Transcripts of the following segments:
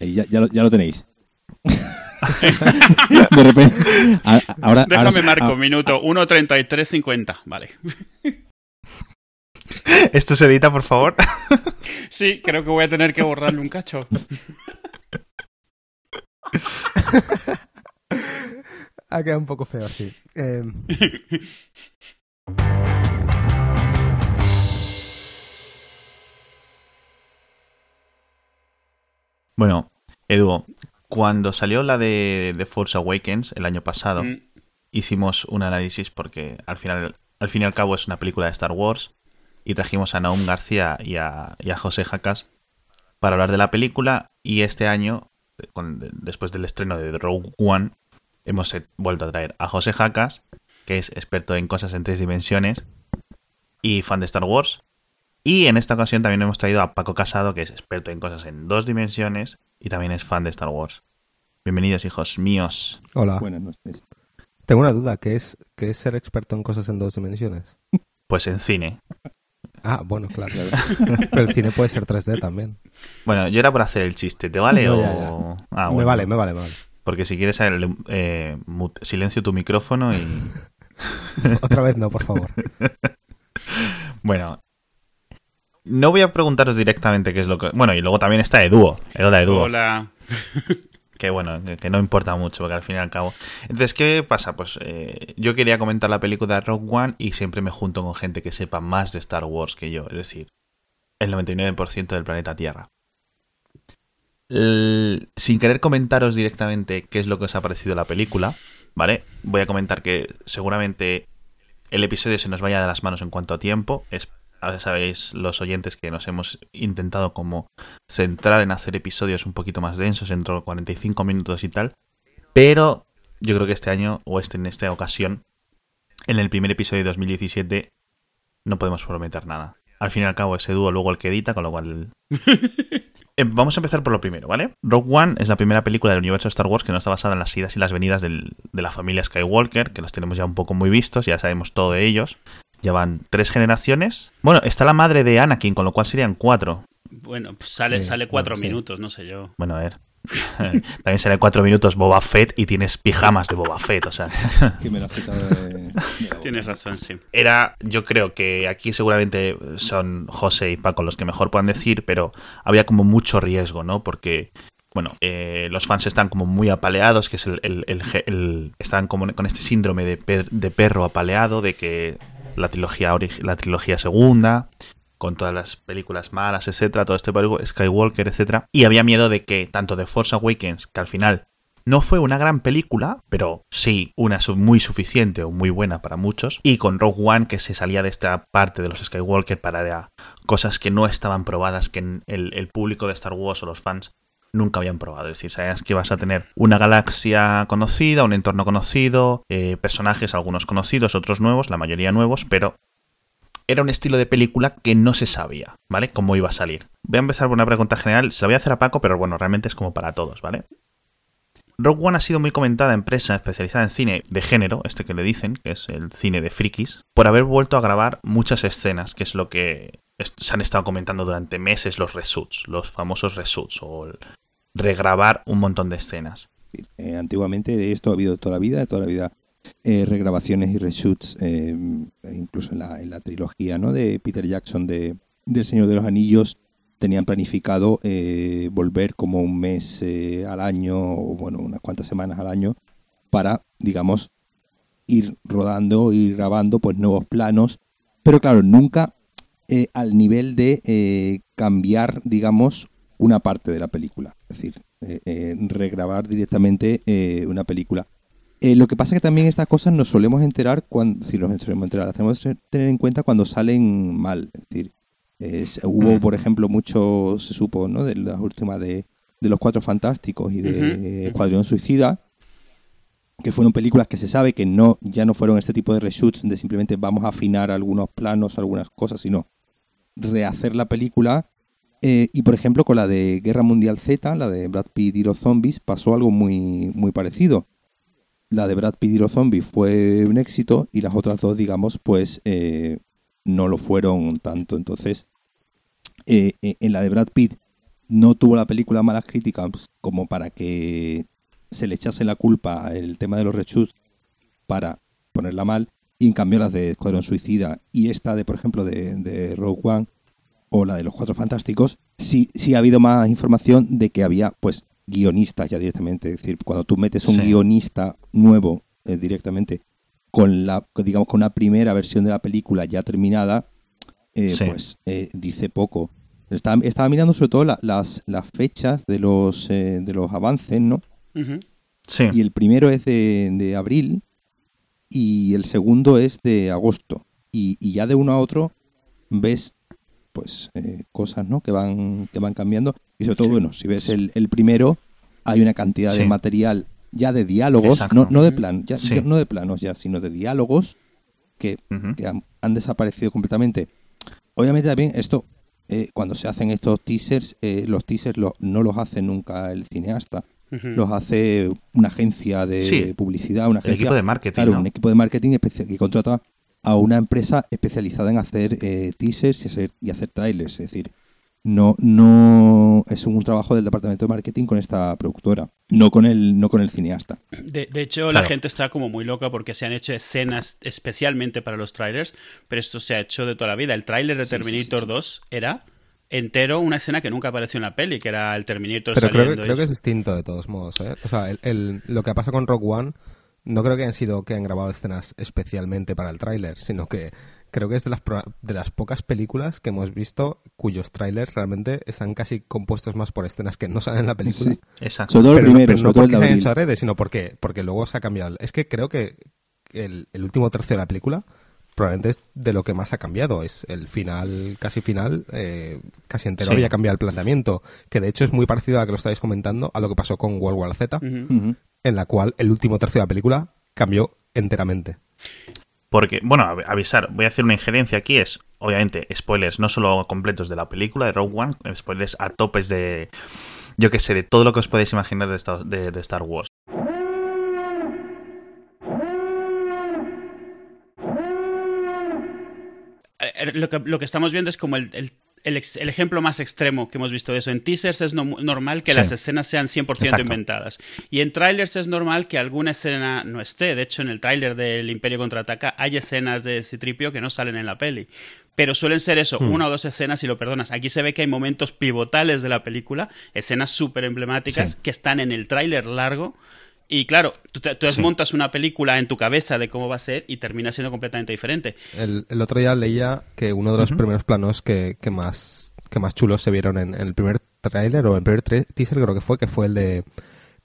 Y ya, ya, lo, ya lo tenéis. de repente. ahora, Déjame marco, minuto 1.33.50. Vale. ¿Esto se edita, por favor? sí, creo que voy a tener que borrarle un cacho. ha quedado un poco feo así. Em. Bueno, Edu, cuando salió la de, Force Awakens el año pasado, mm. hicimos un análisis porque al final, al fin y al cabo es una película de Star Wars y trajimos a Naum García y a, José Jacas para hablar de la película y este año, después del estreno de Rogue One, hemos vuelto a traer a José Jacas, que es experto en cosas en tres dimensiones y fan de Star Wars. Y en esta ocasión también hemos traído a Paco Casado, que es experto en cosas en dos dimensiones y también es fan de Star Wars. Bienvenidos, hijos míos. Hola. Buenas noches. Tengo una duda, ¿qué es, qué es ser experto en cosas en dos dimensiones? Pues en cine. Ah, bueno, claro. Pero el cine puede ser 3D también. Bueno, yo era por hacer el chiste. ¿Te vale o...? Ah, me vale, me vale, me vale. Porque si quieres, eh, silencio tu micrófono y... Otra vez no, por favor. bueno, no voy a preguntaros directamente qué es lo que... Bueno, y luego también está Eduo. Eduo. Hola. que bueno, que, no importa mucho, porque al fin y al cabo. Entonces, ¿qué pasa? Pues eh, yo quería comentar la película de Rogue One y siempre me junto con gente que sepa más de Star Wars que yo, es decir, el 99% del planeta Tierra. sin querer comentaros directamente qué es lo que os ha parecido la película, ¿vale? Voy a comentar que seguramente el episodio se nos vaya de las manos en cuanto a tiempo. Es sabéis los oyentes que nos hemos intentado como centrar en hacer episodios un poquito más densos, entre 45 minutos y tal. Pero yo creo que este año, o este en esta ocasión, en el primer episodio de 2017, no podemos prometer nada. Al fin y al cabo, ese dúo luego el que edita, con lo cual. Eh, vamos a empezar por lo primero, ¿vale? Rogue One es la primera película del universo de Star Wars que no está basada en las idas y las venidas de la familia Skywalker, que los tenemos ya un poco muy vistos, ya sabemos todo de ellos. Llevan tres generaciones. Bueno, está la madre de Anakin, con lo cual serían cuatro. Bueno, pues sale, sale cuatro minutos, no sé yo. Bueno, a ver. También sale cuatro minutos Boba Fett y tienes pijamas de Boba Fett, o sea. Tienes razón, sí. Era, yo creo que aquí seguramente son José y Paco los que mejor puedan decir, pero había como mucho riesgo, ¿no? Porque bueno, eh, los fans están como muy apaleados, que es el, el, están como con este síndrome de, de, perro apaleado, de que la trilogía, la trilogía segunda, con todas las películas malas, etcétera, todo este Skywalker, etcétera. Y había miedo de que tanto de Force Awakens, que al final no fue una gran película, pero sí una muy suficiente o muy buena para muchos. Y con Rogue One, que se salía de esta parte de los Skywalker para cosas que no estaban probadas, que el, el público de Star Wars o los fans nunca habían probado. Es decir, sabías que vas a tener una galaxia conocida, un entorno conocido, eh, personajes, algunos conocidos, otros nuevos, la mayoría nuevos, pero era un estilo de película que no se sabía, ¿vale? Cómo iba a salir. Voy a empezar por una pregunta general, se la voy a hacer a Paco, pero bueno, realmente es como para todos, ¿vale? Rogue One ha sido muy comentada empresa especializada en cine de género, este que le dicen, que es el cine de frikis, por haber vuelto a grabar muchas escenas, que es lo que se han estado comentando durante meses los reshoots, los famosos reshoots, o regrabar un montón de escenas. Eh, antiguamente esto ha habido toda la vida, toda la vida eh, regrabaciones y reshoots, eh, incluso en la, en la, trilogía ¿no? de Peter Jackson de, del Señor de los Anillos, tenían planificado volver como un mes al año, o bueno, unas cuantas semanas al año, para, digamos, ir rodando, ir grabando pues nuevos planos, pero claro, nunca al nivel de cambiar, digamos, una parte de la película, es decir, eh, eh, regrabar directamente eh, una película. lo que pasa es que también estas cosas nos solemos enterar cuando, si nos solemos enterar, hacemos tener en cuenta cuando salen mal. Es decir, hubo, por ejemplo, mucho, se supo, ¿no? De las últimas de, Los Cuatro Fantásticos y de Escuadrón Suicida, que fueron películas que se sabe que no ya no fueron este tipo de reshoots de simplemente vamos a afinar algunos planos, algunas cosas, sino rehacer la película eh, y por ejemplo, con la de Guerra Mundial Z, la de Brad Pitt y los zombies, pasó algo muy, muy parecido. La de Brad Pitt y los zombies fue un éxito y las otras dos, digamos, pues eh, no lo fueron tanto. Entonces, eh, en la de Brad Pitt no tuvo la película malas críticas como para que se le echase la culpa el tema de los reshoots para ponerla mal, y en cambio las de Escuadrón Suicida y esta de, por ejemplo, de, de Rogue One o la de los Cuatro Fantásticos, sí, sí ha habido más información de que había, pues, guionistas ya directamente. Es decir, cuando tú metes un Sí. guionista nuevo eh, directamente con la, digamos, con una primera versión de la película ya terminada, eh, Sí. pues eh, dice poco. Estaba, estaba mirando sobre todo la- las, las fechas de los, eh, de los avances, ¿no? Sí. Y el primero es de, de abril y el segundo es de agosto. Y, y ya de uno a otro ves pues eh, cosas ¿no? que van que van cambiando. Y sobre todo, bueno, si ves el, el primero, hay una cantidad de material ya de diálogos, no, no de plan, ya, Sí. ya no de planos ya, sino de diálogos que, que han, han desaparecido completamente. Obviamente también esto, eh, cuando se hacen estos teasers, eh, los teasers lo- no los hace nunca el cineasta, los hace una agencia de Sí. publicidad, una El agencia, equipo de marketing, claro, ¿no? un equipo de marketing especia- que contrata a una empresa especializada en hacer eh, teasers y hacer, y hacer trailers, es decir, no no es un trabajo del departamento de marketing con esta productora, no con el no con el cineasta. De, de hecho, la gente está como muy loca porque se han hecho escenas especialmente para los trailers, pero esto se ha hecho de toda la vida. El tráiler de sí, Terminator sí, sí. 2 era entero una escena que nunca apareció en la peli, que era el Terminator Pero creo, saliendo. que- creo que es distinto de todos modos. ¿eh? O sea, el, el- lo que pasa con Rogue One no creo que han sido que han grabado escenas especialmente para el tráiler, sino que creo que es de las, pro- de las pocas películas que hemos visto cuyos trailers realmente están casi compuestos más por escenas que no salen en la película. Sí. Exacto. Sobre todo el pero, no- primero, pero sobre no todo el porque de se hayan hecho adrede, sino porque, porque luego se ha cambiado. Es que creo que el, el último tercio de la película probablemente es de lo que más ha cambiado. Es el final, casi final, eh, casi entero Sí. había cambiado el planteamiento. Que de hecho es muy parecido a lo que lo estáis comentando, a lo que pasó con World War Z. en la cual el último tercio de la película cambió enteramente. Porque, bueno, av- avisar, voy a hacer una injerencia aquí, es, obviamente, spoilers no solo completos de la película de Rogue One, spoilers a topes de, yo que sé, de todo lo que os podéis imaginar de, esta- de- de Star Wars. Eh, Lo que, lo que estamos viendo es como el, el- el ex- el ejemplo más extremo que hemos visto de eso. En teasers es no- normal que Sí. las escenas sean 100% Exacto. inventadas. Y en trailers es normal que alguna escena no esté. De hecho, en el tráiler del Imperio Contraataca hay escenas de Citripio que no salen en la peli. Pero suelen ser eso, Hmm. una o dos escenas y lo perdonas. Aquí se ve que hay momentos pivotales de la película, escenas súper emblemáticas Sí. que están en el tráiler largo. Y claro, tú, te- tú Sí. montas una película en tu cabeza de cómo va a ser y termina siendo completamente diferente. El, el otro día leía que uno de los primeros planos que, que más que más chulos se vieron en, en el primer tráiler o el primer teaser creo que fue, que fue el de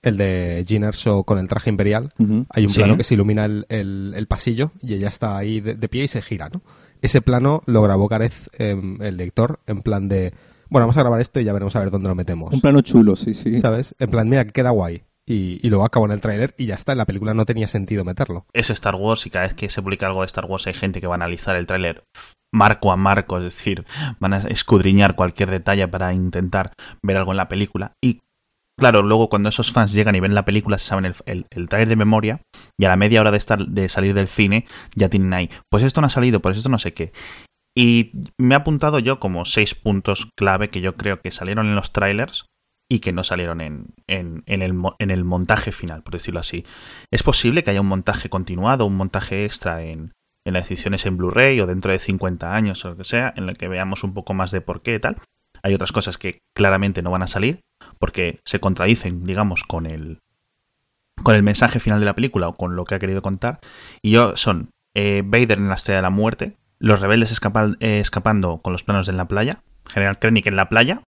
el de Jean Erso con el traje imperial. Hay un Sí. plano que se ilumina el, el- el pasillo y ella está ahí de, de pie y se gira, ¿no? Ese plano lo grabó Gareth, em, el lector, en plan de, bueno, vamos a grabar esto y ya veremos a ver dónde lo metemos. Un plano chulo, sí, sí. ¿Sabes? En plan, mira, que queda guay. Y, luego acabó en el tráiler y ya está, en la película no tenía sentido meterlo. Es Star Wars y cada vez que se publica algo de Star Wars hay gente que va a analizar el tráiler marco a marco, es decir, van a escudriñar cualquier detalle para intentar ver algo en la película. Y claro, luego cuando esos fans llegan y ven la película, se saben el, el, el tráiler de memoria y a la media hora de, estar, de salir del cine ya tienen ahí, pues esto no ha salido, pues esto no sé qué. Y me he apuntado yo como seis puntos clave que yo creo que salieron en los trailers y que no salieron en, en, en el, en el montaje final, por decirlo así. Es posible que haya un montaje continuado, un montaje extra en, las ediciones en Blu-ray o dentro de 50 años o lo que sea, en el que veamos un poco más de por qué y tal. Hay otras cosas que claramente no van a salir porque se contradicen, digamos, con el, con el mensaje final de la película o con lo que ha querido contar. Y yo son eh, Vader en la estrella de la muerte, los rebeldes eh, escapando con los planos en la playa, General Krennic en la playa,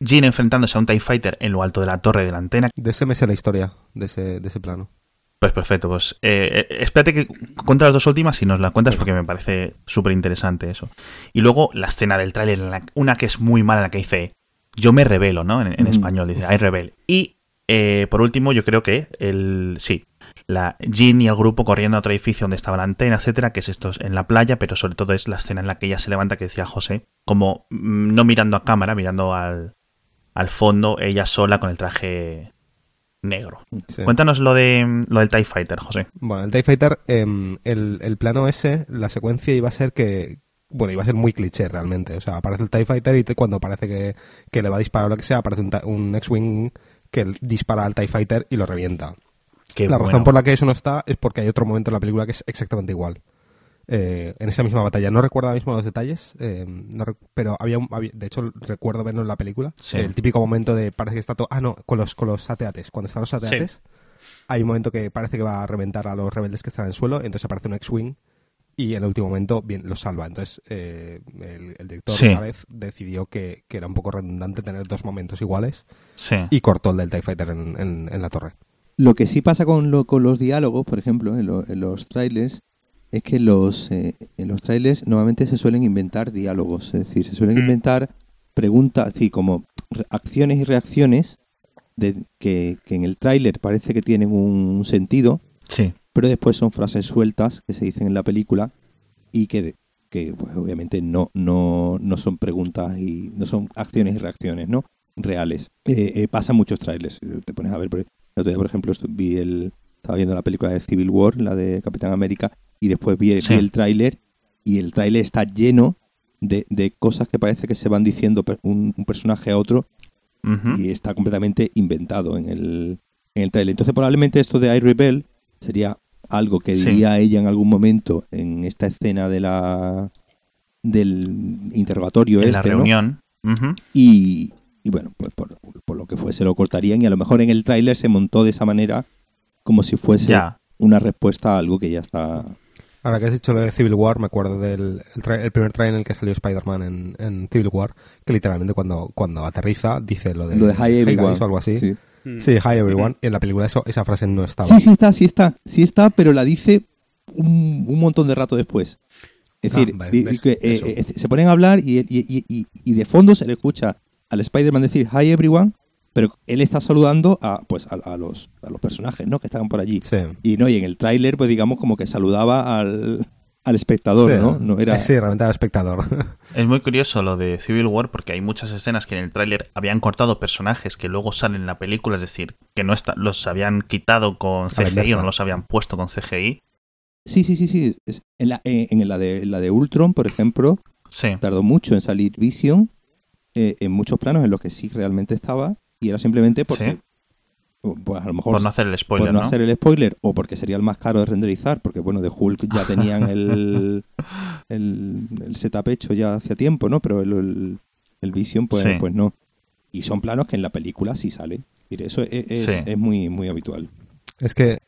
Jean enfrentándose a un TIE Fighter en lo alto de la torre de la antena. De ese me sé la historia, de ese, de ese plano. Pues perfecto, pues eh, eh, espérate que cuenta las dos últimas y nos la cuentas porque me parece súper interesante eso. Y luego la escena del tráiler, una que es muy mala, en la que dice, yo me revelo, ¿no? En, español, dice, I rebel. Y eh, por último, yo creo que el, sí, la Jean y el grupo corriendo a otro edificio donde estaba la antena, etcétera, que es esto en la playa, pero sobre todo es la escena en la que ella se levanta, que decía José, como mm, no mirando a cámara, mirando al, al fondo, ella sola con el traje negro. Sí. Cuéntanos lo de lo del TIE Fighter, José. Bueno, el TIE Fighter, em, el, el plano ese, la secuencia iba a ser que, bueno, iba a ser muy cliché realmente. O sea, aparece el TIE Fighter y cuando parece que, que, le va a disparar o lo que sea, aparece un, un X-Wing que dispara al TIE Fighter y lo revienta. la razón por la que eso no está es porque hay otro momento en la película que es exactamente igual. Eh, en esa misma batalla. No recuerdo ahora mismo los detalles, eh, pero había, un, de hecho recuerdo verlo en la película. El típico momento de parece que está todo... Ah, no, con los, con los sateates. Cuando están los sateates, hay un momento que parece que va a reventar a los rebeldes que están en el suelo, entonces aparece un X-Wing y en el último momento bien los salva. Entonces eh, el, director vez decidió que, era un poco redundante tener dos momentos iguales y cortó el del TIE Fighter en, la torre. Lo que sí pasa con, lo, con los diálogos, por ejemplo, en, en los trailers, es que los, eh, en los trailers normalmente se suelen inventar diálogos, es decir, se suelen mm. inventar preguntas, así como acciones y reacciones de, que, en el tráiler parece que tienen un, sentido, sí. pero después son frases sueltas que se dicen en la película y que, que pues, obviamente no, no, no son preguntas y no son acciones y reacciones ¿no? reales. Eh, eh, pasa muchos trailers, te pones a ver, por, el otro día por ejemplo vi el, estaba viendo la película de Civil War, la de Capitán América, y después vi, el tráiler y el tráiler está lleno de, de, cosas que parece que se van diciendo un, personaje a otro y está completamente inventado en el, en el tráiler. Entonces probablemente esto de I Rebel sería algo que diría ella en algún momento en esta escena de la del interrogatorio en este, la reunión. Y, y, bueno pues por, por, lo que fuese lo cortarían y a lo mejor en el tráiler se montó de esa manera como si fuese una respuesta a algo que ya está Ahora que has dicho lo de Civil War, me acuerdo del el, primer trailer en el que salió Spider-Man en, Civil War, que literalmente cuando, cuando ateriza dice lo de, lo de Hi Everyone o algo así. Sí, mm. Hi Everyone. Y en la película eso, esa frase no estaba. Sí, sí está, sí está. Sí está, pero la dice un, un montón de rato después. Es decir, ah, eh, eh, se ponen a hablar y, y, y, de fondo se le escucha al Spider-Man decir Hi Everyone pero él está saludando a pues a, los, a los personajes ¿no? que estaban por allí. Y no y en el tráiler, pues digamos, como que saludaba al, espectador, ¿no? no era... Sí, realmente al espectador. Es muy curioso lo de Civil War porque hay muchas escenas que en el tráiler habían cortado personajes que luego salen en la película, es decir, que no está, los habían quitado con CGI o no los habían puesto con CGI. Sí, sí, sí, sí. En la, en la, de, la de Ultron, por ejemplo, tardó mucho en salir Vision eh, en muchos planos en los que sí realmente estaba y era simplemente porque pues a lo mejor por no hacer el spoiler, por no, hacer el spoiler o porque sería el más caro de renderizar, porque bueno, de Hulk ya tenían el, el, setup hecho ya hace tiempo, ¿no? Pero el, el, Vision pues, pues no. Y son planos que en la película sí salen. Eso es, es, muy, muy habitual. Es que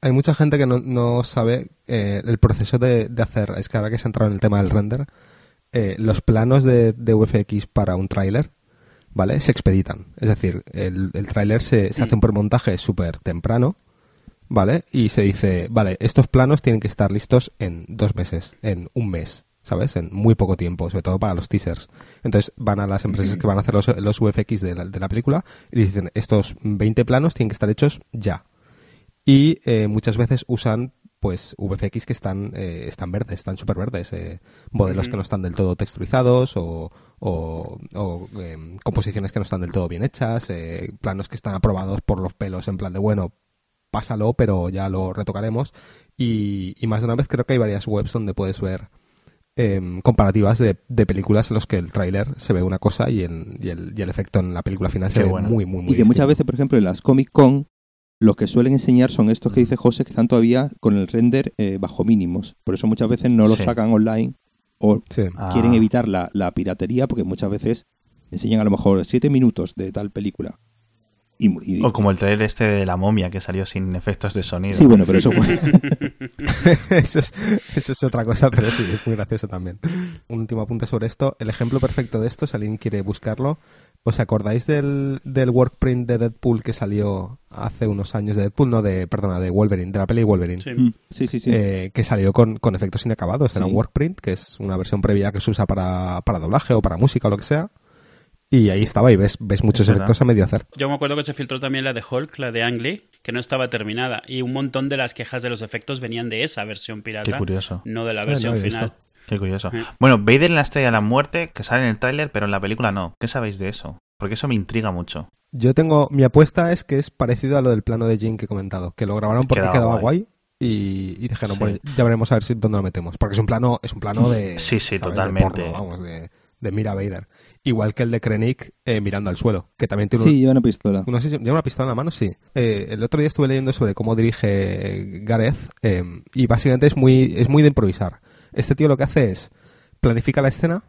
hay mucha gente que no, no sabe eh, el proceso de, de, hacer, es que ahora que se ha entrado en el tema del render, eh, los planos de, de VFX para un tráiler ¿vale? Se expeditan. Es decir, el, el tráiler se, se hace un premontaje súper temprano, ¿vale? Y se dice, vale, estos planos tienen que estar listos en dos meses, en un mes, ¿sabes? En muy poco tiempo, sobre todo para los teasers. Entonces van a las empresas que van a hacer los, los VFX de la, de la película y dicen, estos 20 planos tienen que estar hechos ya. Y eh, muchas veces usan pues VFX que están, eh, están verdes, están súper verdes, eh, modelos que no están del todo texturizados o, em, composiciones que no están del todo bien hechas, eh, planos que están aprobados por los pelos en plan de, bueno, pásalo, pero ya lo retocaremos. Y, más de una vez creo que hay varias webs donde puedes ver em, comparativas de, películas en los que el tráiler se ve una cosa y, el, y, el, efecto en la película final se ve muy, muy, muy Y que muchas veces, por ejemplo, en las Comic Con lo que suelen enseñar son estos que dice José que están todavía con el render eh, bajo mínimos. Por eso muchas veces no lo sacan online o quieren ah. evitar la, la, piratería porque muchas veces enseñan a lo mejor siete minutos de tal película o como el trailer este de la momia que salió sin efectos de sonido. Sí, bueno, pero eso fue. eso, es, eso, es, otra cosa, pero sí, es muy gracioso también. Un último apunte sobre esto. El ejemplo perfecto de esto, si alguien quiere buscarlo, ¿os acordáis del, del workprint de Deadpool que salió hace unos años de Deadpool? No, de, perdona, de Wolverine, de la peli Wolverine. Sí, mm, sí, sí. Eh, que salió con, con efectos inacabados. Era un workprint, que es una versión previa que se usa para, para doblaje o para música o lo que sea y ahí estaba, y ves, ves muchos efectos a medio hacer. Yo me acuerdo que se filtró también la de Hulk, la de Ang Lee, que no estaba terminada. Y un montón de las quejas de los efectos venían de esa versión pirata. Qué curioso. No de la versión final. Qué curioso. Bueno, Vader en la estrella de la muerte, que sale en el tráiler, pero en la película no. ¿Qué sabéis de eso? Porque eso me intriga mucho. Yo tengo. Mi apuesta es que es parecido a lo del plano de Jane que he comentado. Que lo grabaron porque quedaba, guay. y, y dijeron, bueno, ya veremos a ver si dónde lo metemos. Porque es un plano, es un plano de. Sí, sí, ¿sabes? de totalmente. porno, vamos, de, de Mira Vader. Igual que el de Krennic eh, mirando al suelo, que también tiene un- Sí, lleva una pistola. no sé si lleva una pistola en la mano, sí. Eh, el otro día estuve leyendo sobre cómo dirige Gareth eh, y básicamente es muy, es muy de improvisar. Este tío lo que hace es planifica la escena,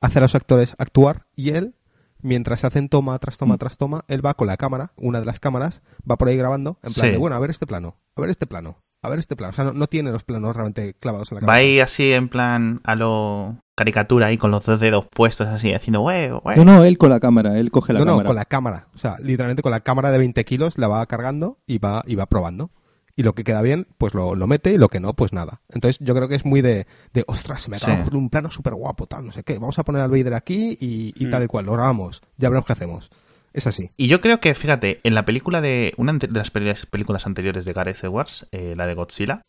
hace a los actores actuar y él, mientras hacen toma tras toma tras toma, él va con la cámara, una de las cámaras, va por ahí grabando, en plan Sí. de, bueno, a ver este plano, a ver este plano, a ver este plano. O sea, no, no tiene los planos realmente clavados en la Va cámara. ahí así en plan a lo caricatura ahí con los dos dedos puestos así haciendo huevo, No, no, él con la cámara, él coge la no, no, cámara. con la cámara. O sea, literalmente con la cámara de 20 kilos la va cargando y va, y va probando. Y lo que queda bien, pues lo, lo mete y lo que no, pues nada. Entonces yo creo que es muy de, de ostras, se me acaba Sí. de un plano súper guapo, tal, no sé qué. Vamos a poner al Vader aquí y, y Mm. tal y cual, lo grabamos. Ya veremos qué hacemos. Es así. Y yo creo que, fíjate, en la película de. Una de las películas anteriores de Gareth Edwards, eh, la de Godzilla,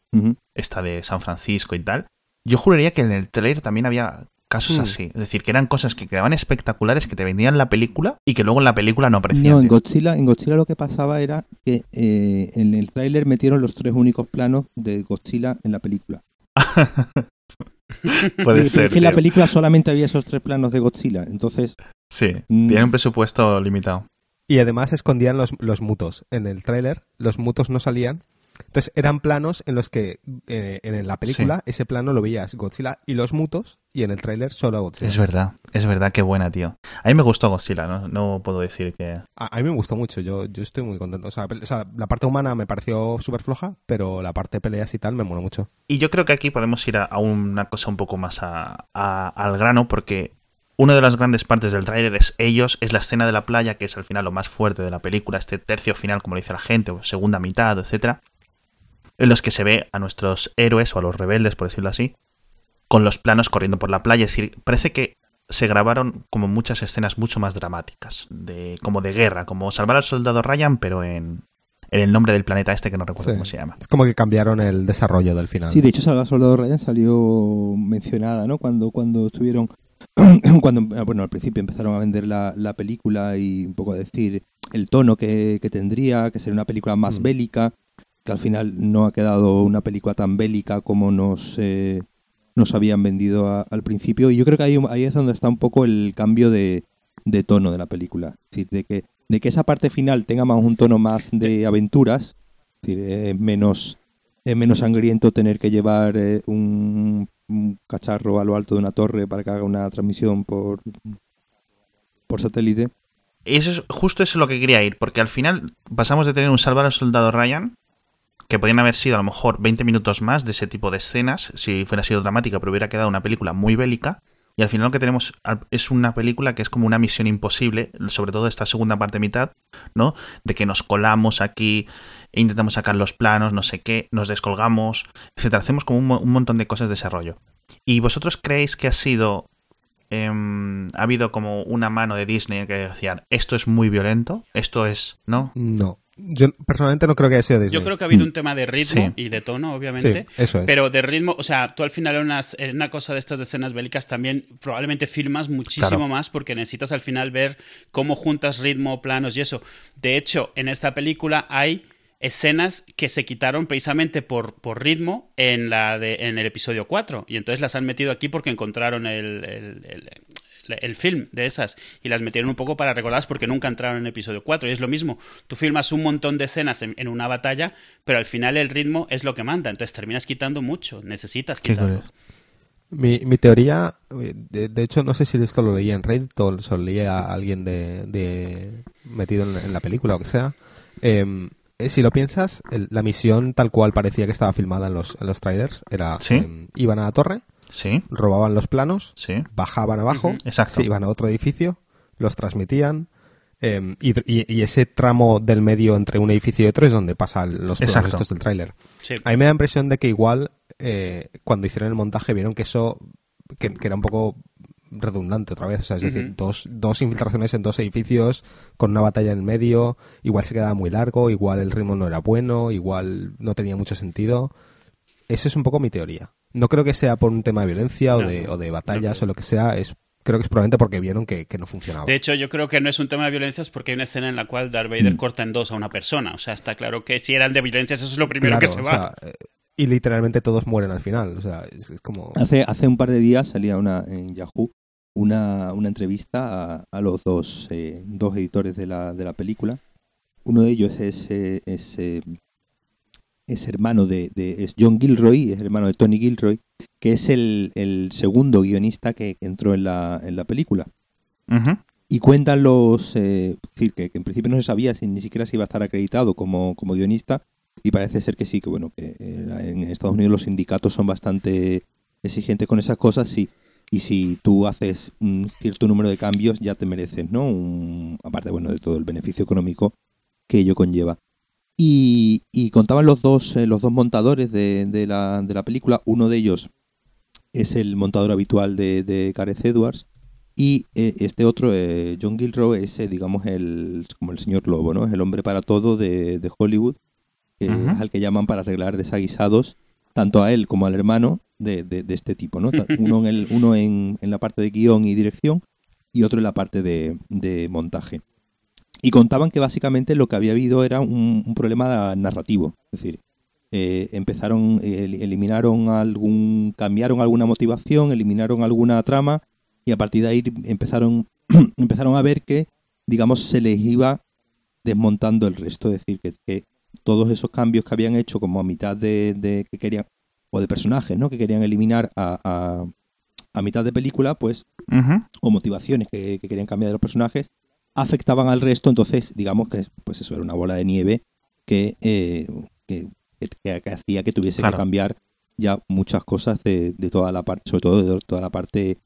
esta de San Francisco y tal, yo juraría que en el trailer también había casos Mm. así. Es decir, que eran cosas que quedaban espectaculares, que te vendían la película y que luego en la película no aparecían. No, en. Godzilla, en Godzilla lo que pasaba era que eh, en el tráiler metieron los tres únicos planos de Godzilla en la película. Puede Sí, ser. Es que en la película solamente había esos tres planos de Godzilla. Entonces, Sí, Mm. tiene un presupuesto limitado. Y además escondían los, los mutos. En el tráiler los mutos no salían. Entonces eran planos en los que eh, en la película ese plano lo veías Godzilla y los mutos y en el tráiler solo Godzilla. Es verdad, es verdad, qué buena, tío. A mí me gustó Godzilla, ¿no? No puedo decir que... A, a mí me gustó mucho, yo, yo estoy muy contento. O sea, pel- o sea, la parte humana me pareció súper floja, pero la parte de peleas y tal me moló mucho. Y yo creo que aquí podemos ir a, a una cosa un poco más a- a- al grano, porque una de las grandes partes del tráiler es ellos, es la escena de la playa, que es al final lo más fuerte de la película, este tercio final, como le dice la gente, o segunda mitad, etcétera, en los que se ve a nuestros héroes, o a los rebeldes, por decirlo así, con los planos corriendo por la playa. Es decir, parece que se grabaron como muchas escenas mucho más dramáticas, de, como de guerra, como salvar al soldado Ryan, pero en, en el nombre del planeta este que no recuerdo Sí. cómo se llama. Es como que cambiaron el desarrollo del final. sí, de hecho, Salva Soldado Ryan salió mencionada, ¿no? Cuando, cuando estuvieron. cuando, ah, bueno, al principio empezaron a vender la, la película y un poco a decir el tono que, que tendría, que sería una película más Mm. bélica, que al final no ha quedado una película tan bélica como nos, eh, nos habían vendido al principio. Y yo creo que ahí, es donde está un poco el cambio de, de tono de la película. Es decir, de que, de que esa parte final tenga más un tono más de aventuras, es es menos, menos sangriento tener que llevar eh, un, un cacharro a lo alto de una torre para que haga una transmisión por, por satélite. Eso es, justo eso es lo que quería ir, porque al final pasamos de tener un salvar al soldado Ryan, que podían haber sido a lo mejor 20 minutos más de ese tipo de escenas, si fuera sido dramática, pero hubiera quedado una película muy bélica. Y al final lo que tenemos es una película que es como una misión imposible, sobre todo esta segunda parte mitad, ¿no? De que nos colamos aquí e intentamos sacar los planos, no sé qué, nos descolgamos, etcétera. Hacemos como un, mo- un montón de cosas de desarrollo. ¿Y vosotros creéis que ha sido em, ha habido como una mano de Disney que decían esto es muy violento, esto es, ¿no? No. Yo personalmente no creo que haya sido Disney. Yo creo que ha habido un tema de ritmo Sí. y de tono, obviamente. Sí, eso es. Pero de ritmo, o sea, tú al final en una, en una cosa de estas escenas bélicas también probablemente filmas muchísimo Claro. más porque necesitas al final ver cómo juntas ritmo, planos y eso. De hecho, en esta película hay escenas que se quitaron precisamente por, por ritmo en, la de, en el episodio 4 y entonces las han metido aquí porque encontraron el, el- el- el film de esas y las metieron un poco para recordarlas porque nunca entraron en el episodio 4 y es lo mismo, tú filmas un montón de escenas en, en una batalla pero al final el ritmo es lo que manda, entonces terminas quitando mucho, necesitas quitarlo. Mi, mi teoría, de, de hecho no sé si esto lo leía en Reddit o lo leía a alguien de, de- metido en, en la película o que sea. eh, eh, si lo piensas, el- la misión tal cual parecía que estaba filmada en los, en los trailers era Sí. eh, iban a la torre, Sí, robaban los planos, sí, bajaban abajo, exacto. se iban a otro edificio, los transmitían. eh, y, y- y ese tramo del medio entre un edificio y otro es donde pasan los planos Exacto. estos del tráiler. Sí. A mí me da la impresión de que igual eh, cuando hicieron el montaje vieron que eso que, que era un poco redundante otra vez, o sea, es decir, dos, dos infiltraciones en dos edificios con una batalla en el medio, igual se quedaba muy largo, igual el ritmo no era bueno, igual no tenía mucho sentido. Esa es un poco mi teoría. No creo que sea por un tema de violencia o, No, de, o de batallas o lo que sea, es creo que es probablemente porque vieron que, que, no funcionaba. De hecho, yo creo que no es un tema de violencias porque hay una escena en la cual Darth Vader mm. corta en dos a una persona. O sea, está claro que si eran de violencias, eso es lo primero que se va. Eh, y literalmente todos mueren al final. O sea, es, como. Hace, hace un par de días salía una en Yahoo una, una entrevista a, los dos, eh, dos editores de la, de la película. Uno de ellos es, eh, es, es hermano de, de, es John Gilroy, es hermano de Tony Gilroy, que es el, el segundo guionista que entró en la, en la película. Y cuentan los, eh, decir, que, en principio no se sabía si ni siquiera si iba a estar acreditado como, como guionista, y parece ser que sí, que bueno, que en Estados Unidos los sindicatos son bastante exigentes con esas cosas, sí. Y si tú haces un cierto número de cambios, ya te mereces, ¿no? Un, aparte, bueno, de todo el beneficio económico que ello conlleva. Y, contaban los dos, eh, los dos montadores de, de, la, de, la, película. Uno de ellos es el montador habitual de, de Gareth Edwards. Y eh, este otro, eh, John Gilroy, es, digamos, el, como el señor lobo, ¿no? Es el hombre para todo de, Hollywood, que es al que llaman para arreglar desaguisados, tanto a él como al hermano de, este tipo, ¿no? Uno, en, el, uno en, en la parte de guion y dirección y otro en la parte de, montaje. Y contaban que básicamente lo que había habido era un, problema narrativo. Es decir, eh, empezaron, eliminaron algún, cambiaron alguna motivación, eliminaron alguna trama y a partir de ahí empezaron, empezaron a ver que, digamos, se les iba desmontando el resto. Es decir, que, todos esos cambios que habían hecho como a mitad de, que querían, o de personajes, ¿no? Que querían eliminar a, a, mitad de película, pues, o motivaciones que, que, querían cambiar de los personajes, afectaban al resto, entonces digamos que pues eso era una bola de nieve que, eh, que, hacía que tuviese que cambiar ya muchas cosas de, toda la parte, sobre todo de toda la parte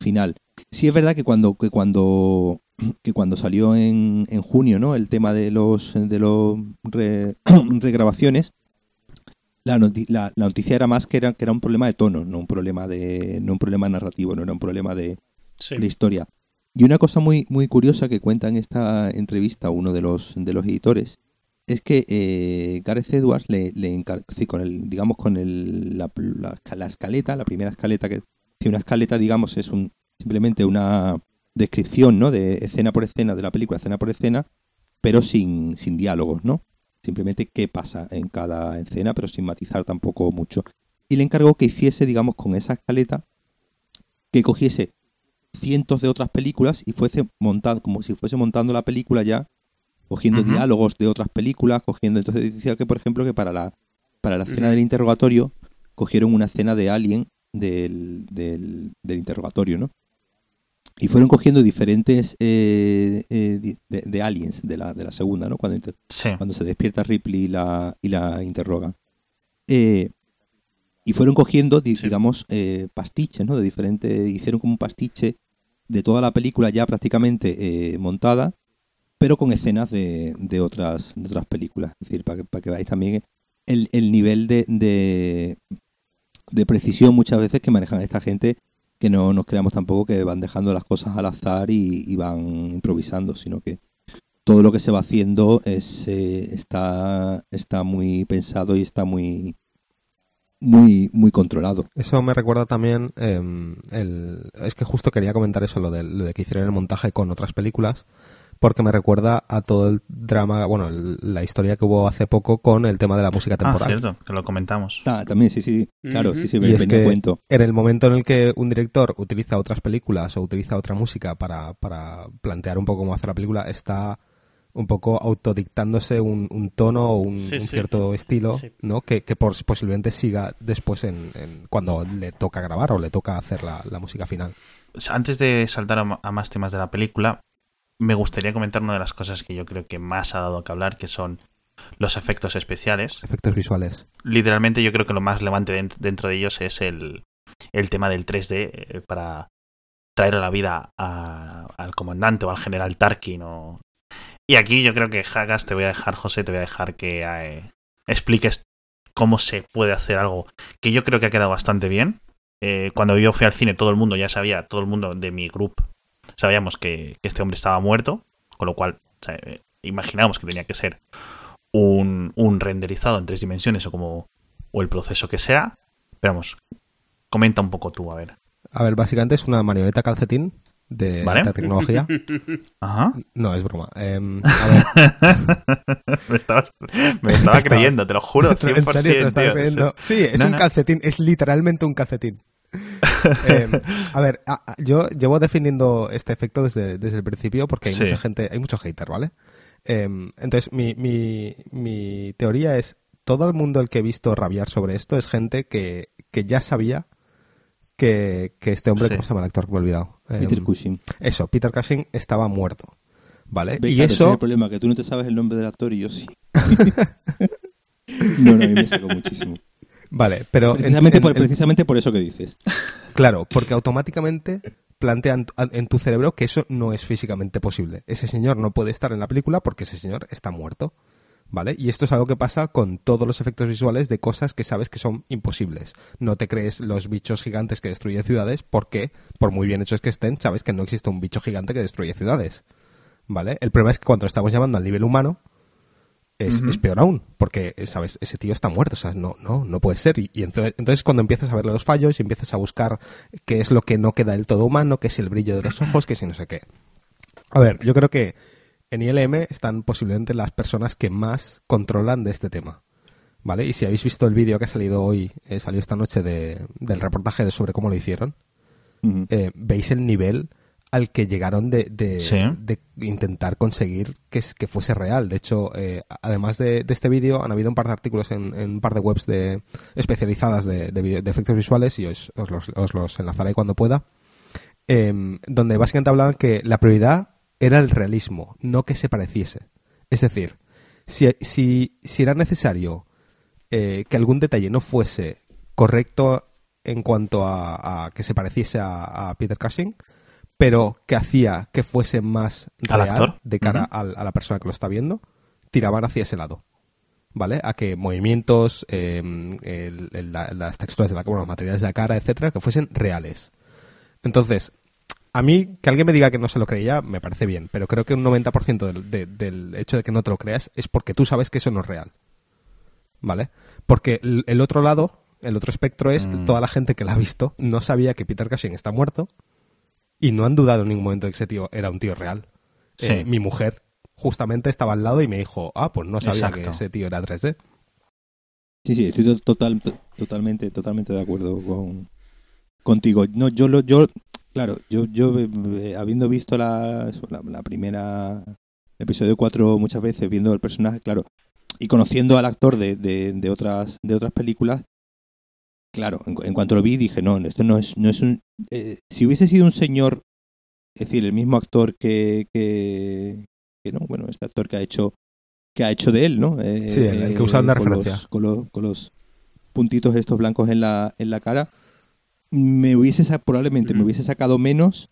final. Sí es verdad que cuando, que cuando, que cuando salió en, en junio ¿no? el tema de los, de los regrabaciones, la, la, noticia era más que era, que era un problema de tono, no un problema de, no un problema narrativo, no era un problema de, de historia. Y una cosa muy, muy curiosa que cuenta en esta entrevista uno de los, de los editores es que eh, Gareth Edwards le, le con el, digamos, con el, la, la, escaleta, la primera escaleta que si una escaleta, digamos, es un simplemente una descripción, ¿no? De escena por escena de la película, escena por escena, pero sin, sin diálogos, ¿no? Simplemente qué pasa en cada escena, pero sin matizar tampoco mucho. Y le encargó que hiciese, digamos, con esa escaleta, que cogiese cientos de otras películas y fuese montando, como si fuese montando la película ya, cogiendo diálogos de otras películas, cogiendo. Entonces decía que, por ejemplo, que para la, para la escena del interrogatorio, cogieron una escena de Alien del, del, interrogatorio, ¿no? Y fueron cogiendo diferentes eh, eh, de, aliens de la, de la segunda, ¿no? Cuando, cuando se despierta Ripley y la, y la interroga. Eh, y fueron cogiendo, digamos, pastiches, ¿no? De diferentes. Hicieron como un pastiche de toda la película ya prácticamente eh, montada, pero con escenas de, de, otras, de otras películas. Es decir, para que, para que veáis también el, el nivel de, de, precisión muchas veces que manejan esta gente, que no nos creamos tampoco que van dejando las cosas al azar y, van improvisando, sino que todo lo que se va haciendo es, eh, está, está muy pensado y está muy muy, muy controlado. Eso me recuerda también, em, el, es que justo quería comentar eso, lo de, lo de que hicieron el montaje con otras películas, porque me recuerda a todo el drama, bueno, la historia que hubo hace poco con el tema de la música ah, temporal. Ah, cierto, que lo comentamos. Ah, también, sí, sí, claro, sí, sí, y es que cuento. En el momento en el que un director utiliza otras películas o utiliza otra música para, para plantear un poco cómo hacer la película, está un poco autodictándose un, tono o un, cierto estilo, ¿no? Que, posiblemente siga después en, cuando le toca grabar o le toca hacer la, música final. Antes de saltar a, más temas de la película, me gustaría comentar una de las cosas que yo creo que más ha dado que hablar, que son los efectos especiales. Efectos visuales. Literalmente yo creo que lo más relevante dentro, de ellos es el, tema del 3D eh, para traer a la vida al comandante o al general Tarkin o y aquí yo creo que Hagas te voy a dejar, José, te voy a dejar que eh, expliques cómo se puede hacer algo que yo creo que ha quedado bastante bien. Eh, cuando yo fui al cine todo el mundo ya sabía, todo el mundo de mi grupo sabíamos que, este hombre estaba muerto, con lo cual eh, imaginábamos que tenía que ser un, un, renderizado en tres dimensiones o como o el proceso que sea. Pero vamos, comenta un poco tú, a ver. A ver, básicamente es una marioneta calcetín de Vale. alta tecnología. Ajá. No, es broma. Em, a ver, me estaba, me estaba creyendo, te lo juro, 100%. ¿En serio te lo estabas creyendo? Sí, es No, un no. calcetín, es literalmente un calcetín. Eh, a ver, a- yo llevo defendiendo este efecto desde, desde el principio porque hay Sí. mucha gente, hay mucho hater, ¿vale? Eh, entonces, mi, mi, mi teoría es, todo el mundo el que he visto rabiar sobre esto es gente que, que ya sabía que, que este hombre, Sí. ¿cómo se llama el actor que me he olvidado? Eh, Peter Cushing. Eso, Peter Cushing estaba muerto, ¿vale? Ve, y claro, ese es eso... el problema, que tú no te sabes el nombre del actor y yo sí. no, no, a mí me sacó muchísimo. Vale, pero... en- Precisamente, en- por, en- precisamente por eso que dices. Claro, porque automáticamente plantean en tu cerebro que eso no es físicamente posible. Ese señor no puede estar en la película porque ese señor está muerto. ¿Vale? Y esto es algo que pasa con todos los efectos visuales de cosas que sabes que son imposibles. No te crees los bichos gigantes que destruyen ciudades porque, por muy bien hechos que estén, sabes que no existe un bicho gigante que destruye ciudades. ¿Vale? El problema es que cuando lo estamos llamando al nivel humano, es, peor aún, porque, ¿sabes? Ese tío está muerto, o sea, no, no, no puede ser. Y, y entonces, entonces cuando empiezas a ver los fallos y empiezas a buscar qué es lo que no queda del todo humano, qué es el brillo de los ojos, qué si no sé qué. A ver, yo creo que en ILM están posiblemente las personas que más controlan de este tema. ¿Vale? Y si habéis visto el vídeo que ha salido hoy, eh, salió esta noche de- del reportaje de sobre cómo lo hicieron, Ujú. eh, veis el nivel al que llegaron de, de- Sí. de intentar conseguir que, que fuese real. De hecho, eh, además de, de este vídeo, han habido un par de artículos en, en un par de webs de, especializadas de, de video- de efectos visuales y os, os los, os los enlazaré cuando pueda, em, donde básicamente hablaban que la prioridad era el realismo, no que se pareciese. Es decir, si, si, si era necesario eh, que algún detalle no fuese correcto en cuanto a, a que se pareciese a, a Peter Cushing, pero que hacía que fuese más Al real actor. de cara a la persona que lo está viendo, tiraban hacia ese lado. ¿Vale? A que movimientos, eh, el- el- la- las texturas de la bueno, los materiales de la cara, etcétera, que fuesen reales. Entonces, a mí que alguien me diga que no se lo creía me parece bien, pero creo que un 90% del, de- del hecho de que no te lo creas es porque tú sabes que eso no es real. ¿Vale? Porque el, el otro lado, el otro espectro es Mm. toda la gente que la ha visto no sabía que Peter Cushing está muerto y no han dudado en ningún momento de que ese tío era un tío real. Sí. Eh, mi mujer justamente estaba al lado y me dijo, ah, pues no sabía Exacto. que ese tío era 3D. Sí, sí, estoy to- total, to- totalmente, totalmente de acuerdo con contigo. No, yo lo, yo, claro, yo, yo eh, eh, habiendo visto la, la, la primera el episodio 4 muchas veces, viendo el personaje, claro, y conociendo al actor de, de, de otras, de otras películas, claro, en, cu- en cuanto lo vi dije, no, esto no es, no es un, eh, si hubiese sido un señor, es decir, el mismo actor que, que, que no, bueno, este actor que ha hecho que ha hecho de él, ¿no? Eh, Sí, el- que usaban de con referencia. Los, con, los, con los puntitos estos blancos en la, en la cara, me hubiese probablemente me hubiese sacado menos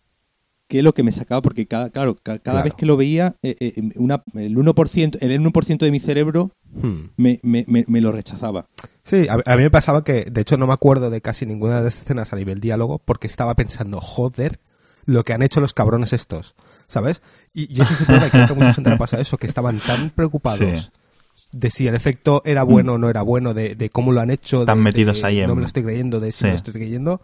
que lo que me sacaba, porque cada, claro, ca- cada Claro. vez que lo veía, eh, eh, una, el 1%, el 1% de mi cerebro Hmm. me, me, me, me lo rechazaba. Sí, a, a mí me pasaba que, de hecho, no me acuerdo de casi ninguna de las escenas a nivel diálogo porque estaba pensando, joder, lo que han hecho los cabrones estos, ¿sabes? Y, y ese es el problema, y creo que a mucha gente le pasa eso, que estaban tan preocupados Sí. De si el efecto era bueno o no era bueno, de, de cómo lo han hecho, de, metidos de ahí en- no me lo estoy creyendo, de si Sí. me lo estoy creyendo,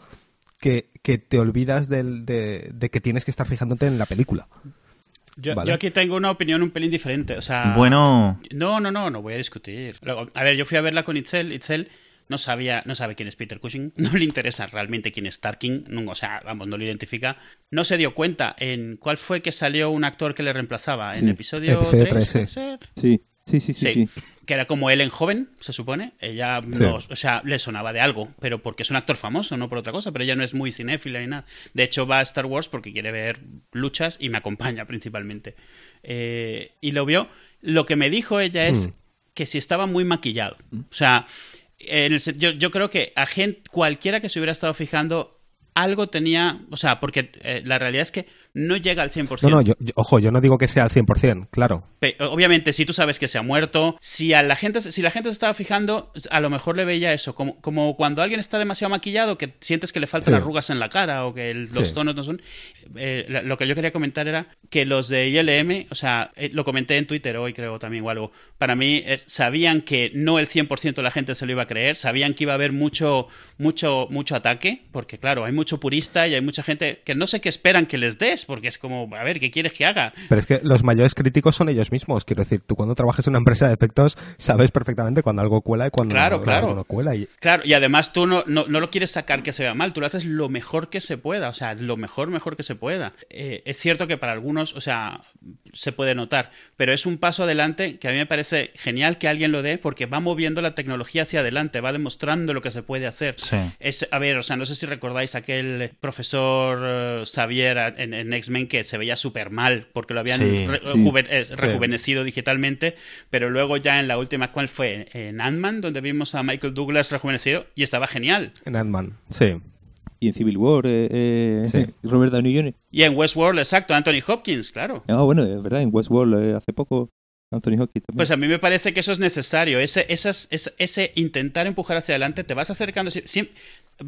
que, que te olvidas del- de, de que tienes que estar fijándote en la película. Yo, Vale. yo aquí tengo una opinión un pelín diferente. O sea, Bueno, No, no, no, no voy a discutir. Luego, a ver, yo fui a verla con Itzel. Itzel no sabía, no sabe quién es Peter Cushing, no le interesa realmente quién es Tarkin, no, o sea, vamos, no lo identifica. No se dio cuenta en cuál fue que salió un actor que le reemplazaba en Sí. episodio, Episodio 3, tres, puede sí. ser? Sí, sí, sí, sí. Que era como Ellen joven, se supone. Ella no, o sea, le sonaba de algo, pero porque es un actor famoso, no por otra cosa, pero ella no es muy cinéfila ni nada. De hecho, va a Star Wars porque quiere ver luchas y me acompaña principalmente. Eh, y lo vio. Lo que me dijo ella es Mm. que si estaba muy maquillado. O sea, en el sen- yo, yo creo que a gente, cualquiera que se hubiera estado fijando, algo tenía. O sea, porque eh, la realidad es que no llega al 100%. No, no, yo- yo- ojo, yo no digo que sea al 100%, claro. Pe- Obviamente, si tú sabes que se ha muerto, si a la gente, si la gente se estaba fijando, a lo mejor le veía eso, como, como cuando alguien está demasiado maquillado, que sientes que le faltan Sí. arrugas en la cara o que el- los Sí. tonos no son. Eh, lo que yo quería comentar era que los de ILM, o sea, eh, lo comenté en Twitter hoy, creo también o algo. Para mí, eh, sabían que no el 100% de la gente se lo iba a creer, sabían que iba a haber mucho, mucho, mucho ataque, porque claro, hay mucho purista y hay mucha gente que no sé qué esperan que les des porque es como, a ver, ¿qué quieres que haga? Pero es que los mayores críticos son ellos mismos. Quiero decir, tú cuando trabajas en una empresa de efectos sabes perfectamente cuando algo cuela y cuando Claro, no, claro. algo no cuela. Y Claro, y además tú no, no, no lo quieres sacar que se vea mal, tú lo haces lo mejor que se pueda, o sea, lo mejor, mejor que se pueda. Eh, es cierto que para algunos, o sea, se puede notar, pero es un paso adelante que a mí me parece genial que alguien lo dé porque va moviendo la tecnología hacia adelante, va demostrando lo que se puede hacer. Sí. Es, a ver, o sea, no sé si recordáis aquel profesor eh, Xavier en, en X-Men que se veía súper mal porque lo habían Sí, re- sí. juven- rejuvenecido digitalmente, pero luego ya en la última, ¿cuál fue? En Ant-Man, donde vimos a Michael Douglas rejuvenecido y estaba genial. en Ant-Man, sí. Y en Civil War, eh, eh, Sí. Robert Downey Jr. Y en Westworld, exacto, Anthony Hopkins, claro. Ah, bueno, es verdad, en Westworld eh, hace poco Anthony Hopkins también. Pues a mí me parece que eso es necesario. Ese, esas- ese, ese intentar empujar hacia adelante, te vas acercando. si- si-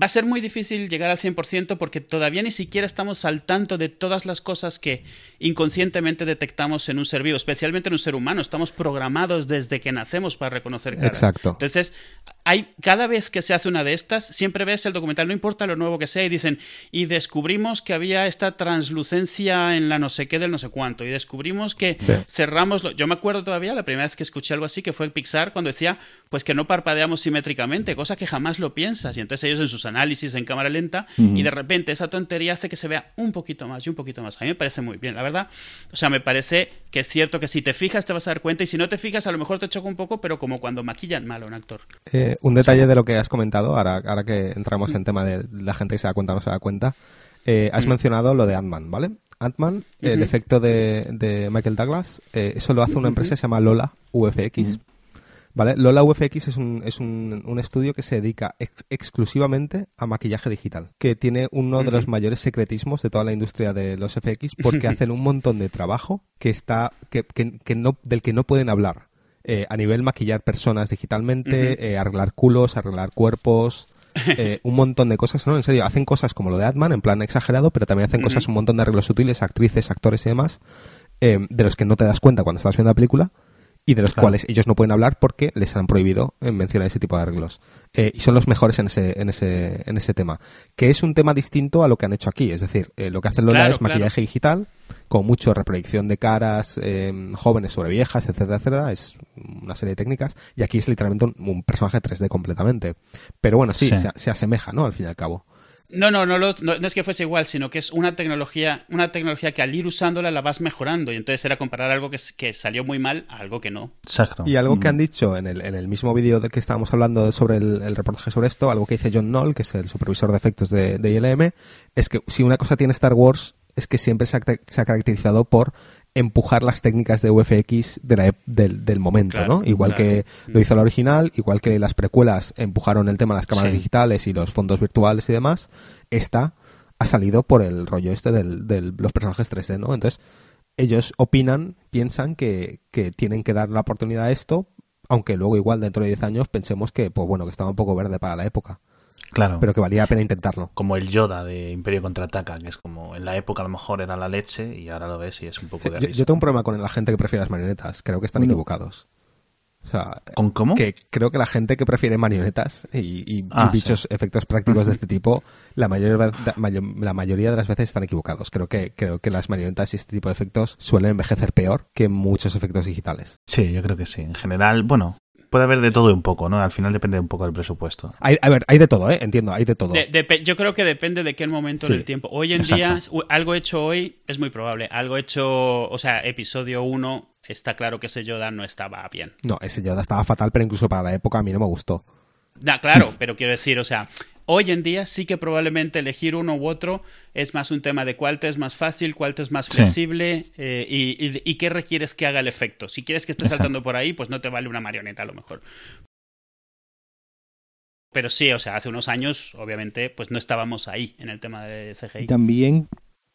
va a ser muy difícil llegar al 100% porque todavía ni siquiera estamos al tanto de todas las cosas que inconscientemente detectamos en un ser vivo, especialmente en un ser humano. Estamos programados desde que nacemos para reconocer caras. Exacto. Entonces, hay, cada vez que se hace una de estas, siempre ves el documental, no importa lo nuevo que sea, y dicen, y descubrimos que había esta translucencia en la no sé qué del no sé cuánto, y descubrimos que Sí. cerramos. lo- Yo me acuerdo todavía la primera vez que escuché algo así, que fue el Pixar, cuando decía, pues que no parpadeamos simétricamente, cosa que jamás lo piensas. Y entonces ellos en sus análisis en cámara lenta, y de repente esa tontería hace que se vea un poquito más y un poquito más. A mí me parece muy bien, la verdad. O sea, me parece que es cierto que si te fijas te vas a dar cuenta, y si no te fijas, a lo mejor te choca un poco, pero como cuando maquillan mal a un actor. Eh, un detalle de lo que has comentado, ahora, ahora que entramos en tema de la gente que se da cuenta o no se da cuenta, eh, has Mm. mencionado lo de Ant-Man, ¿vale? Ant-Man, el efecto de, de Michael Douglas, eh, eso lo hace una empresa que se llama Lola UFX. ¿Vale? Lola UFX es un, es un, un estudio que se dedica ex- exclusivamente a maquillaje digital, que tiene uno de los mayores secretismos de toda la industria de los FX porque hacen un montón de trabajo que está que, que- que no, del que no pueden hablar. Eh, a nivel maquillar personas digitalmente, eh, arreglar culos, arreglar cuerpos, eh, un montón de cosas, ¿no? En serio, hacen cosas como lo de Atman, en plan exagerado, pero también hacen cosas, un montón de arreglos sutiles, actrices, actores y demás, eh, de los que no te das cuenta cuando estás viendo la película y de los Claro. cuales ellos no pueden hablar porque les han prohibido eh, mencionar ese tipo de arreglos. Eh, y son los mejores en ese, en, ese, en ese tema. Que es un tema distinto a lo que han hecho aquí. Es decir, eh, lo que hacen Lola Claro, es maquillaje digital, con mucho reproducción de caras eh, jóvenes sobre viejas, etcétera, etcétera. Es una serie de técnicas. Y aquí es literalmente un, un personaje 3D completamente. Pero bueno, sí, Sí. Se, se asemeja, ¿no? Al fin y al cabo. No, no, no, lo- no, no es que fuese igual, sino que es una tecnología, una tecnología que al ir usándola la vas mejorando. Y entonces era comparar algo que, que salió muy mal a algo que no. Exacto. Y algo que Mm. han dicho en el, en el mismo vídeo de que estábamos hablando sobre el, el reportaje sobre esto, algo que dice John Knoll, que es el supervisor de efectos de, de ILM, es que si una cosa tiene Star Wars es que siempre se ha, ca- se ha caracterizado por empujar las técnicas de VFX de la ep- del, del momento, Claro, ¿no? Igual claro. que lo hizo la original, igual que las precuelas empujaron el tema de las cámaras Sí. digitales y los fondos virtuales y demás, esta ha salido por el rollo este de del, los personajes 3D, ¿no? Entonces, ellos opinan, piensan que, que tienen que dar la oportunidad a esto, aunque luego igual dentro de 10 años pensemos que, pues bueno, que estaba un poco verde para la época, Claro. pero que valía la pena intentarlo. como el Yoda de Imperio Contraataca, que es como en la época a lo mejor era la leche y ahora lo ves y es un poco Sí, de yo, yo tengo un problema con la gente que prefiere las marionetas, creo que están Bueno. equivocados. O sea, ¿Con cómo? que creo que la gente que prefiere marionetas y, Ah, bichos, efectos prácticos de este tipo, la mayoría, la mayoría de las veces están equivocados. Creo que, creo que las marionetas y este tipo de efectos suelen envejecer peor que muchos efectos digitales. Sí, yo creo que sí. En general, bueno, puede haber de todo y un poco, ¿no? Al final depende un poco del presupuesto. Hay, a ver, hay de todo, ¿eh? Entiendo, hay de todo. De- yo creo que depende de qué momento Sí, en el tiempo. Hoy en exacto. día, algo hecho hoy es muy probable. Algo hecho, o sea, episodio 1, está claro que ese Yoda no estaba bien. No, ese Yoda estaba fatal, pero incluso para la época a mí no me gustó. Da, claro, pero quiero decir, o sea, hoy en día sí que probablemente elegir uno u otro es más un tema de cuál te es más fácil, cuál te es más Sí. flexible eh, y, y- y qué requieres que haga el efecto. Si quieres que esté Exacto. saltando por ahí, pues no te vale una marioneta a lo mejor. Pero sí, o sea, hace unos años, obviamente, pues no estábamos ahí en el tema de CGI. Y también,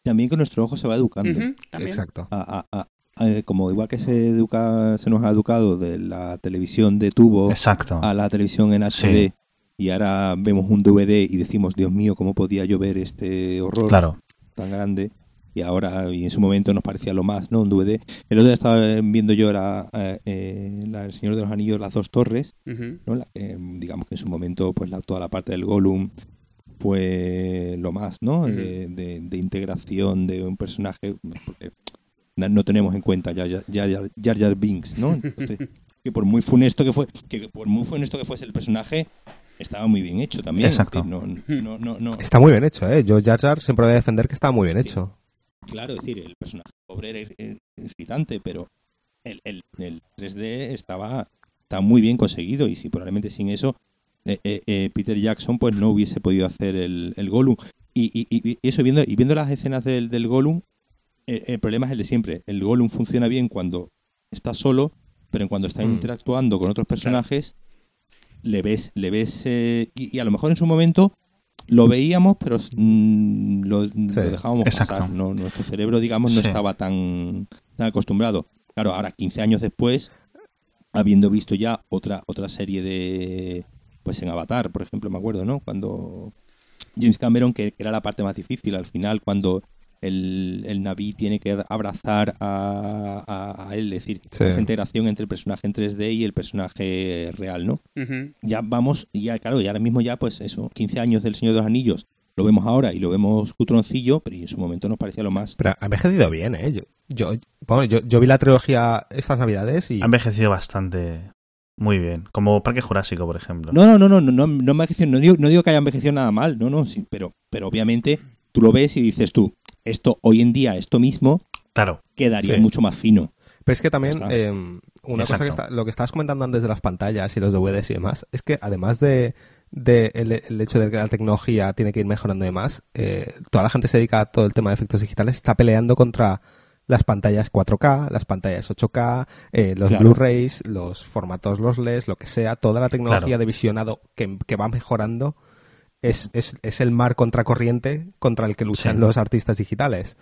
también con nuestro ojo se va educando. Exacto. A- a- a- a- como igual que se educa, se nos ha educado de la televisión de tubo Exacto. a la televisión en HD Sí. Y ahora vemos un DVD y decimos, Dios mío, ¿cómo podía yo ver este horror Claro. tan grande? Y ahora, y en su momento nos parecía lo más, ¿no? Un DVD. El otro día estaba viendo yo la, eh, eh, la El Señor de los Anillos, Las Dos Torres. ¿no? La digamos que en su momento, pues la, toda la parte del Gollum fue lo más, ¿no? De, de- de integración de un personaje. porque na- no tenemos en cuenta ya ya ya Jar Jar Binks, ¿no? Entonces, que por muy funesto que fue, que por muy funesto que fuese el personaje, estaba muy bien hecho también. Exacto. No, no, no, no- Está muy bien hecho, ¿eh? Yo Jar Jar siempre voy a defender que está muy bien hecho. Claro, es decir, el personaje pobre era ir- irritante, pero el, el, el 3D estaba, estaba muy bien conseguido y si probablemente sin eso eh, eh, eh, Peter Jackson pues no hubiese podido hacer el, el Gollum. Y, y- y- eso, viendo, y viendo las escenas del, del Gollum, el problema es el de siempre. El Gollum funciona bien cuando está solo, pero en cuando está Mm. interactuando con otros personajes, le ves, le ves, eh, y, y a lo mejor en su momento lo veíamos, pero mm, lo, lo dejábamos exacto. pasar. ¿no? Nuestro cerebro, digamos, no Sí. estaba tan, tan acostumbrado. Claro, ahora 15 años después, habiendo visto ya otra otra serie de pues en Avatar, por ejemplo, me acuerdo, ¿no? Cuando James Cameron, que era la parte más difícil al final, cuando el, el Naví tiene que abrazar a, a- a él, es decir, Sí. esa integración entre el personaje en 3D y el personaje real, ¿no? Ya vamos, y ya claro, y ahora mismo ya pues eso, 15 años del Señor de los Anillos, lo vemos ahora y lo vemos cutroncillo, pero en su momento nos parecía lo más... Pero ha envejecido bien, ¿eh? Yo, yo, bueno, yo, yo vi la trilogía estas navidades y... Ha envejecido bastante. Muy bien. Como Parque Jurásico, por ejemplo. No, no, no, no, no, no, no digo, no digo que haya envejecido nada mal, no, no, sí, pero, pero obviamente tú lo ves y dices tú, esto hoy en día, esto mismo, Claro. quedaría Sí. mucho más fino. Pero es que también, eh, una cosa que está, lo que estabas comentando antes de las pantallas y los DVDs y demás, es que además de, de el, el hecho de que la tecnología tiene que ir mejorando y demás, eh, toda la gente se dedica a todo el tema de efectos digitales, está peleando contra las pantallas 4K, las pantallas 8K, eh, los Claro. Blu-rays, los formatos, los LEDs, lo que sea, toda la tecnología Claro. de visionado que, que va mejorando es, es, es el mar contracorriente contra el que luchan Sí. los artistas digitales.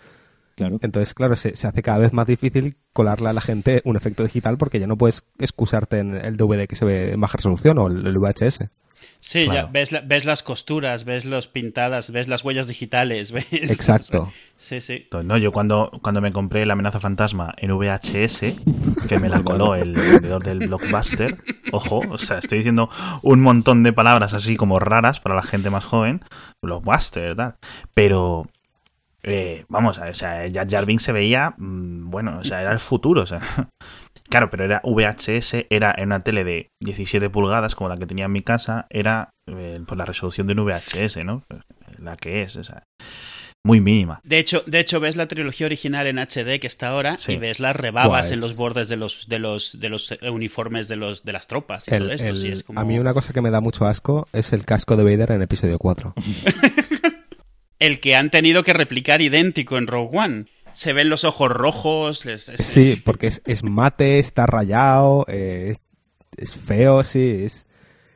Claro. Entonces, claro, se, se hace cada vez más difícil colarle a la gente un efecto digital porque ya no puedes excusarte en el DVD que se ve en baja resolución o el, el VHS. Sí, ya ves, la- ves las costuras, ves los pintadas, ves las huellas digitales, ves... Exacto. Sí, sí. No, yo cuando, cuando me compré la amenaza fantasma en VHS, que me la coló el vendedor del blockbuster, ojo, o sea, estoy diciendo un montón de palabras así como raras para la gente más joven, blockbuster, tal, pero eh, vamos, o sea, Jar Jar Binks se veía, mm, bueno, o sea, era el futuro, o sea, claro, pero era VHS, era en una tele de 17 pulgadas como la que tenía en mi casa, era eh, pues la resolución de un VHS, ¿no? La que es, o sea, muy mínima. De hecho, de hecho, ves la trilogía original en HD que está ahora Sí. y ves las rebabas en es- los bordes de los, de los, de los eh, uniformes de los, de las tropas y El- todo esto. el- sí, es como... A mí una cosa que me da mucho asco es el casco de Vader en episodio 4. El que han tenido que replicar idéntico en Rogue One. Se ven los ojos rojos. es- es- Sí, es- porque es, es mate, está rayado, eh, es, es feo, sí, es...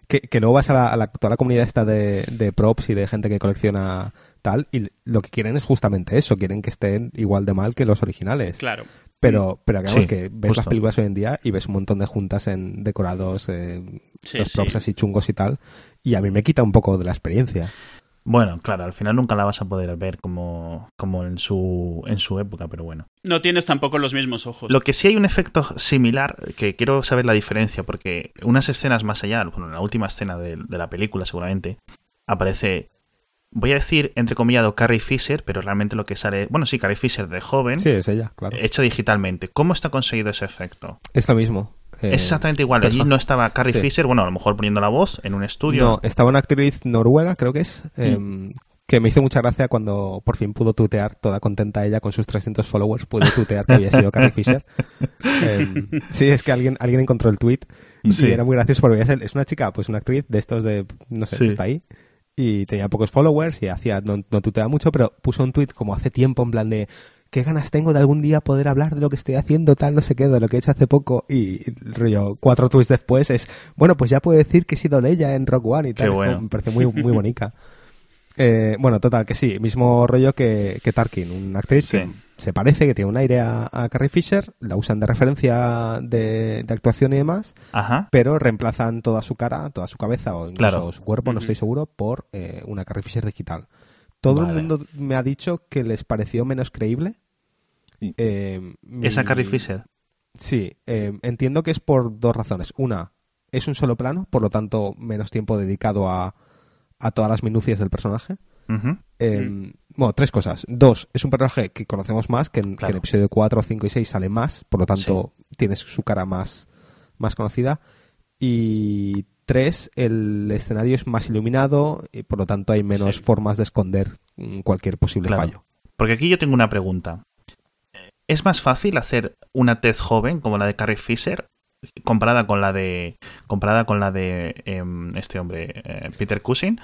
Que, que luego vas a, la, a la- toda la comunidad esta de, de props y de gente que colecciona tal, y lo que quieren es justamente eso, quieren que estén igual de mal que los originales. Claro. Pero, pero digamos Sí, que ves las películas hoy en día y ves un montón de juntas en decorados, eh, Sí, los props sí. así chungos y tal, y a mí me quita un poco de la experiencia. Bueno, claro, al final nunca la vas a poder ver como, como en, su, en su época, pero bueno. No tienes tampoco los mismos ojos. Lo que sí hay un efecto similar, que quiero saber la diferencia, porque unas escenas más allá, bueno, en la última escena de, de la película seguramente, aparece, voy a decir entrecomillado Carrie Fisher, pero realmente lo que sale, bueno, sí, Carrie Fisher de joven, Sí, es ella, claro. hecho digitalmente. ¿Cómo está conseguido ese efecto? es lo mismo. Eh, es exactamente igual. Allí no estaba Carrie Sí. Fisher, bueno, a lo mejor poniendo la voz en un estudio. No, estaba una actriz noruega, creo que es, eh, que me hizo mucha gracia cuando por fin pudo tutear, toda contenta ella con sus 300 followers, pudo tutear que había sido Carrie Fisher. Eh, sí, es que alguien, alguien encontró el tweet Sí. y era muy gracioso porque es, una chica, pues una actriz de estos de, no sé, Sí. está ahí y tenía pocos followers y hacía, no, no tutea mucho, pero puso un tweet como hace tiempo en plan de qué ganas tengo de algún día poder hablar de lo que estoy haciendo, tal, no sé qué, de lo que he hecho hace poco. Y rollo, cuatro tweets después es, bueno, pues ya puedo decir que he sido ella en Rock One y tal. Como- me parece muy, muy bonita. Eh, bueno, total, que sí, mismo rollo que, que Tarkin, una actriz Sí. que se parece, que tiene un aire a, a Carrie Fisher, la usan de referencia de, de actuación y demás, Ajá. pero reemplazan toda su cara, toda su cabeza o incluso Claro. su cuerpo, no estoy seguro, por eh, una Carrie Fisher digital. Todo Vale. el mundo me ha dicho que les pareció menos creíble. Sí. Eh, mi- Esa Carrie Fisher. Sí, eh, entiendo que es por dos razones. Una, es un solo plano, por lo tanto, menos tiempo dedicado a, a todas las minucias del personaje. Eh, Bueno, tres cosas. Dos, es un personaje que conocemos más, que en, que Claro. en episodio 4, 5 y 6 sale más, por lo tanto tienes su cara más, más conocida. Y tres, el escenario es más iluminado y por lo tanto hay menos Sí. formas de esconder mm, cualquier posible Claro. fallo. Porque aquí yo tengo una pregunta. ¿Es más fácil hacer una tez joven como la de Carrie Fisher comparada con la de comparada con la de em, este hombre eh, Peter Cushing?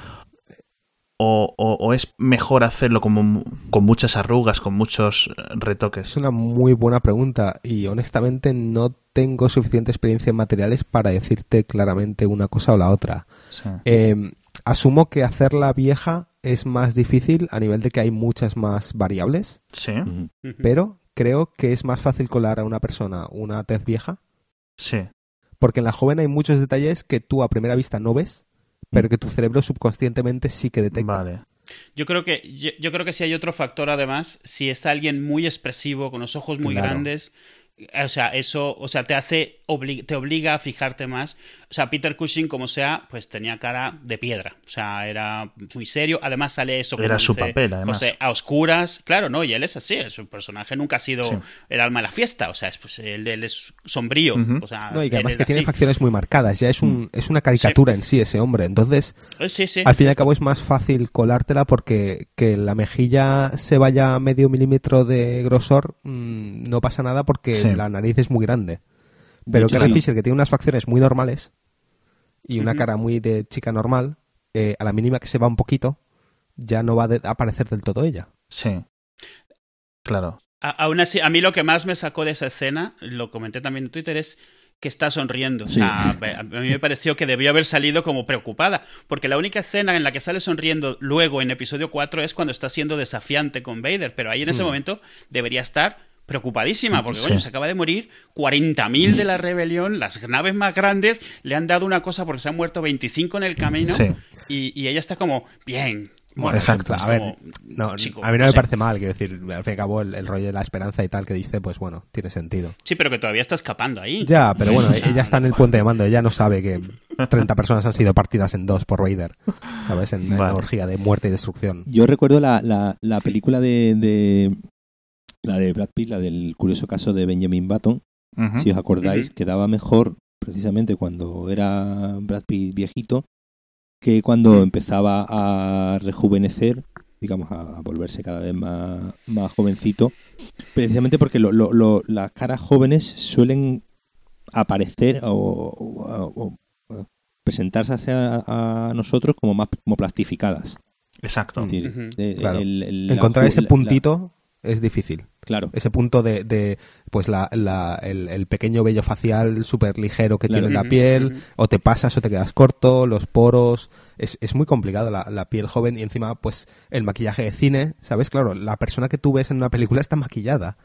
O, o- o es mejor hacerlo como mu- con muchas arrugas, con muchos eh, retoques? Es una muy buena pregunta y honestamente no tengo suficiente experiencia en materiales para decirte claramente una cosa o la otra. Sí. Eh, asumo que hacerla vieja es más difícil a nivel de que hay muchas más variables, Sí, pero creo que es más fácil colar a una persona una tez vieja, sí, porque en la joven hay muchos detalles que tú a primera vista no ves, pero que tu cerebro subconscientemente sí que detecta. vale. Yo creo que yo, yo creo que si hay otro factor además, si es alguien muy expresivo con los ojos muy Claro. grandes, eh, o sea, eso, o sea, te hace obli- te obliga a fijarte más. O sea, Peter Cushing como sea, pues tenía cara de piedra, o sea, era muy serio, además sale eso Era su dice papel, además. José, a oscuras, claro, no, y él es así, su personaje nunca ha sido Sí. el alma de la fiesta, o sea, es, pues, él, él es sombrío, o sea, No, y que además es que tiene facciones muy marcadas, ya es, un, es una caricatura en sí ese hombre, entonces Eh, Sí, sí. al fin y al cabo es más fácil colártela porque que la mejilla se vaya medio milímetro de grosor mm, no pasa nada porque Sí. la nariz es muy grande. Pero sí. Fisher, que tiene unas facciones muy normales y una cara muy de chica normal, eh, a la mínima que se va un poquito, ya no va a de- a aparecer del todo ella. Sí. Claro. A- aún así, a mí lo que más me sacó de esa escena, lo comenté también en Twitter, es que está sonriendo. Sí. sea, a mí me pareció que debió haber salido como preocupada, porque la única escena en la que sale sonriendo luego en episodio 4 es cuando está siendo desafiante con Vader, pero ahí en ese Mm. momento debería estar preocupadísima, porque Sí. coño, se acaba de morir 40.000 de la rebelión, las naves más grandes le han dado una cosa porque se han muerto 25 en el camino, Sí. y, y ella está como, bien. Bueno, Exacto. A ver, como, No, chico, a mí no no me sé. parece mal, quiero decir, al fin y al cabo el, el rollo de la esperanza y tal que dice, pues bueno, tiene sentido. Sí, pero que todavía está escapando ahí. Ya, pero bueno, ella está en el puente de mando, ella no sabe que 30 personas han sido partidas en dos por Vader, ¿sabes? En, en la Vale. orgía de muerte y destrucción. Yo recuerdo la, la, la película de, de- la de Brad Pitt, la del curioso caso de Benjamin Button, si os acordáis, quedaba mejor precisamente cuando era Brad Pitt viejito que cuando empezaba a rejuvenecer, digamos, a, a volverse cada vez más, más jovencito, precisamente porque lo- lo- lo- las caras jóvenes suelen aparecer o, o- o- o presentarse hacia a nosotros como más como plastificadas. Exacto. Es decir, Ujú. Claro. el- el- la Encontrar ese la- puntito es difícil. La- claro. Ese punto de, de, pues la, la- el, el pequeño vello facial súper ligero que Claro. tiene la piel, o te pasas o te quedas corto, los poros. Es, es muy complicado la, la piel joven y encima, pues, el maquillaje de cine, ¿sabes? Claro, la persona que tú ves en una película está maquillada.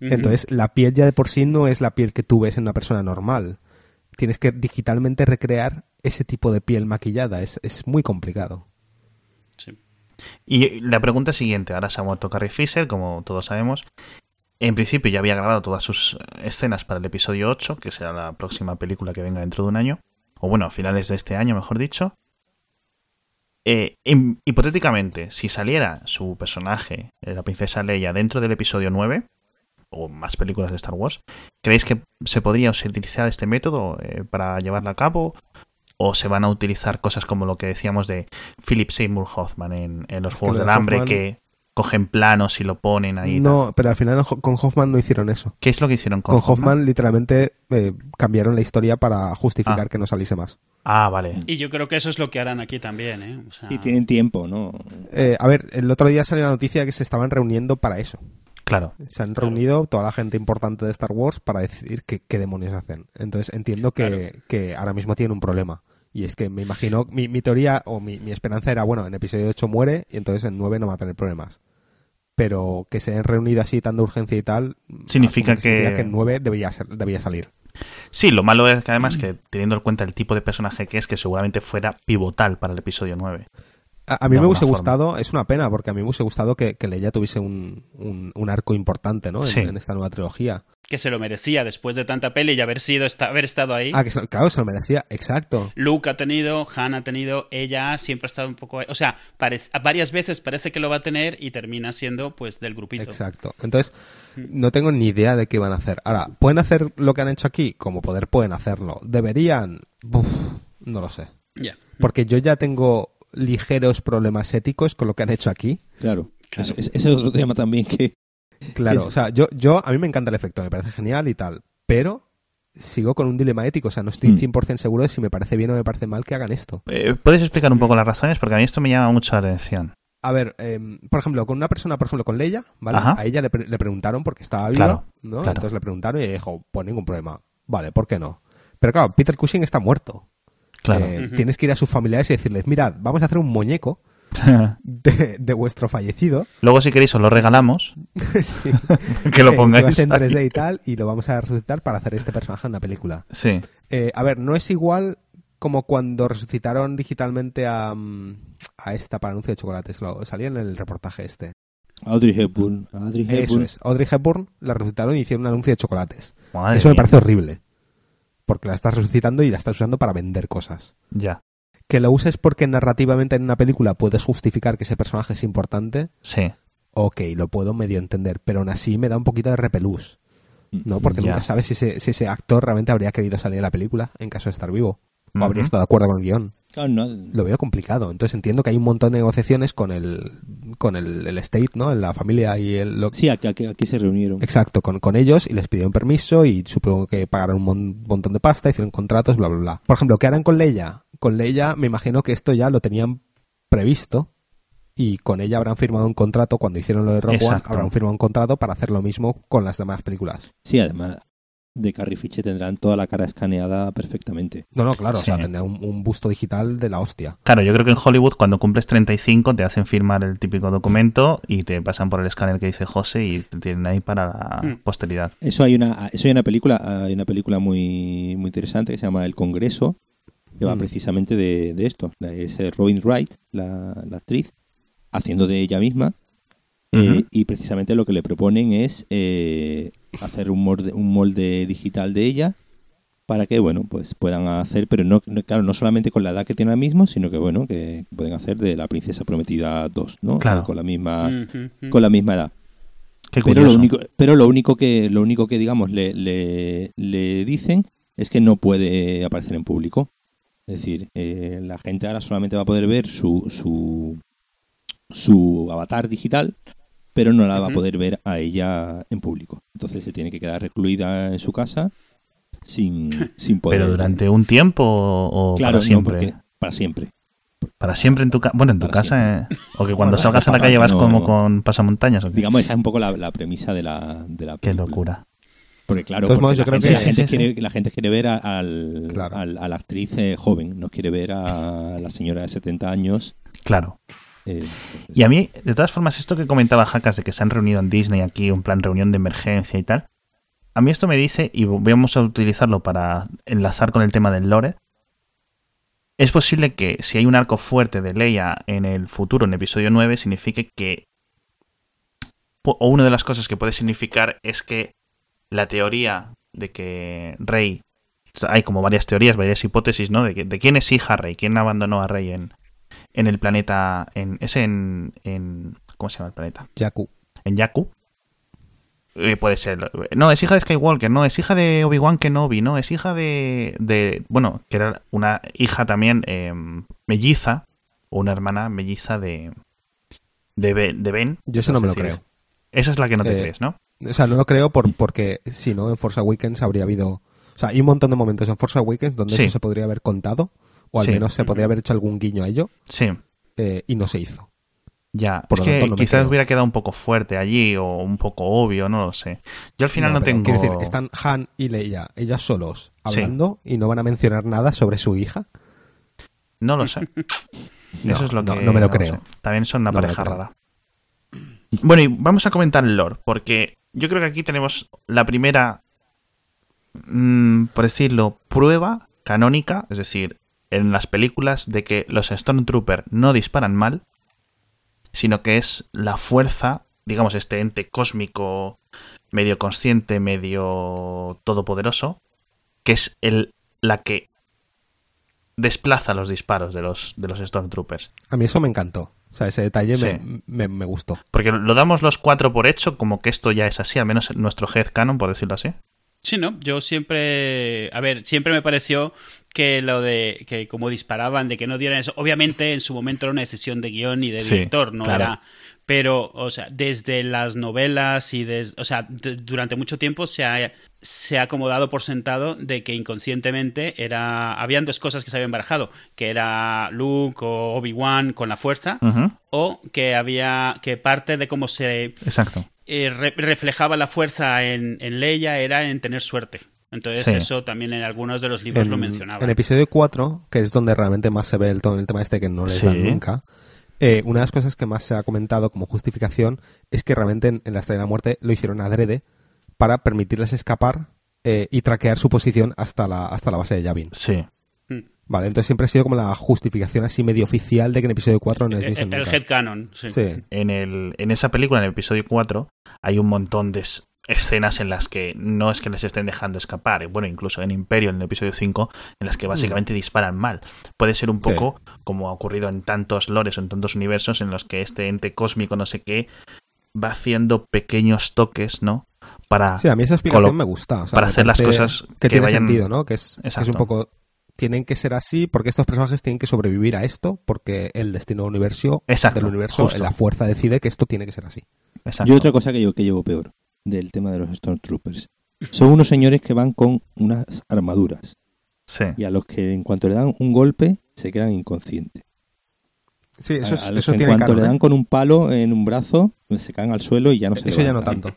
Entonces, la piel ya de por sí no es la piel que tú ves en una persona normal. Tienes que digitalmente recrear ese tipo de piel maquillada. Es, es muy complicado. Y la pregunta siguiente, ahora se ha muerto Carrie Fisher, como todos sabemos. En principio ya había grabado todas sus escenas para el episodio 8, que será la próxima película que venga dentro de un año. O bueno, a finales de este año, mejor dicho. Eh, em- hipotéticamente, si saliera su personaje, la princesa Leia, dentro del episodio 9, o más películas de Star Wars, ¿creéis que se podría utilizar este método eh, para llevarla a cabo? ¿O se van a utilizar cosas como lo que decíamos de Philip Seymour Hoffman en, en los Es Juegos del Hambre, Hoffman- que cogen planos y lo ponen ahí? tal? No, pero al final con Hoffman no hicieron eso. ¿Qué es lo que hicieron con, Con, Hoffman, literalmente eh, cambiaron la historia para justificar Ah. que no saliese más. Ah, vale. Y yo creo que eso es lo que harán aquí también, ¿eh? O sea, Y tienen tiempo, ¿no? Eh, a ver, el otro día salió la noticia que se estaban reuniendo para eso. Claro. Se han reunido toda la gente importante de Star Wars para decidir qué, qué demonios hacen. Entonces entiendo que, Claro. que ahora mismo tienen un problema. Y es que me imagino, mi, mi teoría o mi, mi esperanza era, bueno, en episodio 8 muere y entonces en 9 no va a tener problemas. Pero que se hayan reunido así tan de urgencia y tal, significa que- que en 9 debía, ser, debía salir. Sí, lo malo es que además que teniendo en cuenta el tipo de personaje que es, que seguramente fuera pivotal para el episodio 9. A, mí me hubiese forma. gustado, es una pena, porque a mí me hubiese gustado que, que Leia tuviese un, un, un arco importante ¿no? en, Sí. en esta nueva trilogía. que se lo merecía después de tanta peli y haber sido haber estado ahí. Ah, que se, claro, se lo merecía, exacto. Luke ha tenido, Han ha tenido, ella siempre ha estado un poco, o sea, varias veces parece que lo va a tener y termina siendo pues del grupito. Exacto. Entonces, no tengo ni idea de qué van a hacer. Ahora, ¿pueden hacer lo que han hecho aquí? Como poder pueden hacerlo. ¿Deberían? no lo sé. Ya. Porque yo ya tengo ligeros problemas éticos con lo que han hecho aquí. Claro. Ese es otro tema también que, Claro, o sea, yo, yo, a mí me encanta el efecto, me parece genial y tal, pero sigo con un dilema ético, o sea, no estoy 100% mm. seguro de si me parece bien o me parece mal que hagan esto. Eh, ¿Puedes explicar un poco las razones? Porque a mí esto me llama mucho la atención. A ver, em, por ejemplo, con una persona, por ejemplo, con Leia, ¿vale? A ella le, preguntaron porque estaba viva, ¿no? Entonces le preguntaron y dijo, pues ningún problema. Vale, ¿por qué no? Pero claro, Peter Cushing está muerto. Claro. Eh, tienes que ir a sus familiares y decirles, mirad, vamos a hacer un muñeco de, vuestro fallecido. Luego, si queréis, os lo regalamos. que lo pongáis. en 3D y tal, y lo vamos a resucitar para hacer este personaje en una película. Sí. Eh, a ver, no es igual como cuando resucitaron digitalmente a, a esta para anuncio de chocolates. Lo, salía en el reportaje este. Audrey Hepburn. Audrey Hepburn. Eso es. Audrey Hepburn la resucitaron y hicieron un anuncio de chocolates. Eso me parece horrible. Porque la estás resucitando y la estás usando para vender cosas. Ya que lo uses porque narrativamente en una película puedes justificar que ese personaje es importante. Sí. Ok, lo puedo medio entender, pero aún así me da un poquito de repelús. ¿No? Porque nunca sabes si ese, si ese actor realmente habría querido salir en la película en caso de estar vivo. O habría estado de acuerdo con el guion. Lo veo complicado. Entonces entiendo que hay un montón de negociaciones con el con el, el State, ¿no? La familia y el... Lo... Sí, aquí, aquí, se reunieron. Exacto, con, con ellos y les pidieron permiso y supongo que pagaron un montón de pasta, hicieron contratos, bla, bla, bla. Por ejemplo, ¿qué harán con Leia? Con Leia me imagino que esto ya lo tenían previsto y con ella habrán firmado un contrato cuando hicieron lo de Rock One, habrán firmado un contrato para hacer lo mismo con las demás películas. Sí, además de Carrie Fisher tendrán toda la cara escaneada perfectamente. No, no, claro, o sea, tendrán un, busto digital de la hostia. Claro, yo creo que en Hollywood cuando cumples 35 te hacen firmar el típico documento y te pasan por el escáner que dice José y te tienen ahí para la hmm. posteridad. Eso hay una, eso hay una película, hay una película muy, muy interesante que se llama El Congreso, que va hmm. precisamente de, esto. Es eh, Robin Wright, la, actriz, haciendo de ella misma. Eh, y precisamente lo que le proponen es eh, hacer un molde, un molde digital de ella para que bueno pues puedan hacer pero no, claro no solamente con la edad que tiene ahora mismo sino que bueno que pueden hacer de la princesa prometida 2 no claro. con la misma con la misma edad. Pero lo único pero lo único que lo único que digamos le, le, dicen es que no puede aparecer en público. Es decir eh, la gente ahora solamente va a poder ver su su su avatar digital pero no la va a poder ver a ella en público. Entonces se tiene que quedar recluida en su casa sin, sin poder. ¿Pero durante un tiempo o claro, para siempre? para siempre. Para siempre en tu casa. Bueno, en tu casa. Eh, o que cuando salgas a la calle vas como con pasamontañas. Digamos, esa es un poco la, premisa de la, de la Qué locura. Porque claro, la, gente, quiere, la, gente, quiere, ver al, a la actriz eh, joven, no quiere ver a la señora de 70 años. Claro. Eh, y a mí, de todas formas, esto que comentaba Jacas de que se han reunido en Disney aquí, un plan reunión de emergencia y tal, a mí esto me dice, y vamos a utilizarlo para enlazar con el tema del lore, es posible que si hay un arco fuerte de Leia en el futuro, en episodio 9, signifique que... O una de las cosas que puede significar es que la teoría de que Rey... Hay como varias teorías, varias hipótesis, ¿no? De, de quién es hija Rey, quién abandonó a Rey en, en el planeta. En, es en, en. ¿Cómo se llama el planeta? Yaku. En Yaku. Eh, puede ser. No, es hija de Skywalker, no, es hija de Obi-Wan Kenobi, no, es hija de, de. Bueno, que era una hija también em, melliza, o una hermana melliza de. De Ben. De ben Yo eso no me lo creo. Esa es la que no te eh, crees, ¿no? O sea, no lo creo por, porque si no, en Force Awakens habría habido. O sea, hay un montón de momentos en Force Awakens donde eso se podría haber contado o al menos se podría haber hecho algún guiño a ello. Sí. Eh, y no se hizo. Ya, Por es que quizás hubiera quedado un poco fuerte allí o un poco obvio, no lo sé. Yo al final no, tengo. Quiero decir, están Han y Leia, ellas solos, hablando y no van a mencionar nada sobre su hija. No lo sé. Eso es lo que. No, me lo creo. También son una pareja rara. Bueno, y vamos a comentar el lore, porque yo creo que aquí tenemos la primera, mm, por decirlo, prueba canónica, es decir, en las películas de que los Stormtroopers no disparan mal, sino que es la fuerza, digamos, este ente cósmico medio consciente, medio todopoderoso, que es el, la que desplaza los disparos de los, de los Stormtroopers. A mí eso me encantó. O sea, ese detalle Sí. me, me- me gustó. Porque lo damos los cuatro por hecho, como que esto ya es así, al menos en nuestro headcanon, por decirlo así. Sí, ¿no? Yo siempre, a ver, siempre me pareció que lo de que como disparaban, de que no dieran eso, obviamente en su momento era una decisión de guion y de Sí, director, no claro. era, pero, o sea, desde las novelas y desde, o sea, de- durante mucho tiempo se ha, se ha acomodado por sentado de que inconscientemente era, habían dos cosas que se habían barajado, que era Luke o Obi-Wan con la fuerza, o que había, que parte de cómo se Exacto. eh, re- reflejaba la fuerza en, en Leia era en tener suerte. Entonces Sí. eso también en algunos de los libros lo En, mencionaba. en episodio 4, que es donde realmente más se ve el, todo el tema este que no les Sí. dan nunca, eh, una de las cosas que más se ha comentado como justificación es que realmente en, en la Estrella de la Muerte lo hicieron adrede para permitirles escapar eh, y traquear su posición hasta la, hasta la base de Yavin. Sí. Mm. Vale, entonces siempre ha sido como la justificación así medio oficial de que en episodio 4 no les el, dicen el headcanon, sí. Sí. En, el, en esa película, en el episodio 4, hay un montón de es- escenas en las que no es que les estén dejando escapar. Bueno, incluso en Imperio, en el episodio 5, en las que básicamente disparan mal. Puede ser un Sí. poco como ha ocurrido en tantos lores o en tantos universos en los que este ente cósmico, no sé qué, va haciendo pequeños toques, ¿no? Para. Sí, a mí esa explicación me gusta. o sea, para me hacer las cosas que, que tiene vayan- sentido, ¿no? Que es, que es un poco tienen que ser así porque estos personajes tienen que sobrevivir a esto porque el destino del universo, Exacto, del universo justo. la fuerza decide que esto tiene que ser así. Exacto. Yo otra cosa que yo que llevo peor del tema de los Stormtroopers. Son unos señores que van con unas armaduras Sí. y a los que en cuanto le dan un golpe se quedan inconscientes. Sí, eso, es- a los eso que en cuanto le ¿eh? dan con un palo en un brazo se caen al suelo y ya no se Eso ya no tanto.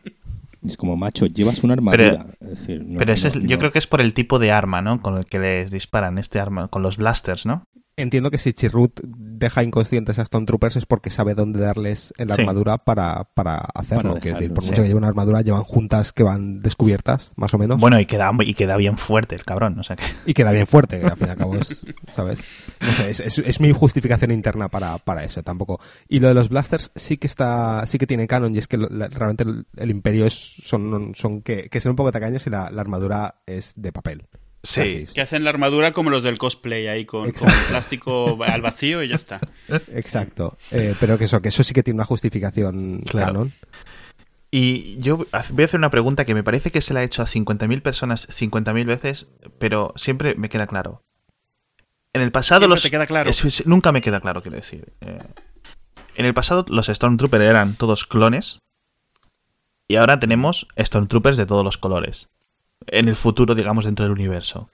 Es como, macho, llevas una armadura. Es decir, no- Pero ese no- es- yo creo que es por el tipo de arma, ¿no? Con el que les disparan este arma, con los blasters, ¿no? Entiendo que si Chirrut deja inconscientes a Stormtroopers es porque sabe dónde darles en la Sí. armadura para, para hacerlo. Decir, por sí. mucho que lleven una armadura, llevan juntas que van descubiertas, más o menos. Bueno, y queda, y queda bien fuerte el cabrón, o sea que... Y queda bien fuerte, que al fin y al cabo es, ¿sabes? No sé, es, es- es mi justificación interna para, para eso, tampoco. Y lo de los blasters sí que está, sí que tiene canon, y es que lo- la- realmente el, el imperio es, son, son que, que son un poco tacaños y la, la armadura es de papel. Sí. Que hacen la armadura como los del cosplay ahí con, con plástico al vacío y ya está. Exacto. Eh, pero que eso, que eso sí que tiene una justificación Claro. canon. Y yo voy a hacer una pregunta que me parece que se la he hecho a 50.000 personas 50.000 veces, pero siempre me queda claro. En el pasado Siempre los... te queda claro. es- es- nunca me queda claro, quiero decir. Eh, en el pasado los Stormtroopers eran todos clones y ahora tenemos Stormtroopers de todos los colores. En el futuro, digamos, dentro del universo.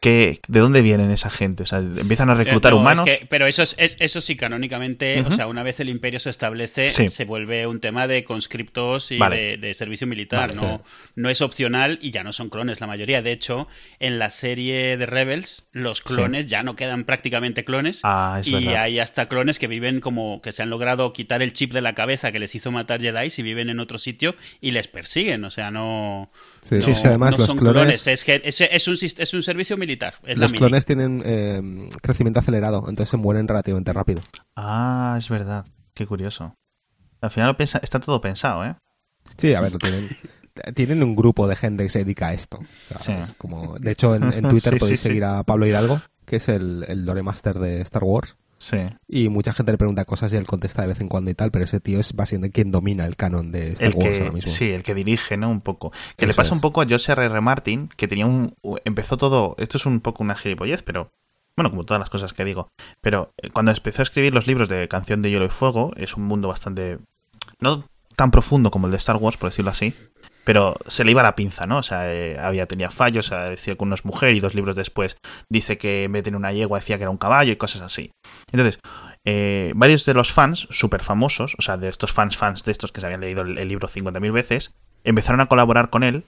¿Qué, ¿De dónde vienen esa gente? O sea, ¿Empiezan a reclutar Eh, no, es humanos? que- pero eso, es, es- eso sí, canónicamente, o sea, una vez el imperio se establece, Sí. se vuelve un tema de conscriptos y Vale. de, de servicio militar. Vale, no, no es opcional y ya no son clones la mayoría. De hecho, en la serie de Rebels, los clones ya no quedan prácticamente clones. Ah, es y verdad. hay hasta clones que viven como que se han logrado quitar el chip de la cabeza que les hizo matar Jedi y viven en otro sitio y les persiguen. O sea, no. Sí, no- sí, sí, además no los son clones, Es que es, es un, es un servicio militar. Es los clones tienen eh, crecimiento acelerado, entonces se mueren relativamente rápido. Ah, es verdad. Qué curioso. Al final lo pensa- está todo pensado, ¿eh? Sí, a ver, lo tienen. Tienen un grupo de gente que se dedica a esto. O sea, Sí. es como, de hecho, en, en Twitter Sí, podéis sí, sí. seguir a Pablo Hidalgo, que es el, el lore master de Star Wars. Sí. Y mucha gente le pregunta cosas y él contesta de vez en cuando y tal, pero ese tío es básicamente quien domina el canon de Star El Wars ahora que, mismo. sí, el que dirige, ¿no? Un poco. Que le pasa un poco a José R. R. Martin, que tenía un... Empezó todo... Esto es un poco una gilipollez, pero... Bueno, como todas las cosas que digo. Pero eh, cuando empezó a escribir los libros de Canción de Hielo y Fuego, es un mundo bastante... No tan profundo como el de Star Wars, por decirlo así. Pero se le iba la pinza, ¿no? O sea, eh, había, tenía fallos, o sea, decía que uno es mujer y dos libros después dice que en vez de una yegua decía que era un caballo y cosas así. Entonces, eh, varios de los fans súper famosos, o sea, de estos fans fans de estos que se habían leído el, el libro 50.000 veces, empezaron a colaborar con él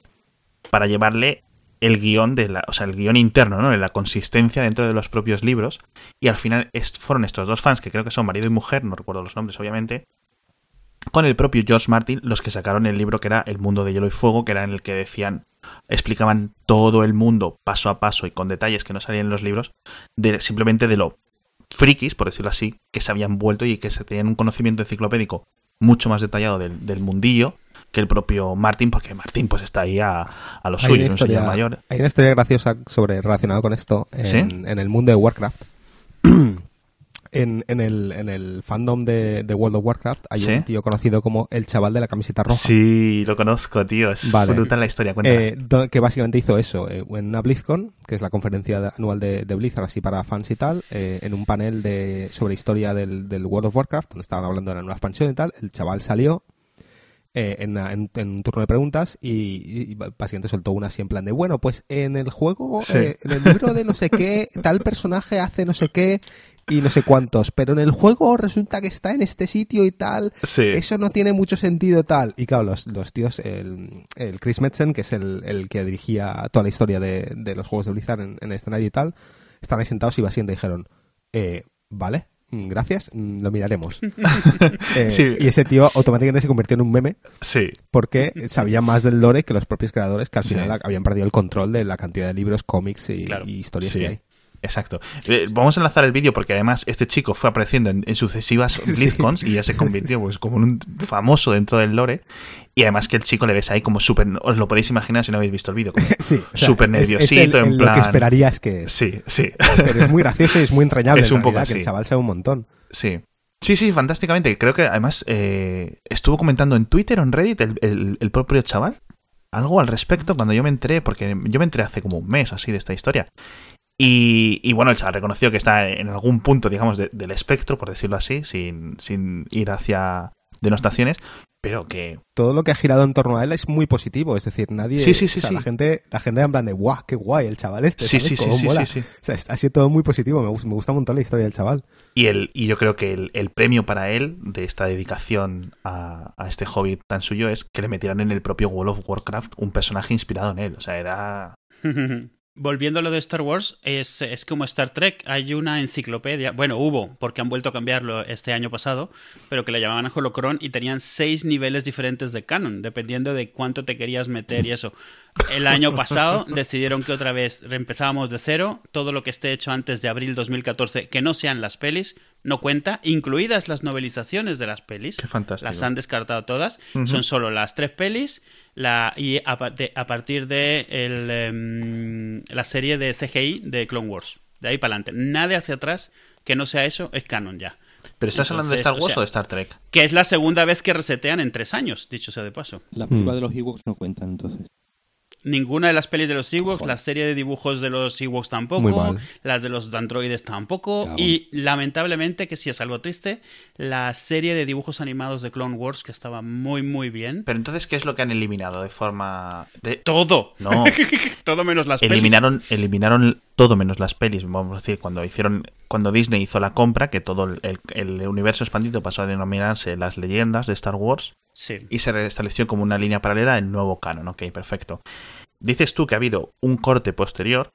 para llevarle el guion de la, o sea, el guion interno, ¿no? De la consistencia dentro de los propios libros. Y al final fueron estos dos fans, que creo que son marido y mujer, no recuerdo los nombres, obviamente, con el propio George Martin, los que sacaron el libro que era El mundo de hielo y fuego, que era en el que decían, explicaban todo el mundo paso a paso y con detalles que no salían en los libros, de, simplemente de lo frikis, por decirlo así, que se habían vuelto y que se tenían un conocimiento enciclopédico mucho más detallado del, del mundillo, que el propio Martin, porque Martin pues está ahí a, a lo Hay suyo, un señor historia, mayor. hay una historia graciosa sobre relacionado con esto en, ¿Sí? en el mundo de Warcraft. en, en el, en el fandom de, de World of Warcraft hay ¿Sí? un tío conocido como el chaval de la camiseta roja. Sí, lo conozco, tío. Es Vale. brutal la historia. Eh, que básicamente hizo eso eh, en una BlizzCon, que es la conferencia anual de, de Blizzard, así para fans y tal, eh, en un panel de, sobre historia del, del World of Warcraft, donde estaban hablando de la nueva expansión y tal, el chaval salió eh, en, una- en- en un turno de preguntas y, y básicamente soltó una así en plan de, bueno, pues en el juego, Sí. eh, en el libro de no sé qué, tal personaje hace no sé qué y no sé cuántos, pero en el juego resulta que está en este sitio y tal, sí. eso no tiene mucho sentido tal. Y claro, los, los tíos, el, el Chris Metzen, que es el, el que dirigía toda la historia de, de los juegos de Blizzard en, en el escenario y tal, estaban ahí sentados y básicamente dijeron, eh, vale, mm, gracias, mm, lo miraremos. Eh, Sí. Y ese tío automáticamente se convirtió en un meme Sí. porque sabía más del lore que los propios creadores que al Sí. final habían perdido el control de la cantidad de libros, cómics y, Claro. y historias Sí. que hay. Exacto. Eh, vamos a enlazar el vídeo porque además este chico fue apareciendo en, en sucesivas BlizzCons y ya se convirtió pues, como en un famoso dentro del lore. Y además que el chico le ves ahí como súper... Os lo podéis imaginar si no habéis visto el vídeo. Sí, o sea, Súper es- es nerviosito, el- en plan... Lo que esperarías que es. Sí, sí. Pero es muy gracioso y es muy entrañable. Es en un poco realidad, que así. el chaval sabe un montón. Sí. Sí, sí, fantásticamente. Creo que además eh, estuvo comentando en Twitter o en Reddit el, el- el propio chaval algo al respecto cuando yo me enteré, porque yo me enteré hace como un mes o así de esta historia. Y, y bueno, el chaval reconoció que está en algún punto, digamos, de- del espectro, por decirlo así, sin, sin ir hacia denostaciones, pero que todo lo que ha girado en torno a él es muy positivo. Es decir, nadie. Sí, sí, sí, o sea, sí. La gente, la gente en plan de guau, qué guay el chaval este. Sí, ¿sabes? sí, sí, Cómo sí, mola". sí, sí. O sea, ha sido todo muy positivo. Me, gusta, me gusta un montón la historia del chaval. Y, el, y yo creo que el, el premio para él de esta dedicación a, a este hobby tan suyo es que le metieran en el propio World of Warcraft un personaje inspirado en él. O sea, era... Volviendo a lo de Star Wars, es, es como Star Trek. Hay una enciclopedia, bueno, hubo, porque han vuelto a cambiarlo este año pasado, pero que la llamaban Holocron y tenían seis niveles diferentes de canon, dependiendo de cuánto te querías meter y eso. El año pasado decidieron que otra vez reempezábamos de cero, todo lo que esté hecho antes de abril 2014, que no sean las pelis, no cuenta, incluidas las novelizaciones de las pelis. Qué fantástico. Las han descartado todas. Son solo las tres pelis la, y a, pa- de- a partir de el, em, la serie de CGI de Clone Wars. De ahí para adelante. Nada hacia atrás que no sea eso es canon ya. ¿Pero estás hablando de Star Wars o sea- o de Star Trek? Que es la segunda vez que resetean en tres años, dicho sea de paso. La película Mm. de los Ewoks no cuentan entonces. Ninguna de las pelis de los Ewoks, la serie de dibujos de los Ewoks Muy tampoco, mal. las de los androides tampoco, Cabrón. y lamentablemente, que sí es algo triste, la serie de dibujos animados de Clone Wars, que estaba muy muy bien. Pero entonces, ¿qué es lo que han eliminado de forma... De... Todo. No, Todo menos las pelis. eliminaron, eliminaron todo menos las pelis. Vamos a decir, cuando hicieron, cuando Disney hizo la compra, que todo el, el- el universo expandido pasó a denominarse las leyendas de Star Wars Sí. y se restableció como una línea paralela el nuevo canon. Ok, perfecto. Dices tú que ha habido un corte posterior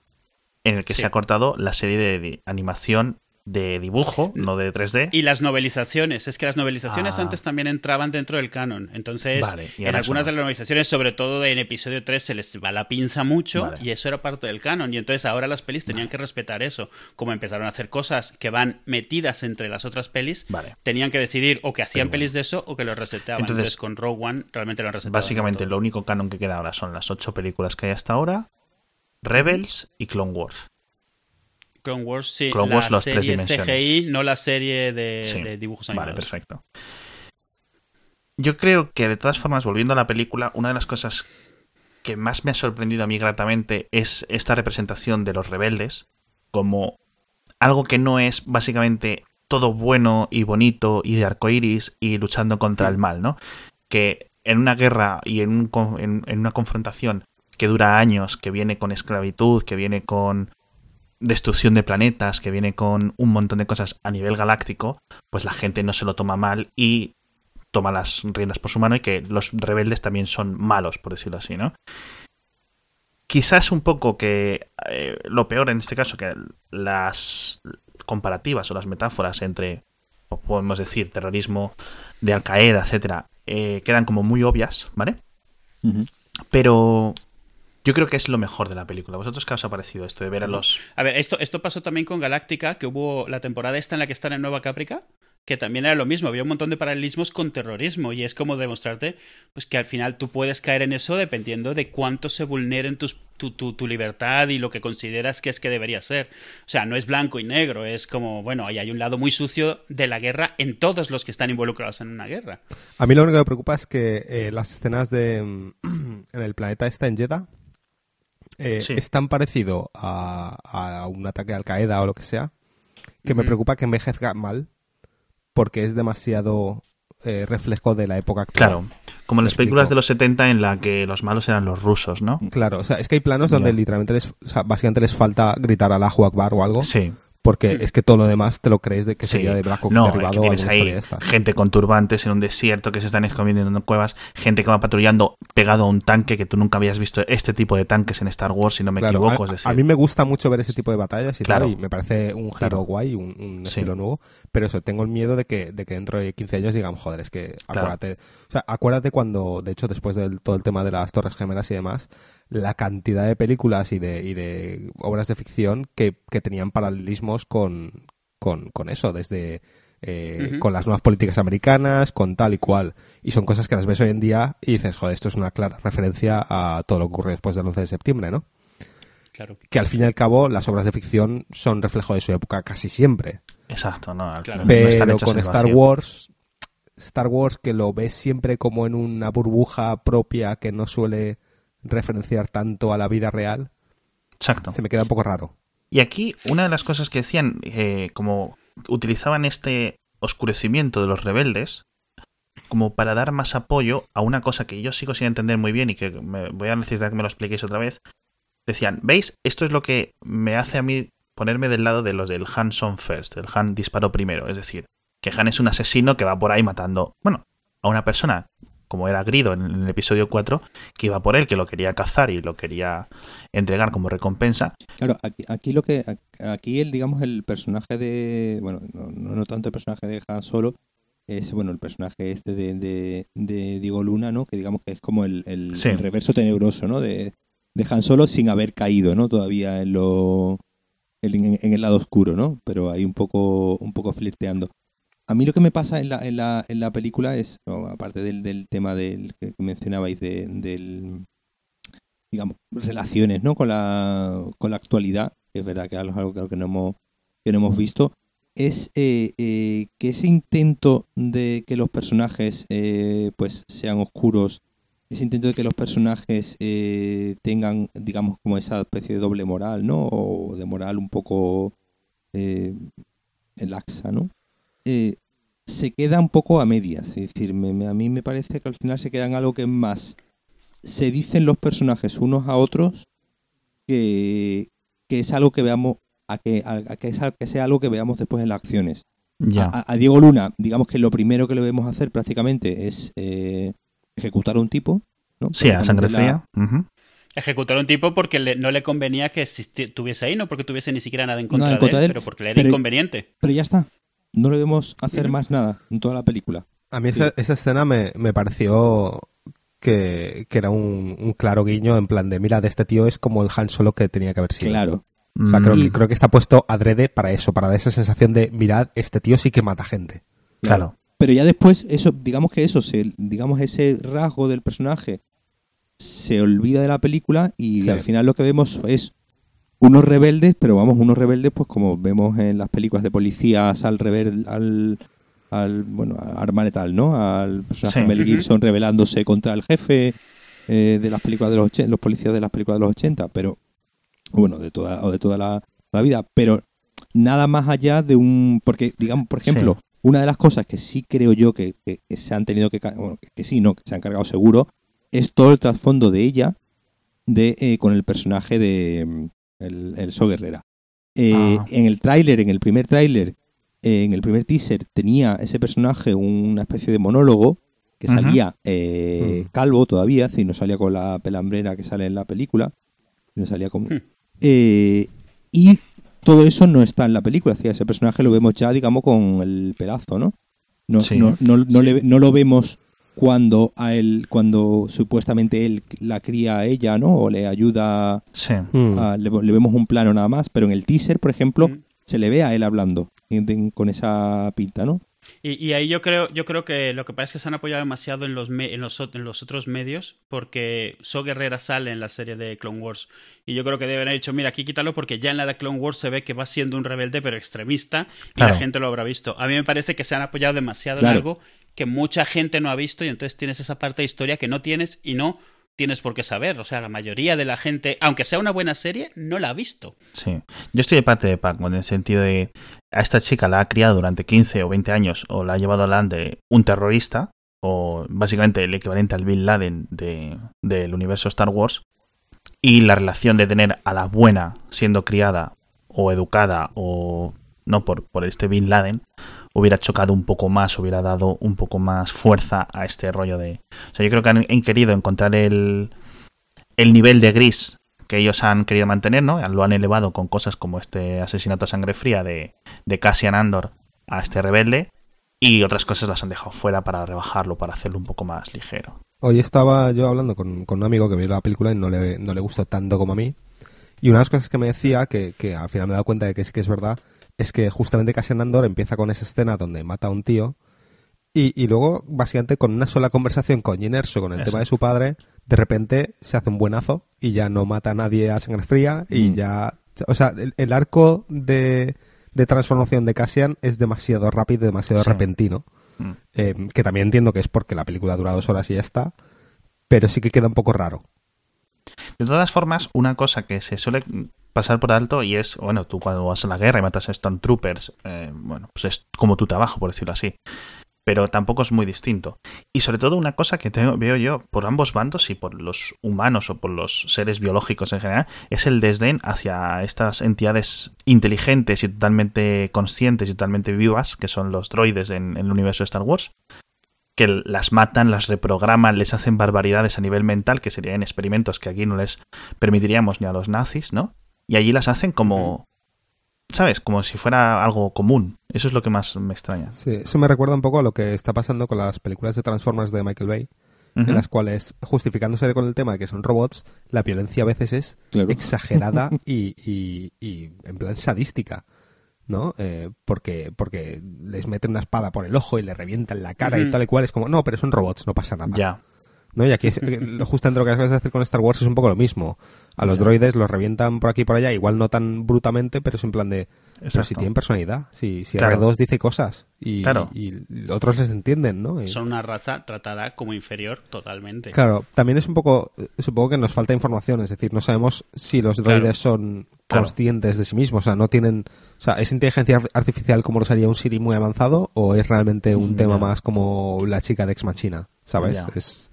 en el que Sí. se ha cortado la serie de, de animación de dibujo, no de 3D. Y las novelizaciones, es que las novelizaciones Ah. antes también entraban dentro del canon. Entonces, Vale, y en algunas de las novelizaciones, sobre todo en episodio 3, se les va la pinza mucho Vale. y eso era parte del canon. Y entonces ahora las pelis tenían que respetar eso. Como empezaron a hacer cosas que van metidas entre las otras pelis, Vale. tenían que decidir o que hacían bueno. pelis de eso o que lo reseteaban. Entonces, Entonces, con Rogue One realmente lo han resetado. Básicamente lo único canon que queda ahora son las ocho películas que hay hasta ahora, Rebels y Clone Wars. Clone Wars, sí. Clone la tres serie dimensiones. CGI, no la serie de, Sí. de dibujos Vale, animados. perfecto. Yo creo que de todas formas, volviendo a la película, una de las cosas que más me ha sorprendido a mí gratamente es esta representación de los rebeldes como algo que no es básicamente todo bueno y bonito y de arcoiris y luchando contra el mal, ¿no? Que en una guerra y en, un con- en- en una confrontación que dura años, que viene con esclavitud, que viene con destrucción de planetas, que viene con un montón de cosas a nivel galáctico, pues la gente no se lo toma mal y toma las riendas por su mano y que los rebeldes también son malos, por decirlo así, ¿no? Quizás un poco que eh, lo peor en este caso, que las comparativas o las metáforas entre, podemos decir, terrorismo de Al Qaeda, etcétera, eh, quedan como muy obvias, ¿vale? Pero yo creo que es lo mejor de la película. ¿Vosotros qué os ha parecido esto de ver a los... A ver, esto, esto pasó también con Galáctica, que hubo la temporada esta en la que están en Nueva Caprica, que también era lo mismo, había un montón de paralelismos con terrorismo y es como demostrarte pues que al final tú puedes caer en eso dependiendo de cuánto se vulneren tus, tu, tu, tu, libertad y lo que consideras que es que debería ser. O sea, no es blanco y negro, es como, bueno, ahí hay un lado muy sucio de la guerra en todos los que están involucrados en una guerra. A mí lo único que me preocupa es que eh, las escenas de en el planeta está en Jeddah eh, Sí. es tan parecido a, a un ataque de Al Qaeda o lo que sea que me preocupa que envejezca mal porque es demasiado eh, reflejo de la época actual. Claro, como en las películas explico. de los 70 en la que los malos eran los rusos, ¿no? Claro, o sea, es que hay planos donde literalmente les, o sea, básicamente les falta gritar Allahu Akbar o algo, Sí. Porque es que todo lo demás te lo crees de que Sí. sería de Black Hawk no, es que tienes ahí de estas. gente con turbantes en un desierto que se están escondiendo en cuevas, gente que va patrullando pegado a un tanque que tú nunca habías visto este tipo de tanques en Star Wars, si no me Claro, equivoco. a, es decir, a mí me gusta mucho ver ese tipo de batallas y Claro. tal, y me parece un giro Claro. guay, un, un Sí. estilo nuevo, pero eso, tengo el miedo de que, de que dentro de 15 años digan, joder, es que acuérdate, o sea, acuérdate cuando, de hecho, después del todo el tema de las Torres Gemelas y demás, la cantidad de películas y de, y de obras de ficción que, que tenían paralelismos con, con, con eso, desde eh, con las nuevas políticas americanas, con tal y cual. Y son cosas que las ves hoy en día y dices, joder, esto es una clara referencia a todo lo que ocurrió después del 11 de septiembre, ¿no? Claro. que al fin y al cabo las obras de ficción son reflejo de su época casi siempre. Exacto, no, al Claro. no están Pero hechas con Star vacío. Wars, Star Wars que lo ves siempre como en una burbuja propia que no suele referenciar tanto a la vida real, Exacto. se me queda un poco raro. Y aquí, una de las cosas que decían, eh, como utilizaban este oscurecimiento de los rebeldes como para dar más apoyo a una cosa que yo sigo sin entender muy bien y que me, voy a necesitar que me lo expliquéis otra vez. Decían, ¿veis? Esto es lo que me hace a mí ponerme del lado de los del Han son first, el Han disparó primero. Es decir, que Han es un asesino que va por ahí matando, bueno, a una persona, como era Grido en el episodio 4, que iba por él, que lo quería cazar y lo quería entregar como recompensa. Claro, aquí, aquí lo que aquí el digamos el personaje de bueno no, no, tanto el personaje de Han Solo es bueno el personaje este de, de, de Diego Luna, ¿no? Que digamos que es como el, el, Sí. el reverso tenebroso, ¿no? De, de Han Solo sin haber caído, ¿no? Todavía en lo en, en el lado oscuro, ¿no? Pero ahí un poco un poco flirteando. A mí lo que me pasa en la, película es, aparte del, tema del que mencionabais de, digamos, relaciones ¿no? con, la, con la actualidad, que es verdad que es algo, que, no hemos, visto, es eh, eh, que ese intento de que los personajes eh, pues sean oscuros, ese intento de que los personajes tengan, digamos, como esa especie de doble moral, ¿no? O de moral un poco laxa, ¿no? Eh, se queda un poco a medias. Es decir, me- me- a mí me parece que al final se queda en algo que es más se dicen los personajes unos a otros que, que es algo que veamos a que, a, a que, es al- que sea algo que veamos después en las acciones. Ya. A, a Diego Luna, digamos que lo primero que le vemos hacer prácticamente es eh, ejecutar a un tipo. ¿no? Sí, a sangre la- fría. Ejecutar a un tipo porque le- no le convenía que estuviese ahí, no porque tuviese ni siquiera nada en contra, Nada en contra de de él, él, pero porque le era pero- inconveniente. Pero ya está. No le vemos hacer más nada en toda la película. A mí esa, esa escena me, me pareció que, que era un, un claro guiño en plan de, mira, de este tío es como el Han Solo que tenía que haber sido. Claro. O sea, Mm, creo, Y- que, creo que está puesto adrede para eso, para dar esa sensación de, mirad, este tío sí que mata gente. Claro. Pero ya después, eso, digamos que eso, se, digamos ese rasgo del personaje se olvida de la película y Sí. al final lo que vemos es unos rebeldes, pero vamos, unos rebeldes, pues como vemos en las películas de policías al rebel, al, al bueno, a arma letal, ¿no? Al personaje Sí. de Mel. Gibson rebelándose contra el jefe eh, de las películas de los 80, los policías de las películas de los 80, pero bueno, de toda o de toda la, la vida, pero nada más allá de un porque digamos, por ejemplo, Sí. una de las cosas que sí creo yo que, que- que se han tenido que bueno, que, que sí, no, que se han cargado seguro es todo el trasfondo de ella de eh, con el personaje de el, el So Guerrera. Eh, Ah. En el tráiler, en el primer tráiler, eh, en el primer teaser tenía ese personaje una especie de monólogo que salía eh, Mm. calvo todavía, decir, no salía con la pelambrera que sale en la película, no salía como Hmm. y todo eso no está en la película, ese personaje lo vemos ya, digamos, con el pedazo, ¿no? No, Sí. no, no, no le- no lo vemos cuando a él, cuando supuestamente él la cría a ella, ¿no? O le ayuda, Sí. Mm. a- le, le vemos un plano nada más, pero en el teaser, por ejemplo, Mm. se le ve a él hablando en- en- con esa pinta, ¿no? Y, y, ahí yo creo, yo creo que lo que pasa es que se han apoyado demasiado en los, en los, en los otros medios, porque So Guerrera sale en la serie de Clone Wars. Y yo creo que deben haber dicho, mira, aquí quítalo porque ya en la de Clone Wars se ve que va siendo un rebelde pero extremista y la gente lo habrá visto. A mí me parece que se han apoyado demasiado Claro. en algo que mucha gente no ha visto y entonces tienes esa parte de historia que no tienes y no tienes por qué saber. O sea, la mayoría de la gente, aunque sea una buena serie, no la ha visto. Sí. Yo estoy de parte de Pac, en el sentido de a esta chica la ha criado durante 15 o 20 años o la ha llevado adelante un terrorista o básicamente el equivalente al Bin Laden de, del universo Star Wars y la relación de tener a la buena siendo criada o educada o no por, por este Bin Laden hubiera chocado un poco más, hubiera dado un poco más fuerza a este rollo de... O sea, yo creo que han, querido encontrar el, el nivel de gris que ellos han querido mantener, ¿no? Lo han elevado con cosas como este asesinato a sangre fría de, de Cassian Andor a este rebelde y otras cosas las han dejado fuera para rebajarlo, para hacerlo un poco más ligero. Hoy estaba yo hablando con, con un amigo que vio la película y no le, no le gustó tanto como a mí. Y una de las cosas que me decía, que, que al final me he dado cuenta de que sí que es verdad, es que justamente Cassian Andor empieza con esa escena donde mata a un tío y, y luego, básicamente, con una sola conversación con Jyn Erso con el Eso. tema de su padre, de repente se hace un buenazo y ya no mata a nadie a sangre fría y Mm. ya... O sea, el, el arco de, de transformación de Cassian es demasiado rápido, demasiado Sí. repentino. Mm. Eh, que también entiendo que es porque la película dura dos horas y ya está, pero sí que queda un poco raro. De todas formas, una cosa que se suele pasar por alto y es, bueno, tú cuando vas a la guerra y matas a Stormtroopers, eh, bueno, pues es como tu trabajo, por decirlo así. Pero tampoco es muy distinto. Y sobre todo una cosa que tengo- veo yo por ambos bandos y por los humanos o por los seres biológicos en general, es el desdén hacia estas entidades inteligentes y totalmente conscientes y totalmente vivas, que son los droides en, en el universo de Star Wars que las matan, las reprograman, les hacen barbaridades a nivel mental, que serían experimentos que aquí no les permitiríamos ni a los nazis, ¿no? Y allí las hacen como, ¿sabes? Como si fuera algo común. Eso es lo que más me extraña. Sí, eso me recuerda un poco a lo que está pasando con las películas de Transformers de Michael Bay, en las cuales, justificándose con el tema de que son robots, la violencia a veces es Claro. exagerada y, y- y en plan sadística. ¿No? Eh, porque, porque les meten una espada por el ojo y le revientan la cara y tal y cual. Es como, no, pero son robots, no pasa nada. Ya. ¿No? Y aquí, justamente lo que acabas de hacer con Star Wars es un poco lo mismo. A los droides los revientan por aquí y por allá, igual no tan brutamente, pero es en plan de... Pero si tienen personalidad, si, si Claro. R2 dice cosas y, Claro. y otros les entienden, ¿no? Y- Son una raza tratada como inferior totalmente. Claro, también es un poco, eh, supongo que nos falta información, es decir, no sabemos si los droides Claro. son Claro. conscientes de sí mismos, o sea, no tienen, o sea, ¿es inteligencia ar- artificial como lo sería un Siri muy avanzado o es realmente un tema más como la chica de Ex Machina, ¿sabes? Es,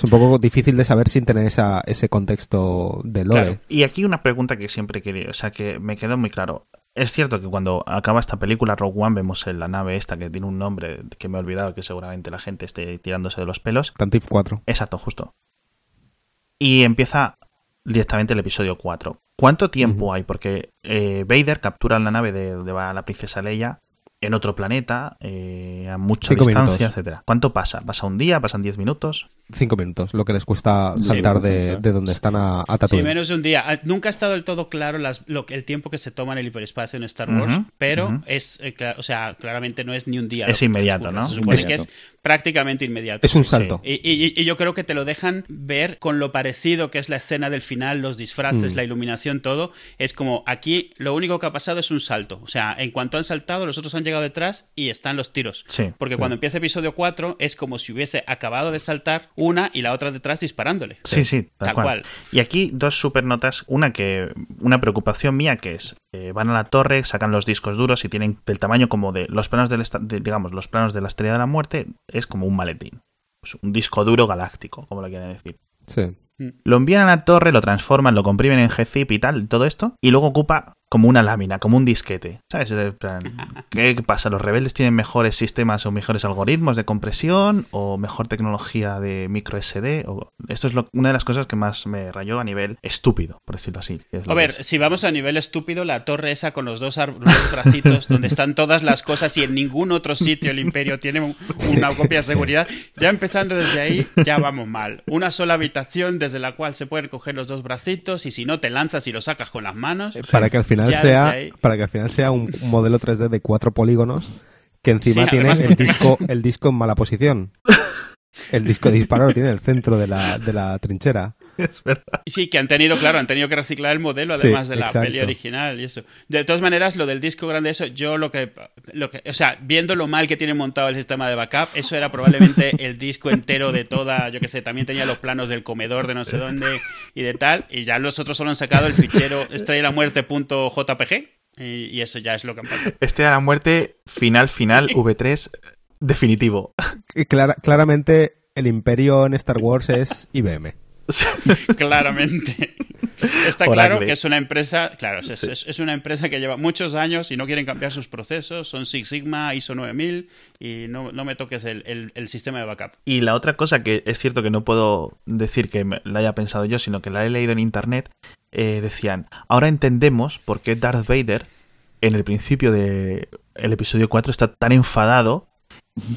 es un poco difícil de saber sin tener esa, ese contexto de lore. Claro. Y aquí una pregunta que siempre quería, o sea, que me quedó muy claro. Es cierto que cuando acaba esta película Rogue One vemos en la nave esta que tiene un nombre que me he olvidado que seguramente la gente esté tirándose de los pelos. Tantif 4. Exacto, justo. Y empieza directamente el episodio 4. ¿Cuánto tiempo hay? Porque eh, Vader captura la nave de donde va la princesa Leia en otro planeta, eh, a mucha Cinco distancia, minutos. etcétera. ¿Cuánto pasa? ¿Pasa un día? ¿Pasan 10 minutos? Cinco minutos, lo que les cuesta Sí, saltar sí, de, de donde están a, a Sí, Tatooine. menos de un día. Ah, Nunca ha estado del todo claro las- lo que- el tiempo que se toma en el hiperespacio en Star Wars, pero es, eh, cla- o sea, claramente no es ni un día. Es inmediato. ¿no? Se supone Inmediato. que es prácticamente inmediato. Es un Sí. salto. Y, y- y yo creo que te lo dejan ver con lo parecido que es la escena del final, los disfraces, Mm. la iluminación, todo. Es como aquí lo único que ha pasado es un salto. O sea, en cuanto han saltado, los otros han llegado detrás y están los tiros. Sí, Porque sí. cuando empieza episodio 4 es como si hubiese acabado de saltar una y la otra detrás disparándole. Sí, sí, tal, Tal cual. cual. Y aquí dos supernotas. Una que una preocupación mía que es eh, van a la torre, sacan los discos duros y tienen del tamaño como de los planos del de, digamos los planos de la estrella de la muerte es como un maletín, Pues un disco duro galáctico, como lo quieren decir. Sí. Lo envían a la torre, lo transforman, lo comprimen en gzip y tal, todo esto, y luego ocupa como una lámina, como un disquete. ¿Sabes? ¿Qué pasa? ¿Los rebeldes tienen mejores sistemas o mejores algoritmos de compresión o mejor tecnología de micro SD? O... Esto es lo- una de las cosas que más me rayó a nivel estúpido, por decirlo así. A ver, es. si vamos a nivel estúpido, la torre esa con los dos, ar- dos bracitos donde están todas las cosas y en ningún otro sitio el imperio tiene un- una copia de seguridad, ya empezando desde ahí ya vamos mal. Una sola habitación desde la cual se pueden coger los dos bracitos y si no te lanzas y lo sacas con las manos. Para que al final Sea para que al final sea un, un modelo 3D de cuatro polígonos que encima Sí, tiene el disco, el disco en mala posición. El disco lo tiene en el centro de la, de la trinchera. Es verdad. Sí, que han tenido, claro, han tenido que reciclar el modelo Sí, además de la exacto. peli original y eso. De todas maneras, lo del disco grande, eso, yo lo que, lo que, o sea, viendo lo mal que tiene montado el sistema de backup, eso era probablemente el disco entero de toda, yo que sé, también tenía los planos del comedor de no sé dónde y de tal, y ya los otros solo han sacado el fichero estrellalamuerte.jpg y, y eso ya es lo que han pasado. Este a la muerte, final, final, V3, definitivo. Y clara- claramente el imperio en Star Wars es IBM. Claramente. Está Oracle. claro que es una empresa, claro, es, Sí. es- es una empresa que lleva muchos años y no quieren cambiar sus procesos, son Six Sigma, ISO 9000 y no, no me toques el, el- el sistema de backup. Y la otra cosa que es cierto que no puedo decir que me- la haya pensado yo, sino que la he leído en internet, eh, decían, ahora entendemos por qué Darth Vader en el principio del episodio 4 está tan enfadado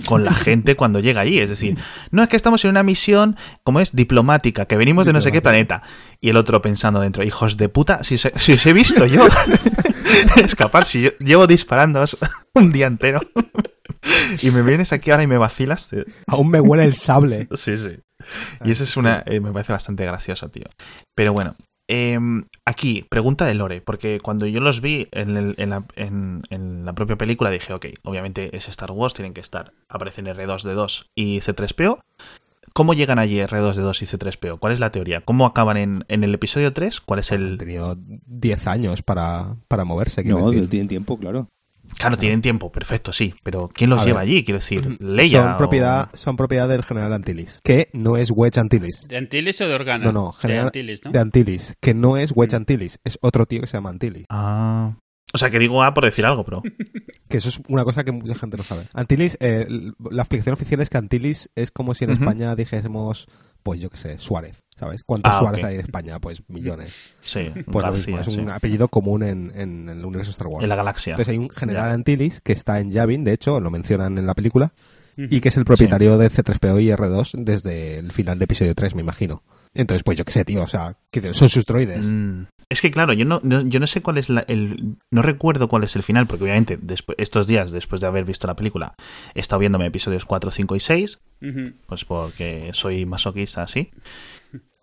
con la gente cuando llega allí. Es decir, no es que estamos en una misión como es diplomática, que venimos de no sé qué planeta. Y el otro pensando dentro, hijos de puta, si os he, si os he visto yo escapar, si yo llevo disparando un día entero. y me vienes aquí ahora y me vacilas. Aún me huele el sable. Sí, sí. Y eso es una. eh, me parece bastante gracioso, tío. Pero bueno. Em, aquí, pregunta de Lore, porque cuando yo los vi en, el- en la, en- en la propia película dije, ok, obviamente es Star Wars, tienen que estar. Aparecen R2D2 y C3PO. ¿Cómo llegan allí R2D2 y C3PO? ¿Cuál es la teoría? ¿Cómo acaban en, en el episodio 3? ¿Cuál es Han el...? tenido 10 años para, para moverse. No, decir. tienen tiempo, claro. Claro, tienen tiempo, perfecto, sí. Pero ¿quién los A lleva ver. allí? Quiero decir, Leia. son, o- propiedad, son propiedad del general Antilles, que no es Wedge Antilles. ¿De Antilles o de Organa? No, no, de general Antilles, ¿no? de Antilles, que no es Wedge Antilles, es otro tío que se llama Antilles. Ah. O sea, que digo A por decir algo, pero... Que eso es una cosa que mucha gente no sabe. Antilles, eh, la explicación oficial es que Antilles es como si en. España dijésemos, pues yo qué sé, Suárez, ¿sabes? ¿Cuántos Ah, Suárez hay en España? Pues millones. Sí, Pues lo García, mismo, es un sí. apellido común en, en el universo Star Wars. En la galaxia. Entonces hay un general Ya. Antilles que está en Yavin, de hecho, lo mencionan en la película, y que es el propietario de C3PO y R2 desde el final de episodio 3, me imagino. Entonces, pues yo qué sé, tío, o sea, que son sus droides. Mm. Es que claro, yo no, no- yo no sé cuál es la- el. No recuerdo cuál es el final, porque obviamente despu- estos días, después de haber visto la película, he estado viéndome episodios 4, 5 y 6, Ujú. pues porque soy masoquista así.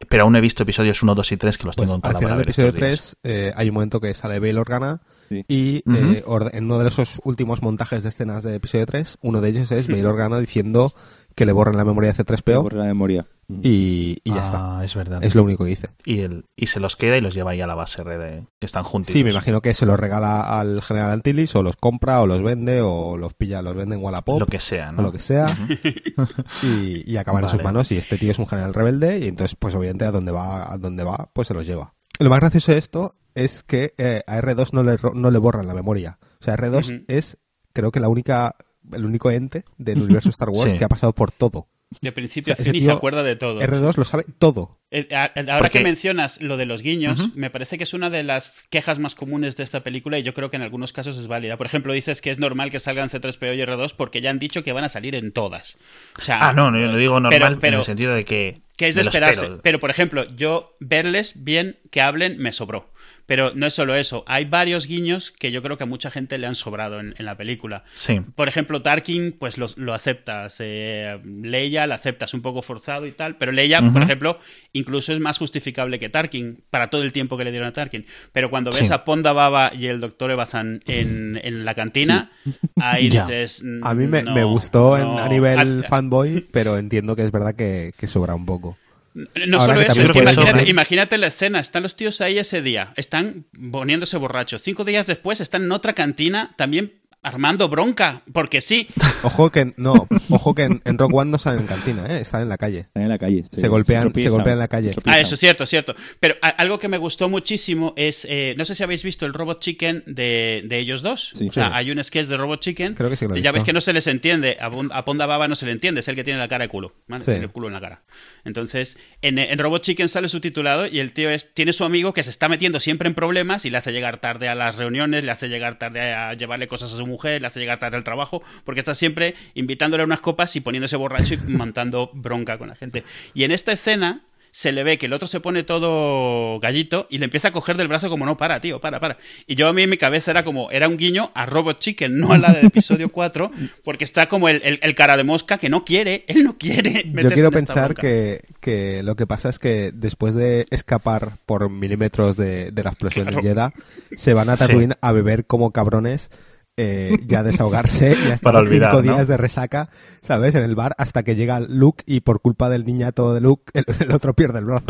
Pero aún no he visto episodios 1, 2 y 3 que los Pues tengo en al final del episodio estos días. 3 eh, hay un momento que sale Bail Organa Sí. y Ujú. eh, orde- en uno de esos últimos montajes de escenas de episodio 3, uno de ellos es Bail Organa diciendo que le borren la memoria de Me C3PO borra la memoria. Y, y ya está. Ah, es verdad. Es lo único que dice. Y, el, y se los queda y los lleva ahí a la base red de- que están juntos. Sí, me imagino que se los regala al general Antilles o los compra o los vende o los pilla, los vende en Wallapop Lo que sea, ¿no? o lo que sea y, y acaban en sus manos y este tío es un general rebelde y entonces pues obviamente a donde va a donde va pues se los lleva lo más gracioso de esto es que eh, a R2 no le, no le borran la memoria o sea R2 Ujú. es creo que la única el único ente del universo Star Wars Sí. que ha pasado por todo De principio O sea, a fin ese y se acuerda de todo. R2 lo sabe todo Ahora Porque- que mencionas lo de los guiños, me parece que es una de las quejas más comunes de esta película y yo creo que en algunos casos es válida. Por ejemplo, dices que es normal que salgan C3PO y R2 porque ya han dicho que van a salir en todas. O sea, Ah, no, no, yo lo digo normal pero- en el sentido de que. que es de esperarse. Pero, por ejemplo, yo verles bien que hablen me sobró. Pero no es solo eso. Hay varios guiños que yo creo que a mucha gente le han sobrado en, en la película. Sí. Por ejemplo, Tarkin, pues lo, lo aceptas. Eh, Leia la aceptas un poco forzado y tal. Pero Leia, por ejemplo, incluso es más justificable que Tarkin para todo el tiempo que le dieron a Tarkin. Pero cuando ves Sí. a Ponda Baba y el Doctor Evazan en, en la cantina, ahí dices. "Mm, a mí me, no, me gustó en- no". a nivel fanboy pero entiendo que es verdad que, que sobra un poco No Ahora solo eso, es que imagínate, la escena, están los tíos ahí ese día, están poniéndose borrachos. Cinco días después están en otra cantina también armando bronca, porque sí. Ojo que no, ojo que en, en Rock One no salen en cantina, ¿eh? están en la calle. Están en la calle. Se golpean- se golpean en la calle. Ah, eso es cierto, cierto. Pero a- algo que me gustó muchísimo es, eh, no sé si habéis visto el Robot Chicken de, de ellos dos. Sí. o sea, Sí. hay un sketch de Robot Chicken. Creo que sí que lo he Ya visto. ves que no se les entiende. A, Ponda Baba no se le entiende, es el que tiene la cara de culo. ¿vale? Sí. Tiene el culo en la cara. Entonces, en, Robot Chicken sale subtitulado y el tío es, tiene su amigo que se está metiendo siempre en problemas y le hace llegar tarde a las reuniones, le hace llegar tarde a llevarle cosas a su mujer, le hace llegar tarde al trabajo, porque está siempre invitándole a unas copas y poniéndose borracho y montando bronca con la gente. Y en esta escena se le ve que el otro se pone todo gallito y le empieza a coger del brazo como no, para, tío, para, para. Y yo a mí en mi cabeza era como, era un guiño a Robot Chicken, no a la del episodio 4, porque está como el, el- el cara de mosca que no quiere, él no quiere. Yo quiero en pensar que, que lo que pasa es que después de escapar por milímetros de, de la explosión Claro. Jeddah, se van a Sí. Tatooine a beber como cabrones, eh, ya desahogarse y hasta Para olvidar, cinco ¿no? días de resaca, ¿sabes? En el bar hasta que llega Luke y por culpa del niñato de Luke, el, el otro pierde el brazo.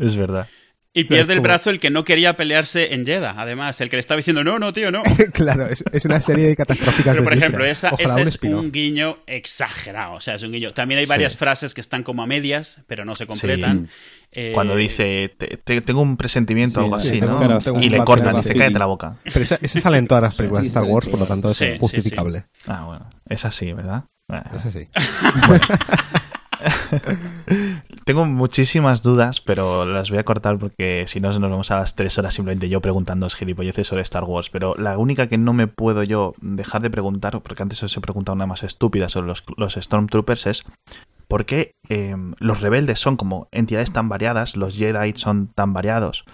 Es verdad. Y O sea, pierde es el como- brazo el que no quería pelearse en Jeddah, además, el que le estaba diciendo, no, no, tío, no. claro, es, es una serie de catastróficas Pero, por ejemplo, esa, ese un es un guiño exagerado. O sea, es un guiño. También hay Sí. varias frases que están como a medias, pero no se completan. Eh, Cuando dice, "Te- te- tengo un presentimiento o Sí, algo sí, así, ¿no? cara- tengo y le cortan, de dice, cállate la boca. Pero esa, esa sale en todas las películas de Star Wars, por lo tanto es Sí, sí, sí. justificable. Ah, bueno, es así, ¿verdad? Es así. Tengo muchísimas dudas, pero las voy a cortar porque si no nos vamos a las tres horas simplemente yo preguntando gilipolleces sobre Star Wars. Pero la única que no me puedo yo dejar de preguntar, porque antes os he preguntado una más estúpida sobre los, Stormtroopers, es por qué eh, los rebeldes son como entidades tan variadas, los Jedi son tan variados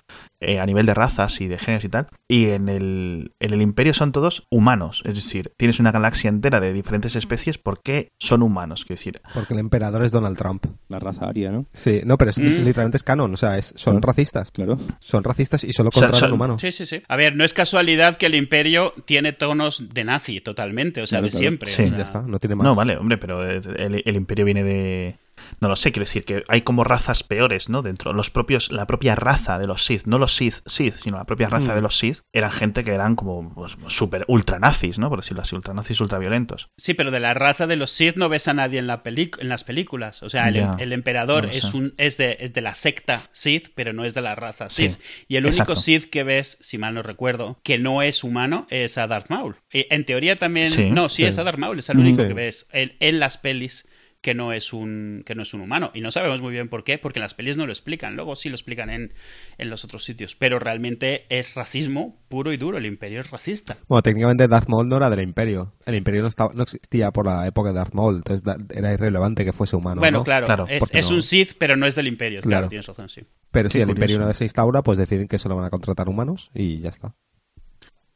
eh, a nivel de razas y de genes y tal, y en el, en el Imperio son todos humanos. Es decir, tienes una galaxia entera de diferentes especies, ¿por qué son humanos? Quiero decir, Porque el emperador es Donald Trump. La raza aria, ¿no? Sí, no, pero es, es Mm. literalmente es canon, o sea, es- son Claro. racistas. Claro. Son racistas y solo O sea, son- humanos. Sí, sí, sí. A ver, no es casualidad que el Imperio tiene tonos de nazi totalmente, o sea, Claro, de claro. siempre. Sí. o sea, Ya está, no tiene más. No, vale, hombre, pero el, el imperio viene de... No lo sé, quiero decir que hay como razas peores, ¿no? Dentro, los propios, la propia raza de los Sith, no los Sith, Sith, sino la propia raza Mm. de los Sith, eran gente que eran como pues, super ultra nazis, ¿no? Por decirlo así, ultra nazis, ultra violentos. Sí, pero de la raza de los Sith no ves a nadie en, la en las películas. O sea, el, el emperador no es, un, es, de, es de la secta Sith, pero no es de la raza Sí, Sith. y el único exacto. Sith que ves, si mal no recuerdo, que no es humano, es a Darth Maul. Y en teoría también... Sí, no, sí, sí. es a Darth Maul, es el único Sí. que ves en, en las pelis que no es un que no es un humano y no sabemos muy bien por qué porque en las pelis no lo explican luego sí lo explican en, en los otros sitios pero realmente es racismo puro y duro el imperio es racista Bueno, técnicamente Darth Maul no era del Imperio. El Imperio no, estaba, no existía por la época de Darth Maul, entonces da- era irrelevante que fuese humano. bueno ¿no? claro, Claro, es, porque es no- un Sith pero no es del imperio claro, Claro. tienes razón sí Pero si Qué el Imperio una vez se instaura, pues deciden que solo van a contratar humanos y ya está.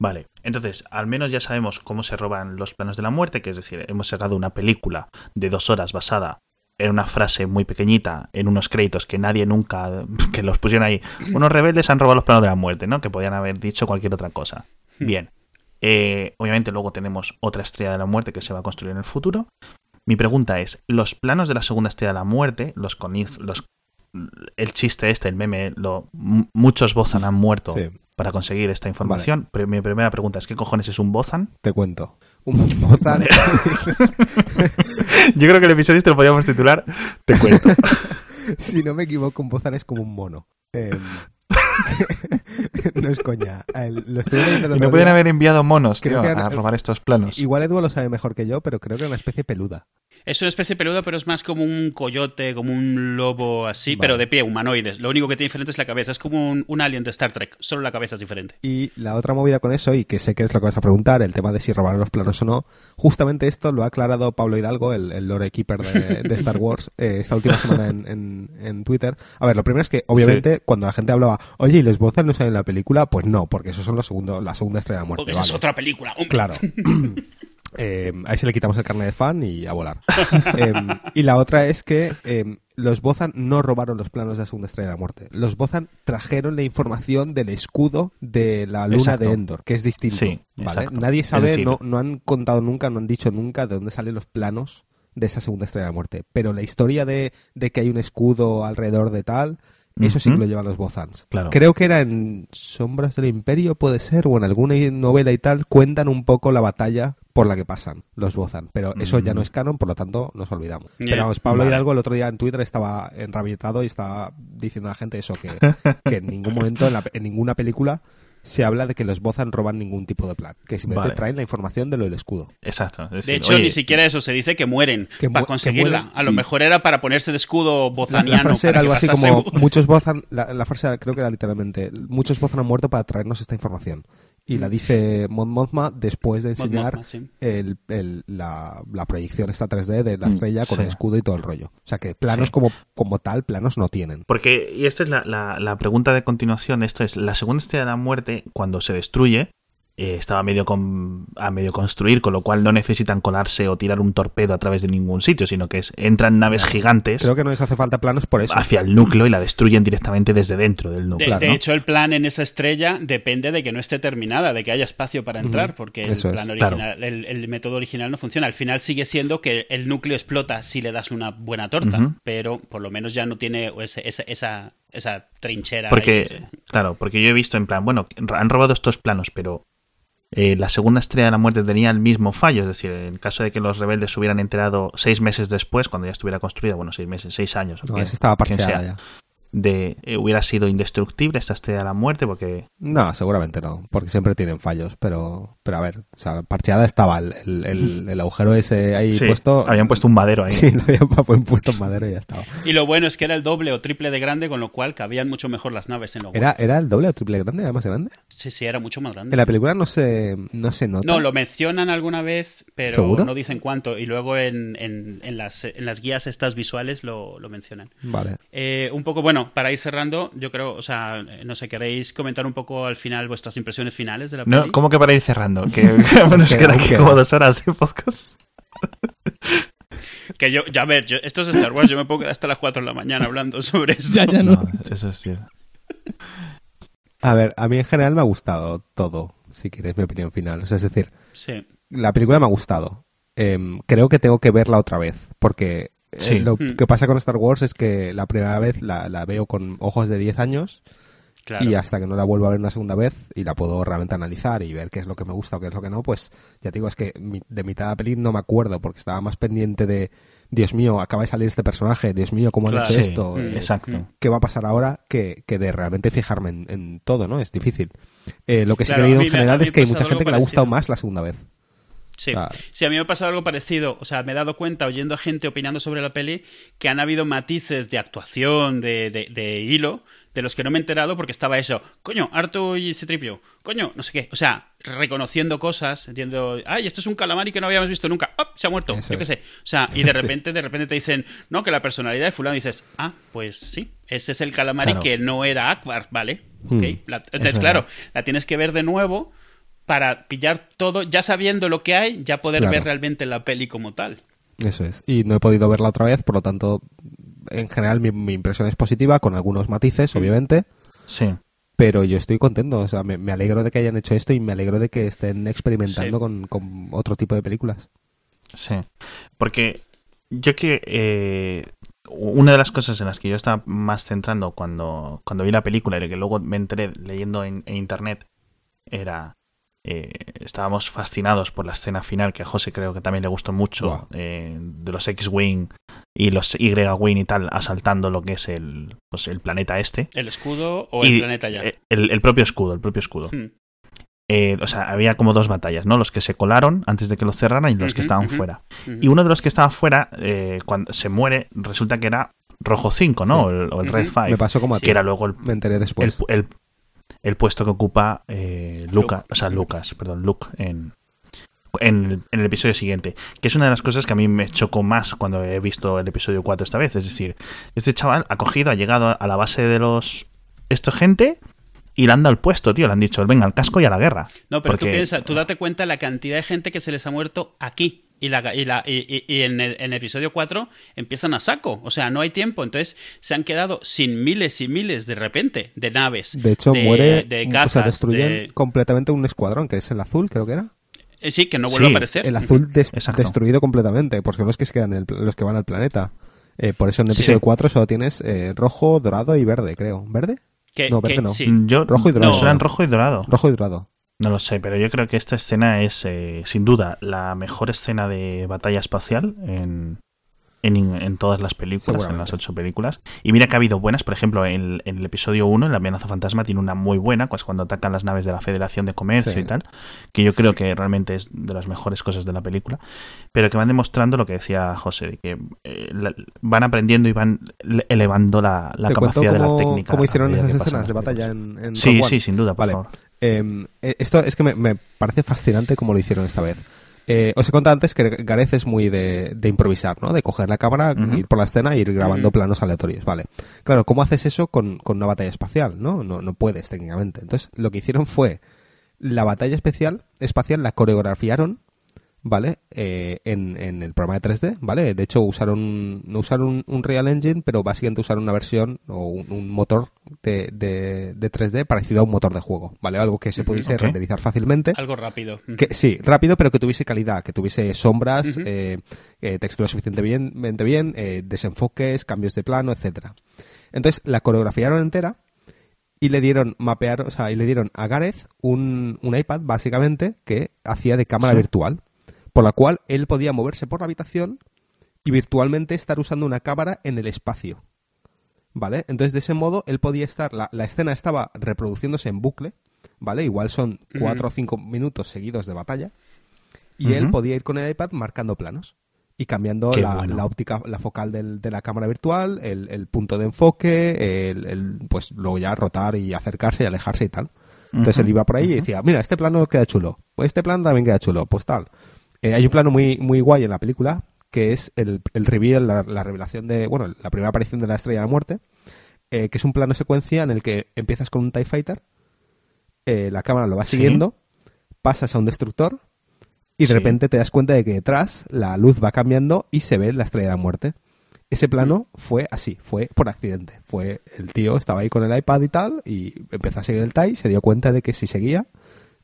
Vale, entonces, al menos ya sabemos cómo se roban los planos de la muerte, que es decir, hemos sacado una película de dos horas basada en una frase muy pequeñita, en unos créditos que nadie nunca, que los pusieron ahí. Unos rebeldes han robado los planos de la muerte, ¿no? Que podían haber dicho cualquier otra cosa. Bien. Eh, obviamente luego tenemos otra estrella de la muerte que se va a construir en el futuro. Mi pregunta es, ¿los planos de la segunda estrella de la muerte, los con los el chiste este, el meme, lo, muchos Bozan han muerto Sí. Para conseguir esta información. Pero mi primera pregunta es, ¿qué cojones es un Bozan? Te cuento. Un Bozan, Yo creo que el episodio este lo podríamos titular Te cuento. si no me equivoco, un Bozan es como un mono. Em, no es coña. El- lo estoy leyendo el Y otro no pueden haber enviado monos, Creo tío, a robar estos planos. Igual Edu lo sabe mejor que yo, pero creo que es una especie peluda. Es una especie peluda, pero es más como un coyote, como un lobo así, Vale. pero de pie, humanoides. Lo único que tiene diferente es la cabeza. Es como un, un alien de Star Trek, solo la cabeza es diferente. Y la otra movida con eso, y que sé que es lo que vas a preguntar, el tema de si robaron los planos o no, justamente esto lo ha aclarado Pablo Hidalgo, el, el lore keeper de, de Star Wars, eh, esta última semana en, en- en Twitter. A ver, lo primero es que, obviamente, cuando la gente hablaba, oye, ¿y los Bozan no salen en la película? Pues no, porque esos son los segundo, la segunda estrella de la muerte. Porque esa es otra película, hombre. Claro. Eh, ahí se le quitamos el carnet de fan y a volar. Eh, y la otra es que eh, los Bozan no robaron los planos de la segunda estrella de la muerte. Los Bozan trajeron la información del escudo de la luna Exacto. de Endor, que es distinto. Sí, ¿vale? exacto. Nadie sabe, decir- no, no han contado nunca, no han dicho nunca de dónde salen los planos de esa segunda estrella de la muerte. Pero la historia de, de que hay un escudo alrededor de tal, eso sí que lo llevan los Bozans. Claro. Creo que era en Sombras del Imperio, puede ser, o en alguna novela y tal, cuentan un poco la batalla por la que pasan los Bozan. Pero eso ya no es canon, por lo tanto nos olvidamos. Yeah. Pero vamos, Pablo Vale. Hidalgo el otro día en Twitter estaba enrabietado y estaba diciendo a la gente eso, que, que en ningún momento, en, la- en ninguna película, se habla de que los Bozan roban ningún tipo de plan. Que simplemente Vale. traen la información de lo del escudo. Exacto. es De decir, hecho, oye, ni siquiera eso se dice que mueren Que mu- para que conseguirla. mueren, a lo sí. mejor era para ponerse de escudo bozaniano. la frase era algo así como muchos Bozan, la, la frase creo que era literalmente muchos Bozan han muerto para traernos esta información. Y la dice Mon Mothma después de enseñar Mothma, sí. el- el- la, la proyección esta 3D de la Mm, estrella con sí. el escudo y todo el rollo. O sea que planos Sí. como, como tal, planos no tienen. Porque, y esta es la, la- la pregunta de continuación, esto es, la segunda estrella de la muerte, cuando se destruye, eh, estaba medio con- a medio construir, con lo cual no necesitan colarse o tirar un torpedo a través de ningún sitio, sino que es, entran naves gigantes Creo que no les hace falta planos por eso. hacia el núcleo y la destruyen directamente desde dentro del De, núcleo. de ¿no? hecho, el plan en esa estrella depende de que no esté terminada, de que haya espacio para entrar, porque el, plan claro. original, el, el método original no funciona. Al final sigue siendo que el núcleo explota si le das una buena torta, pero por lo menos ya no tiene ese- ese- esa, esa trinchera. Porque, claro, porque yo he visto en plan, bueno, han robado estos planos, pero eh, la segunda estrella de la muerte tenía el mismo fallo, es decir, en caso de que los rebeldes se hubieran enterado seis meses después, cuando ya estuviera construida, bueno, seis meses, seis años, No, quien- estaba parcheada ya. De eh, hubiera sido indestructible esta estrella de la muerte, porque No, seguramente no, porque siempre tienen fallos, pero, pero a ver, o sea, parcheada estaba el, el- el- el agujero ese ahí sí, puesto. habían puesto un madero ahí. Sí, lo habían puesto en madera y ya estaba. Y lo bueno es que era el doble o triple de grande, con lo cual cabían mucho mejor las naves en lo ¿Era, ¿Era el doble o triple grande? ¿Era más grande? Sí, sí, era mucho más grande. En la película no se, no se nota. No, lo mencionan alguna vez, pero ¿Seguro? no dicen cuánto. Y luego en, en- en las, en las guías estas visuales lo, lo mencionan. Vale. Eh, un poco, bueno, para ir cerrando, yo creo, o sea, eh, no sé, ¿queréis comentar un poco al final vuestras impresiones finales de la No, peli? ¿Cómo que para ir cerrando? Que nos Queda, queda como dos horas de podcast. Que yo, ya a ver, yo- esto es Star Wars, yo me puedo quedar hasta las 4 de la mañana hablando sobre esto. Ya, ya no. No, eso es cierto. A ver, a mí en general me ha gustado todo, si quieres mi opinión final. O sea, es decir, Sí. la película me ha gustado. Em, creo que tengo que verla otra vez, porque eh, Sí. lo Hmm. que pasa con Star Wars es que la primera vez la, la veo con ojos de 10 años Claro. y hasta que no la vuelvo a ver una segunda vez y la puedo realmente analizar y ver qué es lo que me gusta o qué es lo que no, pues ya te digo, es que mi- de mitad de la peli no me acuerdo porque estaba más pendiente de, Dios mío, acaba de salir este personaje, Dios mío, ¿cómo han Claro. hecho Sí, esto? Mm, Eh, exacto. ¿Qué va a pasar ahora? Que, que de realmente fijarme en, en todo, ¿no? Es difícil. Eh, lo que sí Claro, que he leído a en general es que hay mucha gente que le ha gustado más la segunda vez. Sí. Ah. sí, a mí me ha pasado algo parecido. O sea, me he dado cuenta, oyendo a gente opinando sobre la peli, que han habido matices de actuación, de, de, de hilo, de los que no me he enterado porque estaba eso. Coño, Arto y Citripio. Coño, no sé qué. O sea, reconociendo cosas, entiendo. Ay, esto es un calamari que no habíamos visto nunca. ¡Oh! Se ha muerto. Eso Yo qué sé. O sea, y de repente, de repente te dicen, no, que la personalidad de Fulano. Y dices, ah, pues sí. Ese es el calamari Claro. que no era Akbar, ¿vale? Hmm. La- entonces, es claro, la tienes que ver de nuevo para pillar todo, ya sabiendo lo que hay, ya poder Claro. ver realmente la peli como tal. Eso es. Y no he podido verla otra vez, por lo tanto, en general mi, mi impresión es positiva, con algunos matices, obviamente. Sí. Pero yo estoy contento, o sea, me, me alegro de que hayan hecho esto y me alegro de que estén experimentando Sí. con, con otro tipo de películas. Sí, porque yo que eh, una de las cosas en las que yo estaba más centrando cuando, cuando vi la película y que luego me enteré leyendo en, en internet era eh, estábamos fascinados por la escena final que a José creo que también le gustó mucho eh, de los X-Wing y los Y-Wing y tal asaltando lo que es el, pues, el planeta este. El escudo o Y, el planeta ya. eh, El, el propio escudo, el propio escudo. Hmm. Eh, o sea, había como dos batallas, ¿no? Los que se colaron antes de que los cerraran y los que estaban fuera. Y uno de los que estaba fuera, eh, cuando se muere, resulta que era Rojo 5, ¿no? Sí. O el, o el Ujú. Red 5. Me pasó como a ti. que era luego el, Me enteré el, después. el- el puesto que ocupa eh, Luca, Luke. o sea, Lucas, perdón, Luke en, en, el- en el episodio siguiente. Que es una de las cosas que a mí me chocó más cuando he visto el episodio 4 esta vez. Es decir, este chaval ha cogido, ha llegado a la base de los... Esto gente... Y le han dado el puesto, tío. Le han dicho, venga, al casco y a la guerra. No, pero tú piensas, tú date cuenta la cantidad de gente que se les ha muerto aquí. Y, la, y, la, y, y- y en, el, en el episodio 4 empiezan a saco. O sea, no hay tiempo. Entonces se han quedado sin miles y miles de repente de naves. De hecho, muere, de o cazas, sea, destruyen de- completamente un escuadrón, que es el azul, creo que era. Eh, Sí, que no vuelve Sí, a aparecer. El azul des- Exacto. destruido completamente, porque son los que se quedan en el pl- los que van al planeta. Eh, por eso en el Sí. episodio 4 solo tienes eh, rojo, dorado y verde, creo. ¿Verde? Que- No, que- verde no. sí. Yo, Rojo y dorado. No, eran rojo y dorado. Rojo y dorado. No lo sé, pero yo creo que esta escena es, eh, sin duda, la mejor escena de batalla espacial en, en, en todas las películas, en las ocho películas. Y mira que ha habido buenas, por ejemplo, en, en el episodio 1, en La amenaza fantasma, tiene una muy buena, pues cuando atacan las naves de la Federación de Comercio Sí. y tal, que yo creo que realmente es de las mejores cosas de la película, pero que van demostrando lo que decía José, de que eh, la- van aprendiendo y van le- elevando la, capacidad de la técnica. cómo hicieron esas escenas de batalla en, en Sí, sí, sin duda, por Vale. favor. Eh, esto es que me, me parece fascinante como lo hicieron esta vez. Eh, os he contado antes que Gareth es muy de, de improvisar, ¿no? De coger la cámara, ir por la escena e ir grabando planos aleatorios, ¿vale? Claro, ¿cómo haces eso con, con una batalla espacial, no? no? No puedes técnicamente. Entonces, lo que hicieron fue la batalla especial, espacial la coreografiaron, ¿vale? Eh, en, en el programa de 3D, ¿vale? De hecho, usaron, no usaron un, un Real Engine, pero básicamente usaron una versión o un, un motor de, de, de 3D parecido a un motor de juego, ¿vale? Algo que se pudiese renderizar fácilmente. Algo rápido. Que, sí, rápido, pero que tuviese calidad, que tuviese sombras, Ujú. eh, eh, texturas suficientemente bien, eh, desenfoques, cambios de plano, etcétera. Entonces la coreografiaron entera y le dieron mapear, o sea, y le dieron a Gareth un, un iPad básicamente que hacía de cámara Sí. virtual, por la cual él podía moverse por la habitación y virtualmente estar usando una cámara en el espacio. ¿Vale? Entonces, de ese modo, él podía estar. La, la escena estaba reproduciéndose en bucle, ¿vale? Igual son cuatro o cinco minutos seguidos de batalla. Y él podía ir con el iPad marcando planos y cambiando la, bueno. la óptica, la focal del- de la cámara virtual, el, el punto de enfoque, el, el, pues luego ya rotar y acercarse y alejarse y tal. Entonces él iba por ahí y decía, mira, este plano queda chulo, pues este plano también queda chulo, pues tal. Eh, hay un plano muy, muy guay en la película que es el, el reveal, la, la revelación de, bueno, la primera aparición de la Estrella de la Muerte, eh, que es un plano secuencia en el que empiezas con un TIE Fighter, eh, la cámara lo va Sí. siguiendo, pasas a un destructor y de Sí. repente te das cuenta de que detrás la luz va cambiando y se ve la Estrella de la Muerte. Ese plano fue así, fue por accidente. Fue el tío estaba ahí con el iPad y tal y empezó a seguir el TIE, se dio cuenta de que si seguía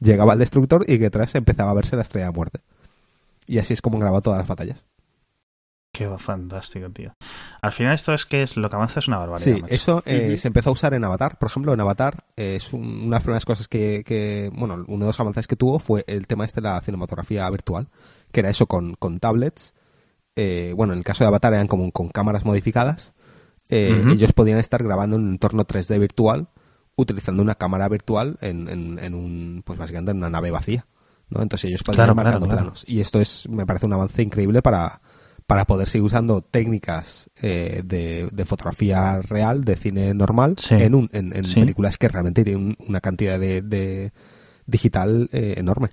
llegaba al destructor y que detrás empezaba a verse la Estrella de la Muerte. Y así es como grabó todas las batallas. Qué fantástico, tío. Al final esto es que es lo que avanza es una barbaridad. Sí, macho. eso eh, se empezó a usar en Avatar. Por ejemplo, en Avatar eh, es un- una de las primeras cosas que, que- bueno, uno de los avances que tuvo fue el tema este de la cinematografía virtual, que era eso con, con tablets. Eh, bueno, en el caso de Avatar eran como con cámaras modificadas. Eh. Ellos podían estar grabando en un entorno 3D virtual utilizando una cámara virtual en, en- en un, pues básicamente en una nave vacía. ¿No? Entonces ellos Claro, ir marcando claro, planos. Y esto es, me parece un avance increíble para, para poder seguir usando técnicas eh, de, de fotografía real, de cine normal, Sí. en, un, en, en Sí. películas que realmente tienen un- una cantidad de, de digital eh, enorme.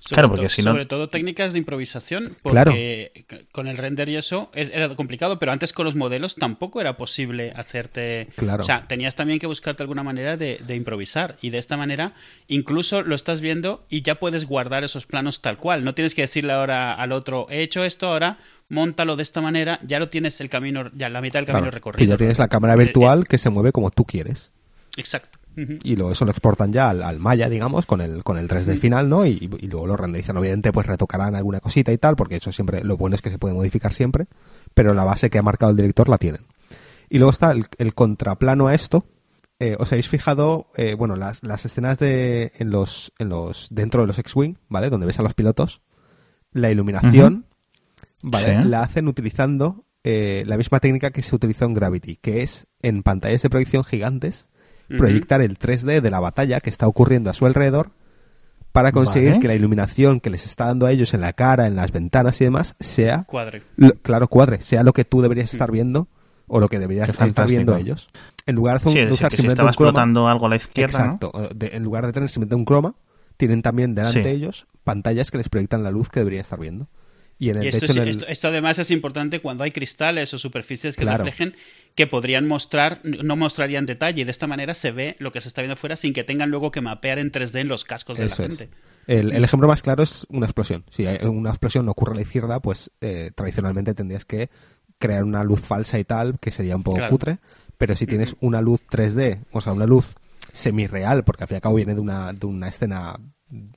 Sobre Claro, porque si no- Sobre todo técnicas de improvisación, Claro. porque con el render y eso es- era complicado, pero antes con los modelos tampoco era posible hacerte... Claro. O sea, tenías también que buscarte alguna manera de, de improvisar y de esta manera incluso lo estás viendo y ya puedes guardar esos planos tal cual. No tienes que decirle ahora al otro, he hecho esto, ahora montalo de esta manera, ya lo tienes el camino, ya la mitad del camino Claro, recorrido. que ya tienes la cámara virtual que se mueve como tú quieres. Exacto. Y luego eso lo exportan ya al, al Maya, digamos, con el, con el 3D final, ¿no? Y, y luego lo renderizan. Obviamente, pues retocarán alguna cosita y tal, porque eso siempre, lo bueno es que se puede modificar siempre, pero la base que ha marcado el director la tienen. Y luego está el, el contraplano a esto. Eh, ¿Os habéis fijado, eh, bueno, las, las escenas de, en los, en los, dentro de los X-Wing, ¿vale? Donde ves a los pilotos, la iluminación, ¿vale? Sí. La hacen utilizando eh, la misma técnica que se utilizó en Gravity, que es en pantallas de proyección gigantes, Proyectar el 3D de la batalla que está ocurriendo a su alrededor para conseguir Vale. que la iluminación que les está dando a ellos en la cara, en las ventanas y demás, sea, Cuadre. lo- claro, cuadre, sea lo que tú deberías estar viendo o lo que deberías Qué estar viendo ellos. En lugar de, Sí, de usar simplemente un croma, explotando algo a la izquierda, ¿no? exacto, de- en lugar de tener simplemente un croma, tienen también delante Sí. de ellos pantallas que les proyectan la luz que deberían estar viendo. Y en el, Y de esto, hecho, es- en el- esto- esto además es importante cuando hay cristales o superficies que Claro. reflejen que podrían mostrar, no mostrarían detalle. Y de esta manera se ve lo que se está viendo fuera sin que tengan luego que mapear en 3D en los cascos de Eso la es. gente. El, el ejemplo más claro es una explosión. Si una explosión ocurre a la izquierda, pues eh, tradicionalmente tendrías que crear una luz falsa y tal, que sería un poco Claro. cutre. Pero si tienes una luz 3D, o sea, una luz semi-real, porque al fin y al cabo viene de una, de una escena,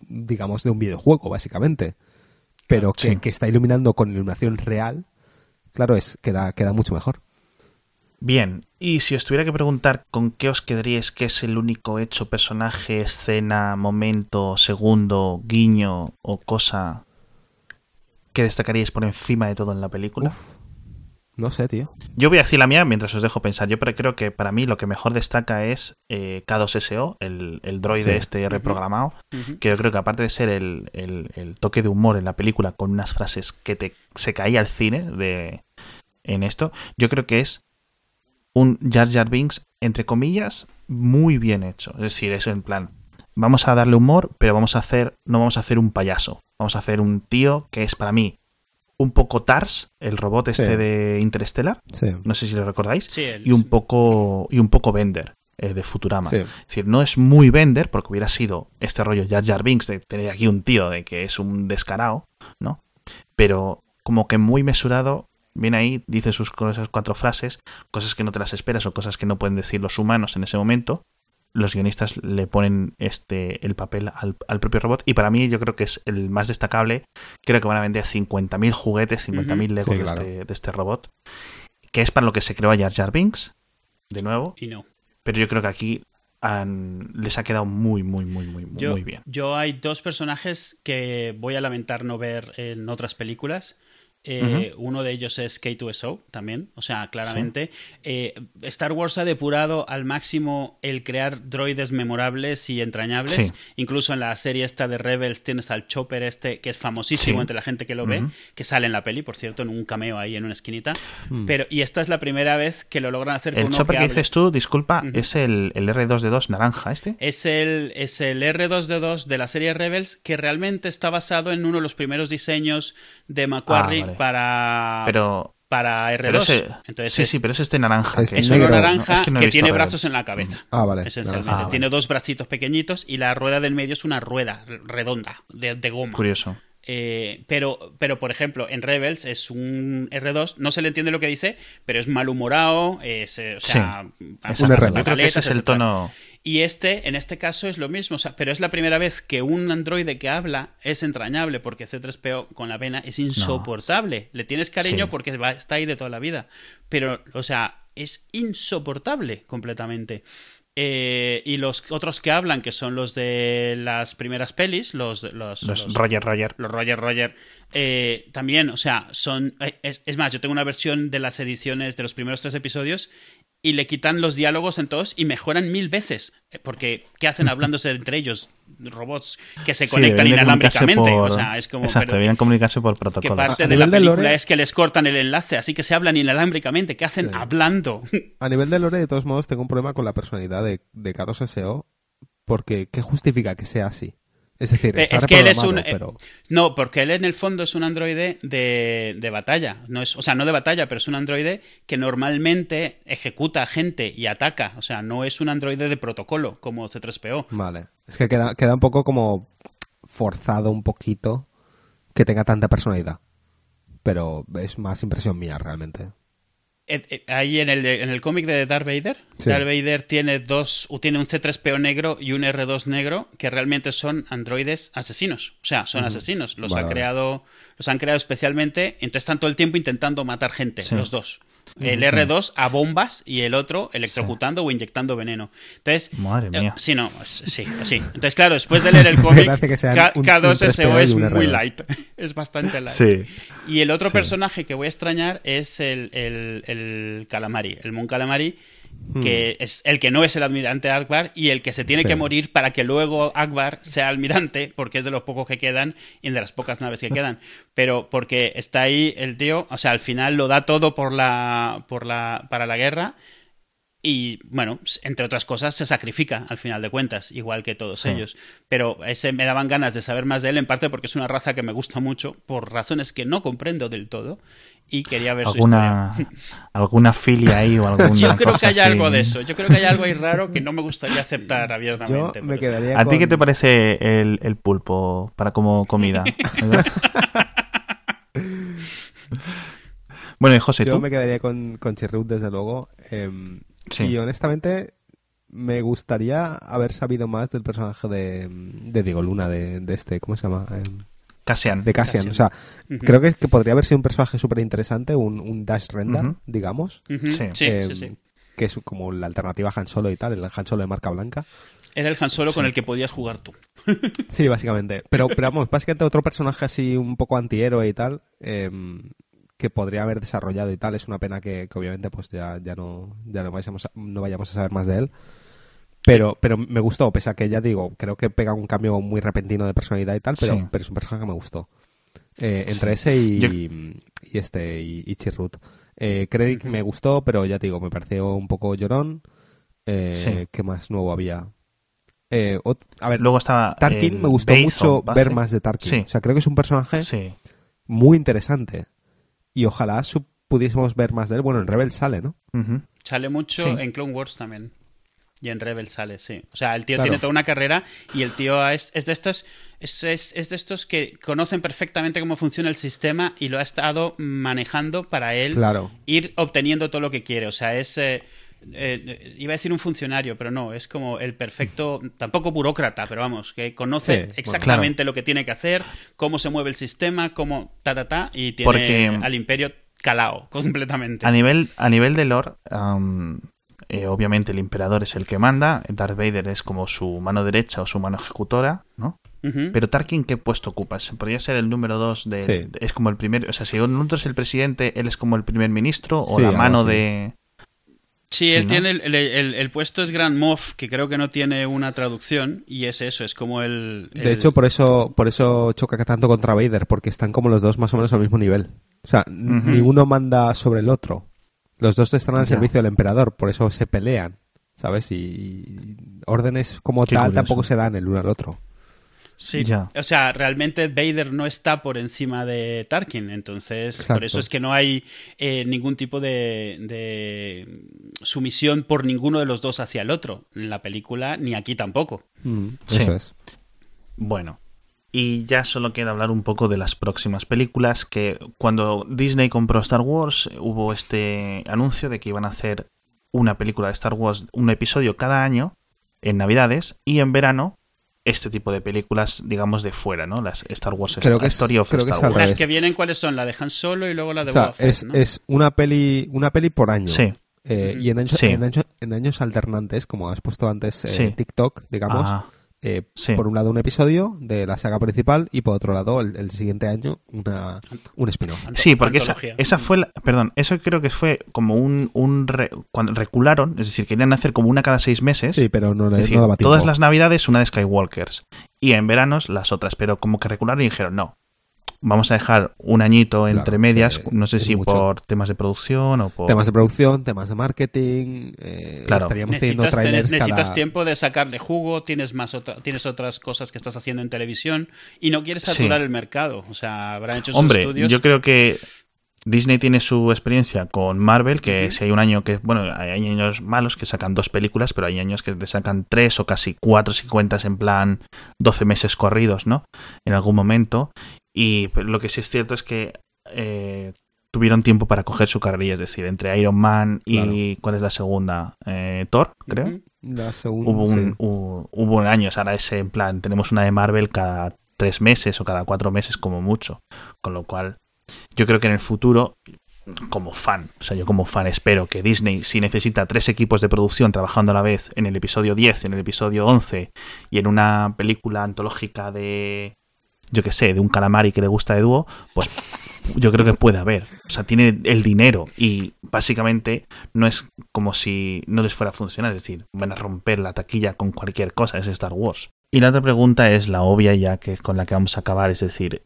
digamos, de un videojuego, básicamente, pero que, Sí. que está iluminando con iluminación real, claro, es queda, queda mucho mejor. Bien, y si os tuviera que preguntar con qué os quedaríais que es el único hecho, personaje, escena, momento, segundo, guiño o cosa que destacaríais por encima de todo en la película. No sé, tío. Yo voy a decir la mía mientras os dejo pensar. Yo pero creo que para mí lo que mejor destaca es eh, K2SO, el, el droide Sí. este reprogramado, que yo creo que aparte de ser el, el- el toque de humor en la película con unas frases que te se caía al cine de en esto, yo creo que es un Jar Jar Binks entre comillas muy bien hecho. Es decir, eso en plan vamos a darle humor, pero vamos a hacer, no vamos a hacer un payaso. Vamos a hacer un tío que es para mí un poco Tars, el robot Sí. este de Interstellar. Sí. No sé si lo recordáis. Sí, el- y un poco y un poco Bender eh, de Futurama. Sí. Es decir, no es muy Bender porque hubiera sido este rollo Jar Jar Binks de tener aquí un tío de que es un descarado, ¿no? Pero como que muy mesurado, viene ahí, dice sus cosas, cuatro frases, cosas que no te las esperas o cosas que no pueden decir los humanos en ese momento. Los guionistas le ponen este el papel al, al propio robot y para mí yo creo que es el más destacable. Creo que van a vender 50.000 juguetes, 50.000 Ujú. Legos Sí, de, claro. este, de este robot, que es para lo que se creó a Jar Jar Binks, de nuevo, Y no. pero yo creo que aquí han- les ha quedado muy, muy, muy, muy, muy, Yo, muy bien. yo hay dos personajes que voy a lamentar no ver en otras películas. Eh, Uno de ellos es K2SO también, o sea, claramente. Eh, Star Wars ha depurado al máximo el crear droides memorables y entrañables. Sí. Incluso en la serie esta de Rebels tienes al Chopper este, que es famosísimo Sí. entre la gente que lo ve, que sale en la peli, por cierto, en un cameo ahí en una esquinita. Pero, y esta es la primera vez que lo logran hacer con El uno chopper que dices tú, disculpa, es el, el R2D2 naranja este. Es el, es el R2D2 de la serie Rebels que realmente está basado en uno de los primeros diseños de Macquarie Ah, vale. Para, Pero, para R2. pero ese, Entonces sí, es, sí, pero es este naranja. Es que es negro. uno No, naranja es que no tiene brazos en la cabeza. Ah, vale. Esencialmente. Tiene dos bracitos pequeñitos y la rueda del medio es una rueda redonda de, de goma. Curioso. Eh, pero, pero, por ejemplo, en Rebels es un R2, no se le entiende lo que dice, pero es malhumorado, es, eh, o sea, Exacto. Un R2. Yo creo que ese es el tono. Y este, en este caso, es lo mismo, o sea, pero es la primera vez que un androide que habla es entrañable, porque C3PO con la vena es insoportable. Le tienes cariño Sí. porque va- está ahí de toda la vida. Pero, o sea, es insoportable completamente. Eh, y los otros que hablan, que son los de las primeras pelis, los, los, Los los- Roger Roger. los Roger Roger, eh, también, o sea, son... eh, Es, es más, yo tengo una versión de las ediciones de los primeros tres episodios y le quitan los diálogos en todos y mejoran mil veces. Eh, Porque, ¿qué hacen hablándose entre ellos? Robots que se conectan inalámbricamente. O sea, es como... Exacto, pero- deberían comunicarse por que protocolo. parte A de la nivel de película lore- es que les cortan el enlace, así que se hablan inalámbricamente. ¿Qué hacen Sí. hablando? A nivel de lore, de todos modos, tengo un problema con la personalidad de, de K2SO, porque ¿qué justifica que sea así? Es decir, Eh, está es que él es un. eh, pero... No, porque él en el fondo es un androide de, de batalla. No es, o sea, no de batalla, pero es un androide que normalmente ejecuta gente y ataca. O sea, no es un androide de protocolo como C3PO. Vale. Es que queda, queda un poco como forzado un poquito que tenga tanta personalidad. Pero es más impresión mía realmente. Eh, Ahí en el, en el cómic de Darth Vader, Sí. Darth Vader tiene dos, tiene un C3PO negro y un R2 negro que realmente son androides asesinos. O sea, son asesinos. Los ha creado, los han creado especialmente. Entonces están todo el tiempo intentando matar gente, Sí. los dos. El R2 a bombas y el otro electrocutando o inyectando veneno. Entonces, Madre eh, mía. sí, no, sí, sí. Entonces, claro, después de leer el cómic, Parece que sean K- un- un K2SO 3PO y es muy R2. light. Es bastante light. Sí. Y el otro Sí. personaje que voy a extrañar es el, el, el Calamari, el Mon Calamari, que es el que no es el almirante Akbar y el que se tiene Hmm. Sí. que morir para que luego Akbar sea almirante, porque es de los pocos que quedan y de las pocas naves que quedan. Pero porque está ahí el tío, o sea, al final lo da todo por la, por la, para la guerra. Y bueno, entre otras cosas, se sacrifica al final de cuentas, igual que todos Sí. ellos. Pero ese me daban ganas de saber más de él, en parte porque es una raza que me gusta mucho, por razones que no comprendo del todo, y quería ver su ¿Alguna, historia. alguna filia ahí o alguna Yo creo que hay así? algo de eso. Yo creo que hay algo ahí raro que no me gustaría aceptar Yo abiertamente. me quedaría ¿A ti con- qué te parece el, el pulpo para como comida? Bueno, y José, Yo ¿tú? me quedaría con, con Chirrut, desde luego. em, Sí. Y honestamente, me gustaría haber sabido más del personaje de, de Diego Luna, de, de este, ¿cómo se llama? Em, Cassian. de Cassian. Cassian. O sea, Ujú. creo que, que podría haber sido un personaje súper interesante, un, un Dash Render, Ujú. digamos. Ujú, Sí. Sí, em, sí, sí. Que es como la alternativa a Han Solo y tal, el Han Solo de marca blanca. Era el Han Solo con el que podías jugar tú. Sí, básicamente. Pero, pero vamos, básicamente otro personaje así un poco antihéroe y tal, em, que podría haber desarrollado y tal. Es una pena que, que obviamente pues ya, ya no, ya no vayamos a, no vayamos a saber más de él. Pero, pero me gustó, pese a que ya digo, creo que pega un cambio muy repentino de personalidad y tal, pero, Sí. pero es un personaje que me gustó. Eh, entre ese y, Yo- y este, y, y Chirrut. Eh, me gustó, pero ya te digo, me pareció un poco llorón. Eh, Sí. ¿Qué más nuevo había? Eh, ot- a ver, Luego estaba. Tarkin me gustó Baze mucho ver más de Tarkin. Sí. O sea, creo que es un personaje Sí. muy interesante. Y ojalá pudiésemos ver más de él. Bueno, en Rebel sale, ¿no? Sale mucho Sí. en Clone Wars también. Y en Rebel sale, sí. O sea, el tío Claro. tiene toda una carrera y el tío es, es de estos es, es- es de estos que conocen perfectamente cómo funciona el sistema y lo ha estado manejando para él Claro. ir obteniendo todo lo que quiere. O sea, es eh, eh, iba a decir un funcionario, pero no, es como el perfecto, tampoco burócrata, pero vamos, que conoce Sí, bueno, exactamente lo que tiene que hacer, cómo se mueve el sistema, cómo ta ta ta y tiene Porque- al imperio calao completamente. A nivel, a nivel de lore, eh, obviamente el emperador es el que manda, Darth Vader es como su mano derecha o su mano ejecutora, ¿no? Pero Tarkin, ¿qué puesto ocupa? ¿Se ¿Podría ser el número dos de, Sí. de- Es como el primer... O sea, si uno es el presidente, él es como el primer ministro o Sí, la mano de... Sí, Sí, él ¿no? tiene el, el- el- el puesto es Grand Moff, que creo que no tiene una traducción, y es eso, es como el... De hecho, por eso, por eso choca tanto contra Vader, porque están como los dos más o menos al mismo nivel. O sea, ni uno manda sobre el otro. Los dos están al Ya. servicio del emperador, por eso se pelean, ¿sabes? Y, y órdenes como Qué tal curioso. tampoco se dan el uno al otro. Sí, Ya. o sea, realmente Vader no está por encima de Tarkin, entonces Exacto. por eso es que no hay eh, ningún tipo de, de sumisión por ninguno de los dos hacia el otro, en la película ni aquí tampoco. Sí. Eso es. Bueno. Y ya solo queda hablar un poco de las próximas películas, que cuando Disney compró Star Wars hubo este anuncio de que iban a hacer una película de Star Wars, un episodio cada año, en Navidades, y en verano este tipo de películas, digamos, de fuera, ¿no? Las Star Wars Creo que es- Story of creo que Star es al Wars. Las que vienen, ¿cuáles son? La de Han Solo y luego la de O sea, es, ¿no? es una peli una peli por año. Sí. Eh, y en años, Sí. en, años, en años alternantes, como has puesto antes eh, Sí. TikTok, digamos, Ah, eh, sí. por un lado un episodio de la saga principal y por otro lado el, el siguiente año una, un spin-off. Sí, porque esa, esa fue, la- perdón, eso creo que fue como un, un re- cuando recularon, es decir, querían hacer como una cada seis meses. Sí, pero no, Es no decir, daba tiempo. todas las navidades una de Skywalkers y en veranos las otras, pero como que recularon y dijeron no. Vamos a dejar un añito Claro, entre medias, no sé si mucho. por temas de producción o por... Temas de producción, temas de marketing. eh, Claro. Estaríamos teniendo Necesitas, tener- trailers necesitas cada... tiempo de sacarle jugo, tienes más otra- tienes otras cosas que estás haciendo en televisión y no quieres Sí. saturar el mercado. O sea, habrán hecho sus Hombre, estudios. yo creo que Disney tiene su experiencia con Marvel, que si hay un año que, bueno, hay años malos que sacan dos películas, pero hay años que te sacan tres o casi cuatro si cuentas en plan 12 meses corridos, ¿no? En algún momento. Y pero lo que sí es cierto es que eh, tuvieron tiempo para coger su carrilla, es decir, entre Iron Man y ¿cuál es la segunda? Eh, Thor, creo. La segunda, Hubo un, sí. hubo un año, ahora ese en plan, tenemos una de Marvel cada tres meses o cada cuatro meses como mucho. Con lo cual, yo creo que en el futuro, como fan, o sea, yo como fan espero que Disney, si necesita tres equipos de producción trabajando a la vez en el episodio 10, en el episodio 11 y en una película antológica de, yo qué sé, de un calamari que le gusta de dúo, pues yo creo que puede haber. O sea, tiene el dinero y básicamente no es como si no les fuera a funcionar. Es decir, van a romper la taquilla con cualquier cosa. Es Star Wars. Y la otra pregunta es la obvia ya que con la que vamos a acabar. Es decir,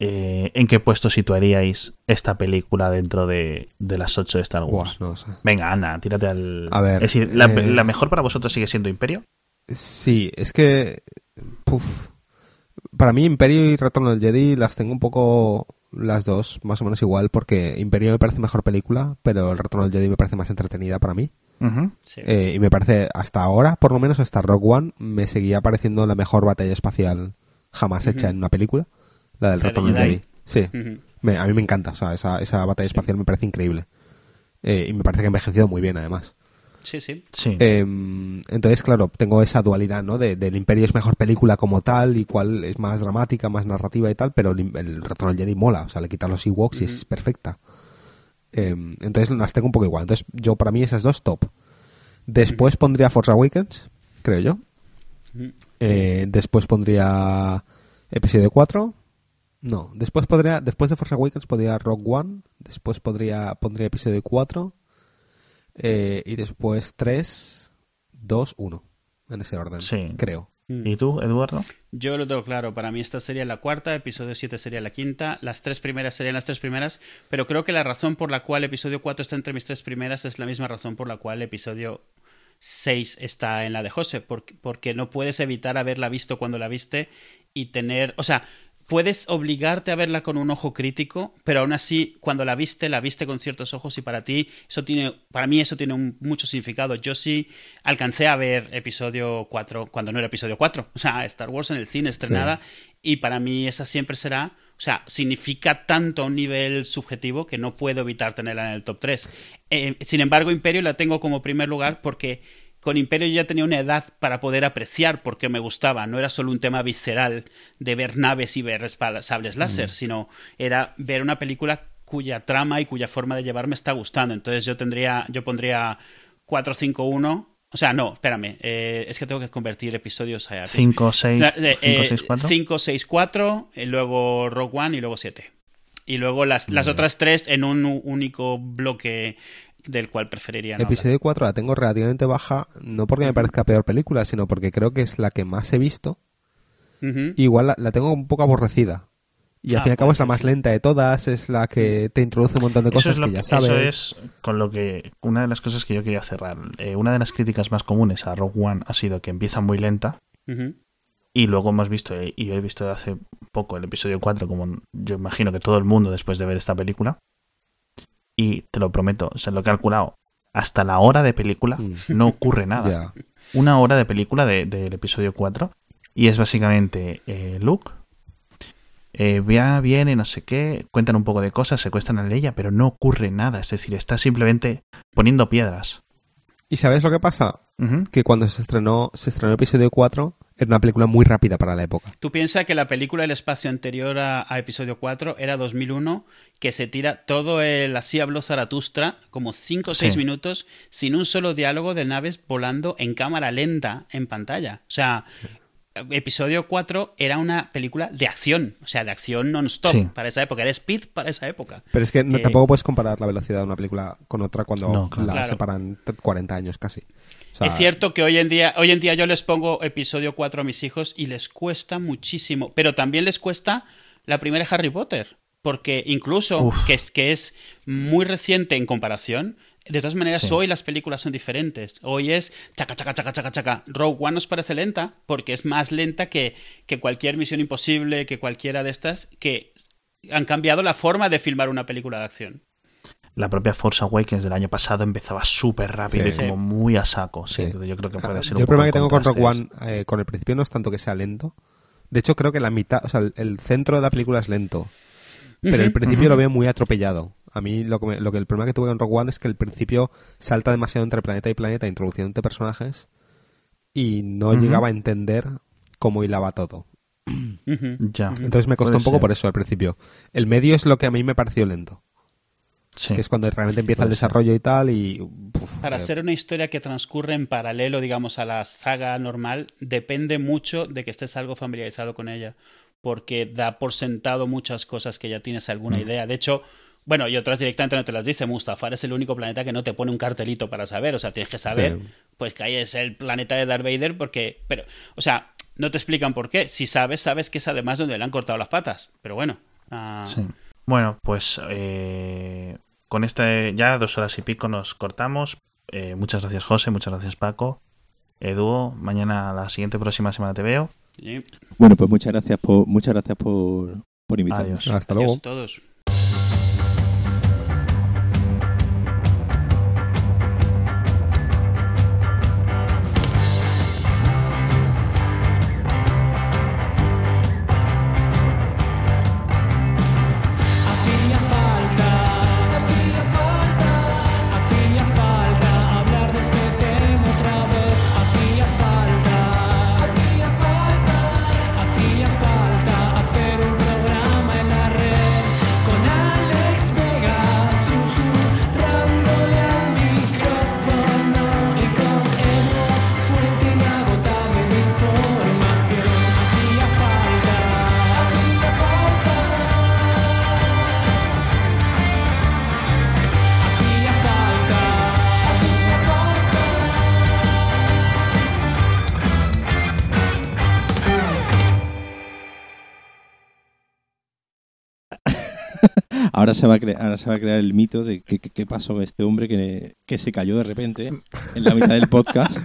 eh, ¿en qué puesto situaríais esta película dentro de, de las 8 de Star Wars? Buah, no sé. Venga, anda, tírate al... A ver, Es decir, ¿la, eh, la mejor para vosotros sigue siendo Imperio? Sí, es que. puf. Para mí, Imperio y Retorno del Jedi las tengo un poco las dos, más o menos igual, porque Imperio me parece mejor película, pero el Retorno del Jedi me parece más entretenida para mí. Sí. Eh, y me parece, hasta ahora, por lo menos hasta Rogue One, me seguía pareciendo la mejor batalla espacial jamás hecha en una película, la del Retorno del Jedi. Sí, Ujú. me- a mí me encanta, o sea, esa, esa batalla espacial me parece increíble. Eh, y me parece que ha envejecido muy bien, además. Sí, sí. Sí. Eh, entonces, claro, tengo esa dualidad, ¿no? De, del Imperio es mejor película como tal y cuál es más dramática, más narrativa y tal, pero el, el Retorno del Jedi mola, o sea, le quitan los Ewoks y es perfecta. Eh, entonces las tengo un poco igual. Entonces, yo para mí esas dos top. Después pondría Force Awakens, creo yo. Eh, después pondría episodio 4. No, después podría, después de Force Awakens podría Rogue One, después podría, pondría episodio 4 eh, y después 3, 2, 1. En ese orden, Sí. creo. ¿Y tú, Eduardo? Yo lo tengo claro, para mí esta sería la cuarta, episodio 7 sería la quinta, las tres primeras serían las tres primeras, pero creo que la razón por la cual episodio 4 está entre mis tres primeras es la misma razón por la cual episodio 6 está en la de José, porque, porque no puedes evitar haberla visto cuando la viste y tener, o sea, puedes obligarte a verla con un ojo crítico, pero aún así, cuando la viste, la viste con ciertos ojos y para ti, eso tiene, para mí eso tiene un, mucho significado. Yo sí alcancé a ver episodio 4 cuando no era episodio 4, o sea, Star Wars en el cine estrenada, y para mí esa siempre será, o sea, significa tanto a un nivel subjetivo que no puedo evitar tenerla en el top 3. Eh, sin embargo, Imperio la tengo como primer lugar porque con Imperio yo ya tenía una edad para poder apreciar por qué me gustaba. No era solo un tema visceral de ver naves y ver espadas, sables láser, Mm. sino era ver una película cuya trama y cuya forma de llevar me está gustando. Entonces yo tendría, yo pondría 451. O sea, no, espérame, eh, es que tengo que convertir episodios a 5, 6, eh, 5, 6, 4. 5, 6, 4, y luego Rogue One y luego 7. Y luego las, las otras tres en un único bloque del cual preferiría no hablar. Episodio 4 la tengo relativamente baja, no porque me parezca peor película, sino porque creo que es la que más he visto. Igual la, la tengo un poco aborrecida. Y al Ah, fin y al cabo es la más lenta de todas, es la que te introduce un montón de cosas que que, ya sabes. eso es con lo que una de las cosas que yo quería cerrar. Eh, una de las críticas más comunes a Rogue One ha sido que empieza muy lenta y luego hemos visto, eh, y yo he visto hace poco el episodio 4, como yo imagino que todo el mundo después de ver esta película, y te lo prometo, se lo he calculado, hasta la hora de película Mm. no ocurre nada. Ya. Una hora de película de- del episodio 4 y es básicamente eh, Luke, eh, vea, viene, no sé qué, cuentan un poco de cosas, secuestran a Leia, pero no ocurre nada, es decir, está simplemente poniendo piedras. ¿Y sabes lo que pasa? Que cuando se estrenó, se estrenó episodio 4, era una película muy rápida para la época. Tú piensas que la película El espacio anterior a, a episodio 4 era 2001, que se tira todo el así habló Zaratustra, como 5 o 6 Sí. minutos, sin un solo diálogo de naves volando en cámara lenta en pantalla. O sea, episodio 4 era una película de acción, o sea, de acción non-stop Sí. para esa época, era speed para esa época. Pero es que no- Eh, tampoco puedes comparar la velocidad de una película con otra cuando No, claro. la Claro. separan t- 40 años casi. Sea, es cierto que hoy en día, hoy en día yo les pongo episodio 4 a mis hijos y les cuesta muchísimo, pero también les cuesta la primera Harry Potter, porque incluso Uf. que es que es muy reciente en comparación, de todas maneras Sí. hoy las películas son diferentes. Hoy es chaca chaca chaca chaca chaca. Rogue One nos parece lenta porque es más lenta que, que cualquier Misión Imposible, que cualquiera de estas que han cambiado la forma de filmar una película de acción. La propia Force Awakens del año pasado empezaba súper rápido Sí. y como Sí. muy a saco. Sí, entonces yo creo que puede Ah, ser yo un el problema que tengo con Rogue One, eh, con el principio no es tanto que sea lento. De hecho, creo que la mitad, o sea, el, el centro de la película es lento. Pero el principio lo veo muy atropellado. A mí lo que, me- lo que el problema que tuve con Rogue One es que el principio salta demasiado entre planeta y planeta introduciéndote personajes y no llegaba a entender cómo hilaba todo. Ya. Entonces me costó Puede un poco ser. por eso al principio. El medio es lo que a mí me pareció lento, Sí. que es cuando realmente empieza el desarrollo y tal y... uf, Para eh, ser una historia que transcurre en paralelo, digamos, a la saga normal, depende mucho de que estés algo familiarizado con ella, porque da por sentado muchas cosas que ya tienes alguna Mm. idea. De hecho, bueno, y otras directamente no te las dice. Mustafar es el único planeta que no te pone un cartelito para saber, o sea, tienes que saber, Sí. pues que ahí es el planeta de Darth Vader, porque, pero, o sea, no te explican por qué. Si sabes, sabes que es además donde le han cortado las patas, pero bueno. ah, Sí. Bueno, pues eh, con este ya dos horas y pico nos cortamos. Eh, muchas gracias José, muchas gracias Paco. Edu, mañana la siguiente próxima semana te veo. sí. Bueno, pues muchas gracias por, muchas gracias por, por invitarnos. Adiós. Hasta luego. Adiós a todos. Ahora se va a crear, ahora se va a crear el mito de que- que- qué pasó con este hombre que, que se cayó de repente en la mitad del podcast.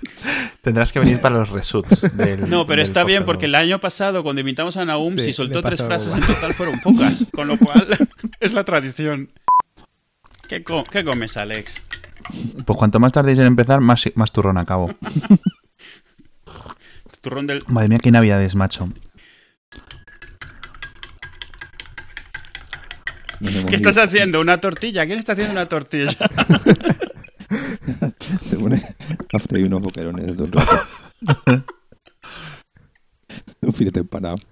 Tendrás que venir para los reshoots del. No, pero del está bien porque ¿no? el año pasado, cuando invitamos a Naum, Sí, si soltó tres frases en total fueron pocas. Con lo cual, es la tradición. ¿Qué, co- qué comes, Alex? Pues cuanto más tardéis en empezar, más, más turrón acabo. Turrón del. Madre mía, qué navidades, macho. Nos hemos ¿Qué estás haciendo? ¿Una tortilla? ¿Quién está haciendo una tortilla? Se pone a freír unos boquerones de un rato. un filete empanado.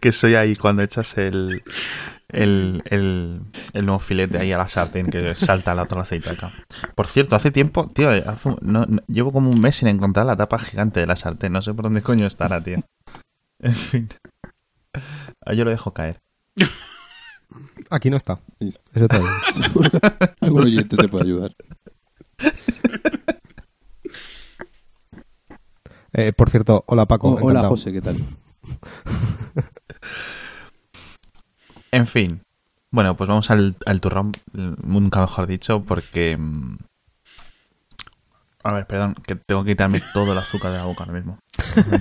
Que soy ahí cuando echas el, el, el, el nuevo filete ahí a la sartén que salta la otra aceitaca. Por cierto, hace tiempo, tío, hace no- llevo como un mes sin encontrar la tapa gigante de la sartén. No sé por dónde coño estará, tío. En fin. Ah, Yo lo dejo caer. Aquí no está. Eso. Seguro que algún oyente te puede ayudar. Eh, por cierto, hola Paco. Oh, hola. José, ¿qué tal? En fin. Bueno, pues vamos al, al turrón, nunca mejor dicho, porque... mm, A ver, perdón, que tengo que quitarme todo el azúcar de la boca ahora mismo. Un.